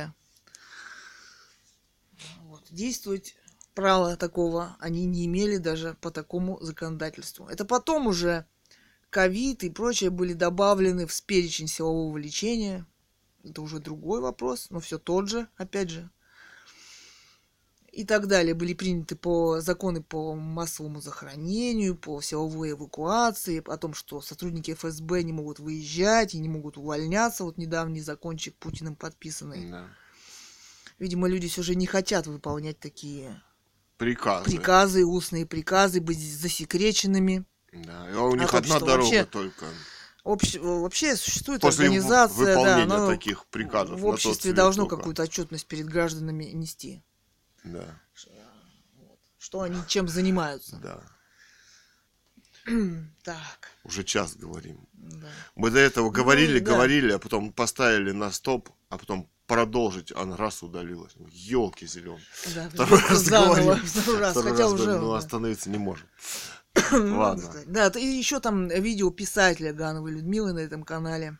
Вот. Действовать права такого они не имели даже по такому законодательству. Это потом уже ковид и прочее были добавлены в перечень силового лечения. Это уже другой вопрос, но все тот же, опять же. И так далее были приняты по законы по массовому захоронению, по силовой эвакуации, о том, что сотрудники ФСБ не могут выезжать и не могут увольняться. Вот недавний закончик Путиным подписанный. Да. Видимо, люди все же не хотят выполнять такие Приказы. приказы, устные приказы, быть засекреченными. Да. И у них От одна дорога вообще только. Общ- Вообще существует После организация, да, выполнения но таких приказов. в обществе должно какую-то отчетность перед гражданами нести. Да, Что они чем занимаются. да. Так, Уже час говорим. да. Мы до этого говорили, да. говорили, а потом поставили на стоп, а потом продолжить, а раз удалилось. Елки зеленые. Да, Второй раз заново, говорим. второй раз, Второй хотя раз уже... говорим, но да. остановиться не можем. Ну, Ладно. кстати. Да, и еще там видео писателя Гановой Людмилы на этом канале.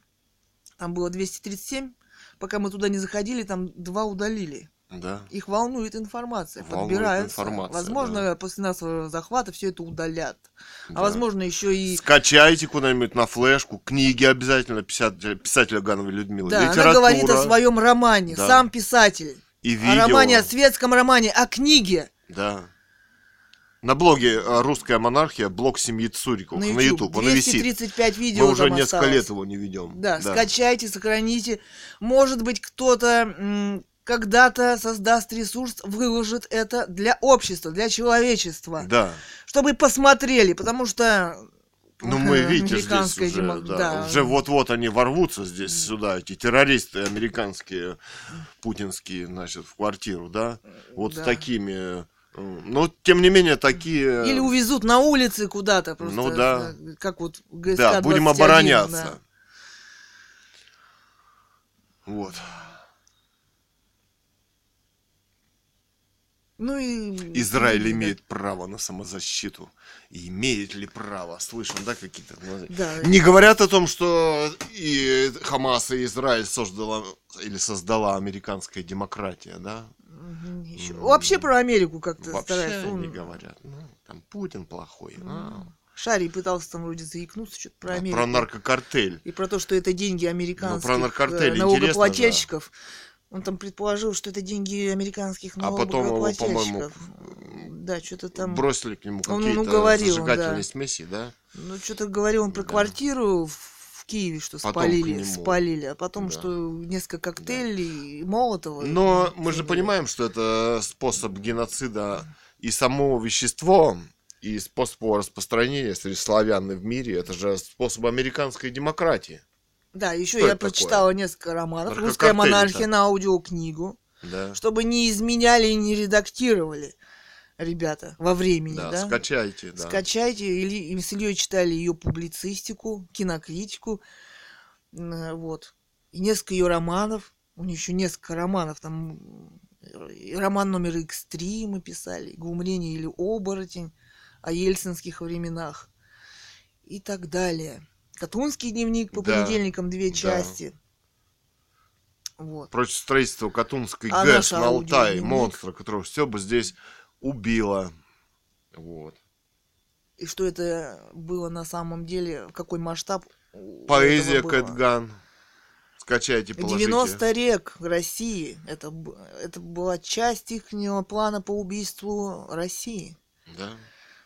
Там было 237. Пока мы туда не заходили, там два удалили. Да. Их волнует информация, Волнует подбирается. информация, возможно, да. после нашего захвата все это удалят. Да. А возможно, еще и... Скачайте куда-нибудь на флешку, книги обязательно писателя, писателя Гановой Людмилы, Да, литература она говорит о своем романе, Да. сам писатель. и О видео. романе, о светском романе, о книге. Да. На блоге э, «Русская монархия», блог семьи Цуриковых, На на YouTube. YouTube, он и висит. 235 видео Мы уже там несколько осталось. лет его не ведем. Да, скачайте, сохраните. Может быть, кто-то когда-то создаст ресурс, выложит это для общества, для человечества, Да. чтобы посмотрели, потому что Ну, мы, видите, здесь уже, демо- да, да. уже вот-вот они ворвутся здесь сюда, эти террористы американские, путинские, значит, в квартиру, да? Вот Да. с такими... э, Но, тем не менее, такие... или увезут на улицы куда-то просто. Ну да. э, Как вот ГСК Да, будем 21, обороняться. да. Вот. Ну и... Израиль да. имеет право на самозащиту. И имеет ли право? Слышим, да, какие-то... ну, Да. Не говорят о том, что и Хамас, и Израиль создала или создала американская демократия, да? М. Вообще про Америку как-то Вообще старается. Он- не говорят. Ну, там Путин плохой. а. Шарий пытался там вроде заикнуться что-то про А Америку. Про наркокартель. И про то, что это деньги американских Ну, про э, налогоплательщиков. Он там предположил, что это деньги американских А потом его, налогоплательщиков. по-моему, да, что-то там... Бросили к нему Он, ну, какие-то говорил, зажигательные да. смеси, да? Ну, что-то говорил он про Да. квартиру в в Киеве, что Потом спалили, спалили, а потом, Да. что несколько коктейлей и Молотова. Но и мы же понимаем, что это способ геноцида и само вещество, и способ его распространения среди славян в мире, это же способ американской демократии. Да, еще Что я это такое? прочитала несколько романов. Русская монархия на аудиокнигу. Да, Чтобы не изменяли и не редактировали ребята во времени, да, да? скачайте, да. Скачайте. Или и с Ильей читали ее публицистику, кинокритику. Вот. И несколько ее романов. У нее еще несколько романов. Там э, роман номер X3 мы писали. Глумление или оборотень о ельцинских временах. И так далее. Катунский дневник по Да, понедельникам две да. части. Вот. Против строительства Катунской А ГЭС на Алтае, монстра, которого все бы здесь убило. Вот. И что это было на самом деле, какой масштаб у Поэзия. Кэтган. Скачайте, положите. 90 рек России. Это, это была часть их плана по убийству России. Да.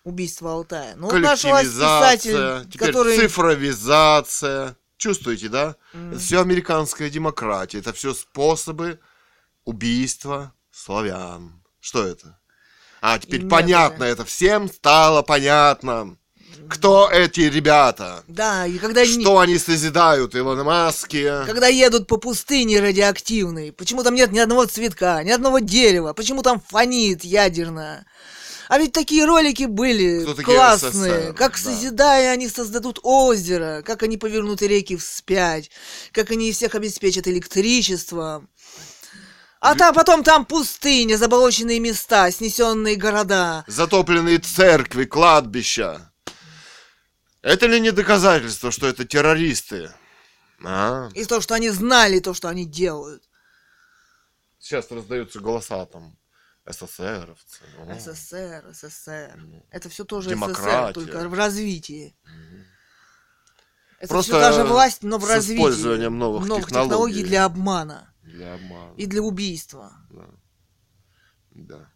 Убийство Алтая. Ну, Коллективизация, писатель, теперь который... цифровизация. Чувствуете, да? М. Это все американская демократия. Это все способы убийства славян. Что это? А, теперь И понятно методы. это. Всем стало понятно. Кто эти ребята? Да, и когда, они- Что они созидают? Илон Маски. когда едут по пустыне радиоактивной, почему там нет ни одного цветка, ни одного дерева, почему там фонит ядерно, А ведь такие ролики были Кто классные. СССР, как да. созидая, они создадут озеро, как они повернут реки вспять, как они всех обеспечат электричеством. А там потом там пустыня, заболоченные места, снесенные города. Затопленные церкви, кладбища. Это ли не доказательство, что это террористы? А? И то, что они знали то, что они делают. Сейчас раздаются голоса там. СССРовцы. О. СССР, СССР. Это все тоже Демократия. СССР, только в развитии. Это Просто все та же власть, но в с развитии. использованием новых технологий. для обмана Для обмана. и для убийства. Да. Да.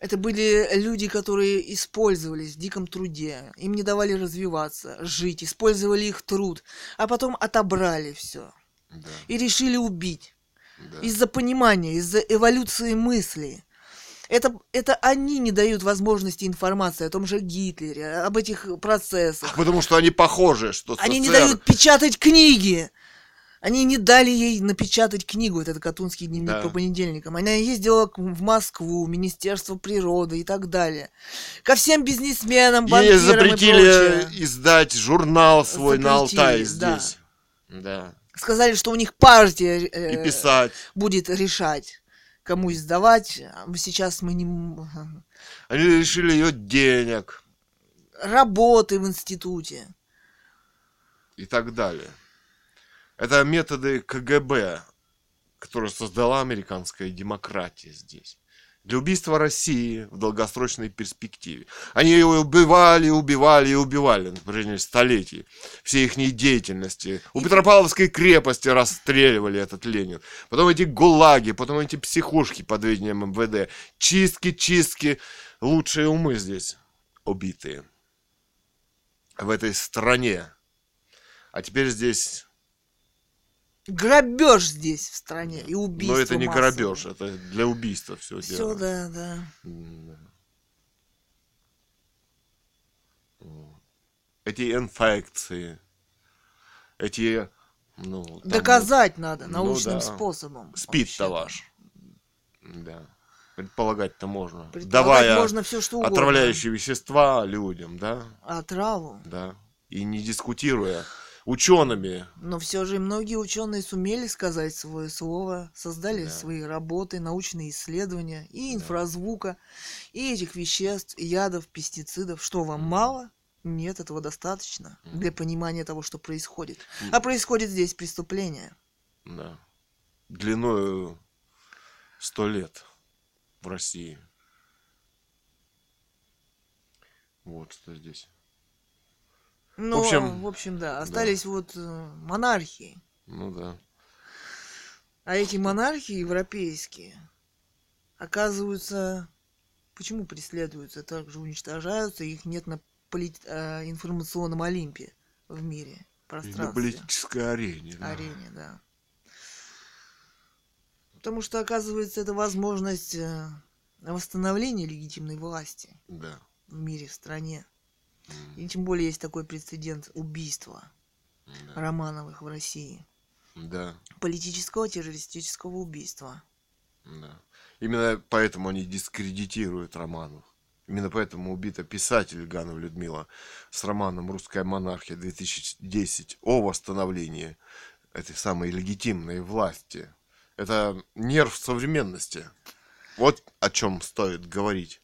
Это были люди, которые использовались в диком труде. Им не давали развиваться, жить, использовали их труд, а потом отобрали все Да. и решили убить. да. Из-за понимания, из-за эволюции мысли. Это, это они не дают возможности информации о том же Гитлере, об этих процессах. Потому что они похожи, что Они не СССР дают печатать книги. Они не дали ей напечатать книгу, этот Катунский дневник Да. по понедельникам. Она ездила в Москву, Министерство природы и так далее. Ко всем бизнесменам, Ей банкирам и запретили прочее. издать журнал свой на Запретили, Алтае да. здесь. Да. Сказали, что у них партия э, И писать. будет решать, кому издавать. Сейчас мы не... Они лишили ее денег Работы в институте. и так далее. Это методы КГБ, которые создала американская демократия здесь. Для убийства России в долгосрочной перспективе. Они ее убивали, убивали и убивали на протяжении столетий. Все их деятельности. У Петропавловской крепости расстреливали этот Ленин. Потом эти гулаги, потом эти психушки под видением МВД. Чистки, чистки. Лучшие умы здесь убитые. В этой стране. А теперь здесь... Грабеж здесь в стране и убийство Но это не массовое. грабеж, это для убийства все, Все, дело. да, да. Да. Эти инфекции, эти, ну, там Доказать надо ну научным да. способом. Спит-то ваш. Да. Предполагать-то можно. Предполагать Давая можно все что угодно. отравляющие вещества людям, да, Отраву. да. И не дискутируя учеными, Но все же многие ученые сумели сказать свое слово, создали Да. свои работы, научные исследования и инфразвука, и этих веществ, ядов, пестицидов. Что вам мало? Нет, этого достаточно для понимания того, что происходит. А происходит здесь преступление. да, длиною сто лет в России. Вот что здесь. Но, в общем, общем, да, остались вот э, монархии. Ну да. А эти монархии европейские, оказываются, почему преследуются, также уничтожаются, их нет на полит- э, информационном Олимпе в мире, И на пространстве, политической арене. да. арене, да. Потому что, оказывается, это возможность э, восстановления легитимной власти Да. в мире, в стране. И тем более есть такой прецедент убийства Да. Романовых в России. да. Политического террористического убийства. Да. Именно поэтому они дискредитируют Романов. Именно поэтому убита писатель Ганова Людмила с романом «Русская монархия 2010» о восстановлении этой самой легитимной власти. Это нерв современности. Вот о чем стоит говорить.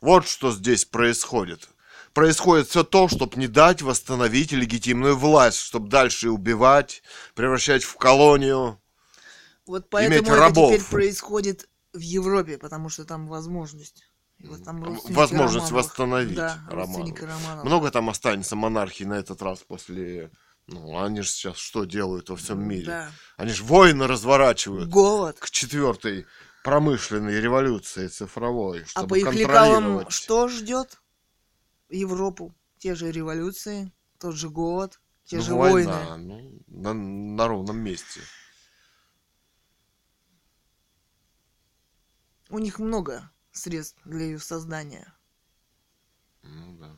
Вот что здесь происходит. Происходит все то, чтобы не дать восстановить легитимную власть, чтобы дальше убивать, превращать в колонию. Вот Иметь поэтому это рабов. теперь происходит в Европе, потому что там возможность. Вот там возможность Романовых. восстановить Да, Романовых. Много там останется монархии на этот раз после... Ну, они же сейчас что делают во всем мире? Да. Они же войны разворачивают Голод. к четвертой промышленной революции цифровой, А чтобы по их лекалам что ждет Европу? Те же революции, тот же голод, те Ну, же война, войны. ну, на, на ровном месте. У них много средств для ее создания. Ну, да.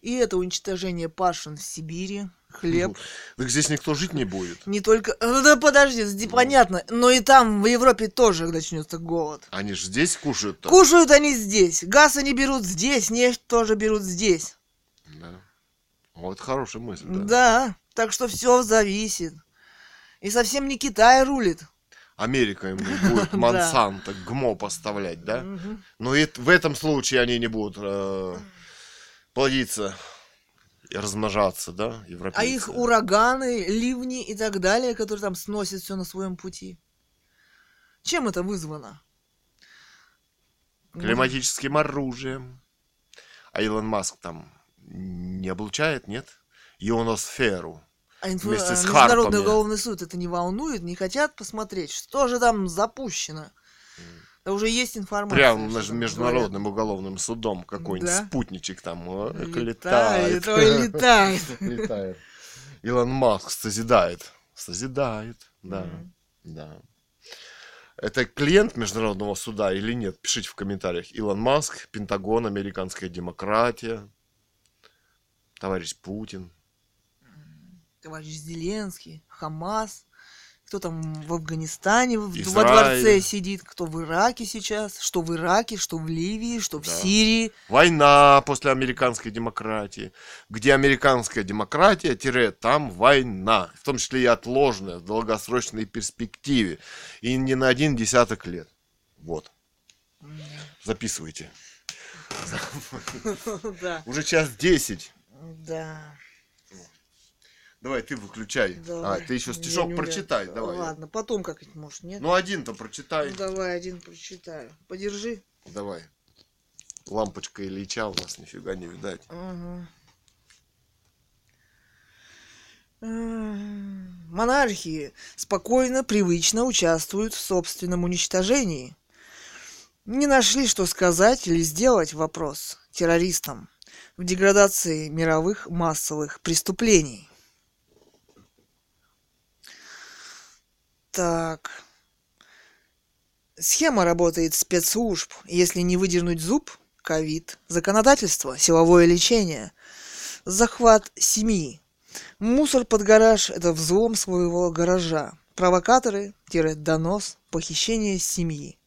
И это уничтожение пашин в Сибири, хлеб. Так здесь никто жить не будет. Не только... Ну да подожди, здесь понятно. Но и там, в Европе, тоже начнется голод. Они же здесь кушают-то. Кушают они здесь. Газ они берут здесь, нефть тоже берут здесь. Да. Вот хорошая мысль, да. Да, так что все зависит. И совсем не Китай рулит. Америка ему будет. Монсанто, ГМО поставлять, да? Но и в этом случае они не будут э, плодиться и размножаться, да, европейцы. А их ураганы, ливни и так далее, которые там сносят все на своем пути. Чем это вызвано? Климатическим оружием. А Илон Маск там не облучает, нет? Ионосферу. А инфо- вместе с а Международный уголовный суд это не волнует, не хотят посмотреть, что же там запущено. Да уже есть информация. Прям там международным уголовным судом какой-нибудь Да. спутничек там говорят. летает. Летает, летает. Илон Маск созидает. Созидает, да. Да. Это клиент международного суда или нет? Пишите в комментариях. Илон Маск, Пентагон, американская демократия, товарищ Путин. Товарищ Зеленский, Хамас. Кто там в Афганистане в- во дворце сидит, кто в Ираке сейчас, что в Ираке, что в Ливии, что в Да. Сирии. Война после американской демократии. Где американская демократия, тире, там война. В том числе и отложенная, в долгосрочной перспективе. И не на один десяток лет. Вот. Записывайте. Уже час десять. да. Давай, ты выключай. давай. А, ты еще стишок прочитай, умею. давай. Ладно, потом как-нибудь, может, нет? Ну, один-то прочитай. Ну, давай один прочитаю. Подержи. Давай. Лампочка Ильича у нас нифига не видать. Ага. М, Монархии спокойно, привычно участвуют в собственном уничтожении. Не нашли, что сказать или сделать вопрос террористам в деградации мировых массовых преступлений. Так. Схема работает спецслужб. Если не выдернуть зуб, ковид, законодательство, силовое лечение, захват семьи. Мусор под гараж – это взлом своего гаража. Провокаторы – донос, похищение семьи.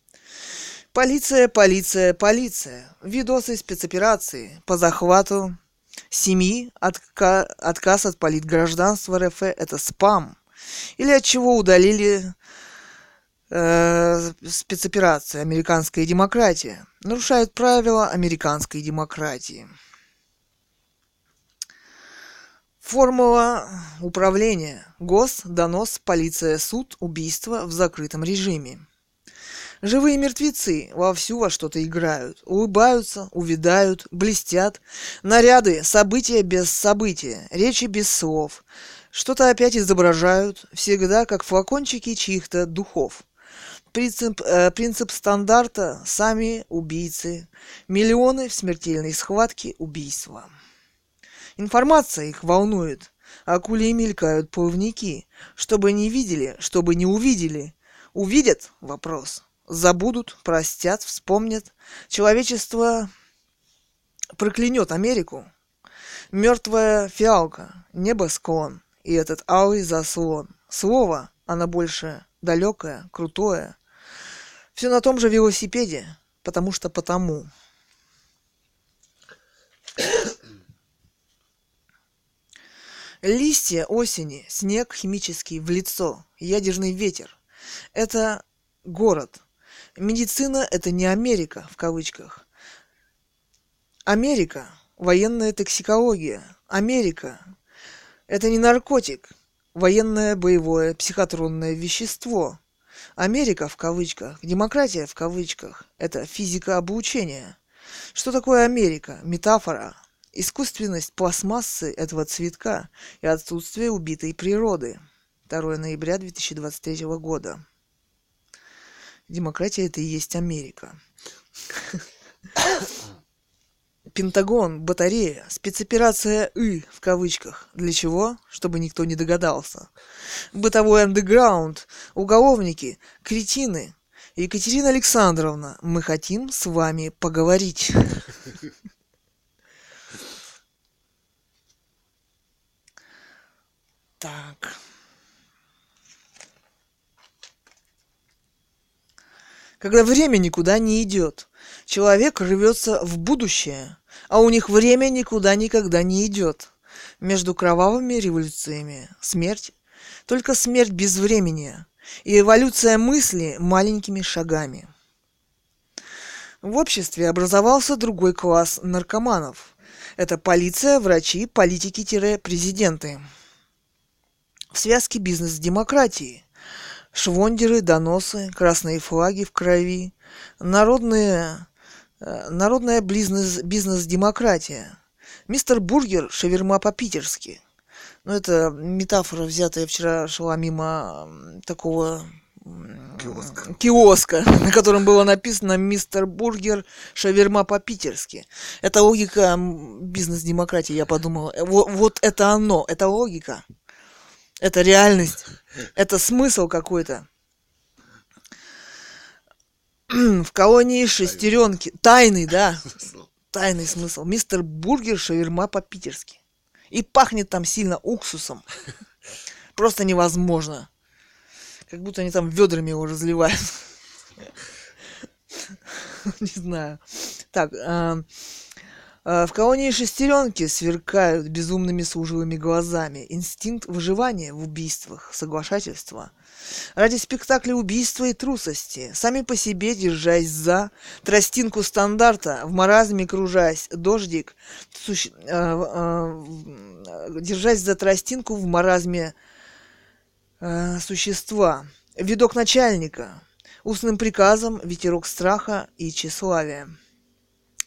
Полиция, полиция, полиция. Видосы спецоперации по захвату семьи, отка- отказ от политгражданства РФ – это спам. Или от чего удалили э, спецоперации «Американская демократия». Нарушают правила американской демократии. Формула управления. Гос, донос, полиция, суд, убийство в закрытом режиме. Живые мертвецы вовсю во что-то играют, улыбаются, увядают, блестят. Наряды, события без события, речи без слов. Что-то опять изображают, всегда как флакончики чьих-то духов. Принцип, э, принцип стандарта – сами убийцы. Миллионы в смертельной схватке убийства. Информация их волнует. Акулии мелькают плавники. Чтобы не видели, чтобы не увидели. Увидят? Вопрос. Забудут, простят, вспомнят. Человечество проклянет Америку. Мертвая фиалка, небосклон и этот алый заслон. Слово, оно больше далекое, крутое. Все на том же велосипеде, потому что потому. Листья осени, снег химический в лицо, ядерный ветер. Это город. Медицина – это не Америка, в кавычках. Америка – военная токсикология. Америка – это не наркотик, военное боевое психотронное вещество. Америка в кавычках, демократия в кавычках – это физика обучения. Что такое Америка? Метафора. Искусственность пластмассы этого цветка и отсутствие убитой природы. 2 ноября 2023 года. Демократия это и есть Америка. Пентагон, батарея, спецоперация «И» в кавычках. Для чего? Чтобы никто не догадался. Бытовой андеграунд, уголовники, кретины. Екатерина Александровна, мы хотим с вами поговорить. Так. Когда время никуда не идет, человек рвется в будущее, а у них время никуда никогда не идет. Между кровавыми революциями смерть, только смерть без времени, и эволюция мысли маленькими шагами. В обществе образовался другой класс наркоманов. Это полиция, врачи, политики-президенты. В связке бизнес с демократией. Швондеры, доносы, красные флаги в крови, народные, народная бизнес, бизнес-демократия. Мистер Бургер, шаверма по-питерски. Ну, это метафора, взятая вчера шла мимо такого Киоска. киоска, на котором было написано «Мистер Бургер, шаверма по-питерски». Это логика бизнес-демократии, я подумала. Э, во- Вот это оно, это логика. Это реальность. Это смысл какой-то. В колонии шестеренки. Тайный, да. Тайный смысл. Мистер Бургер, шаверма по-питерски. И пахнет там сильно уксусом. Просто невозможно. Как будто они там ведрами его разливают. Не знаю. Так, а, а, в колонии шестеренки сверкают безумными служивыми глазами. Инстинкт выживания в убийствах, соглашательства. Ради спектакля убийства и трусости, сами по себе держась за тростинку стандарта, в маразме кружась, дождик, суще- а, а, в- держась за тростинку в маразме э, существа. Видок начальника. Устным приказом ветерок страха и тщеславия.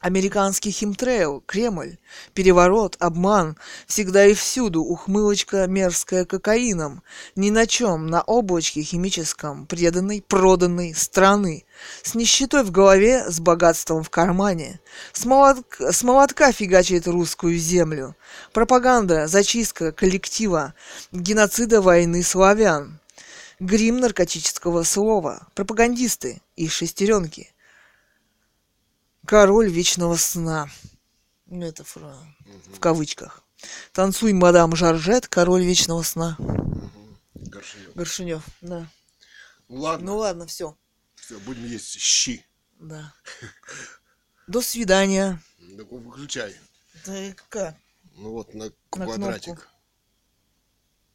Американский химтрейл, Кремль, переворот, обман, всегда и всюду ухмылочка мерзкая кокаином, ни на чем, на облачке химическом, преданной, проданной страны, с нищетой в голове, с богатством в кармане, с, молотк- с молотка фигачит русскую землю, пропаганда, зачистка коллектива, геноцида войны славян, грим наркотического слова, пропагандисты и шестеренки, король вечного сна. Это фра- в кавычках. Танцуй, мадам Жоржет, король вечного сна. Горшинев. Горшинев, да. Ну ладно, Ну ладно, все. все, будем есть щи. Да. До свидания. Выключай. Да и как? Ну вот на На квадратик. кнопку.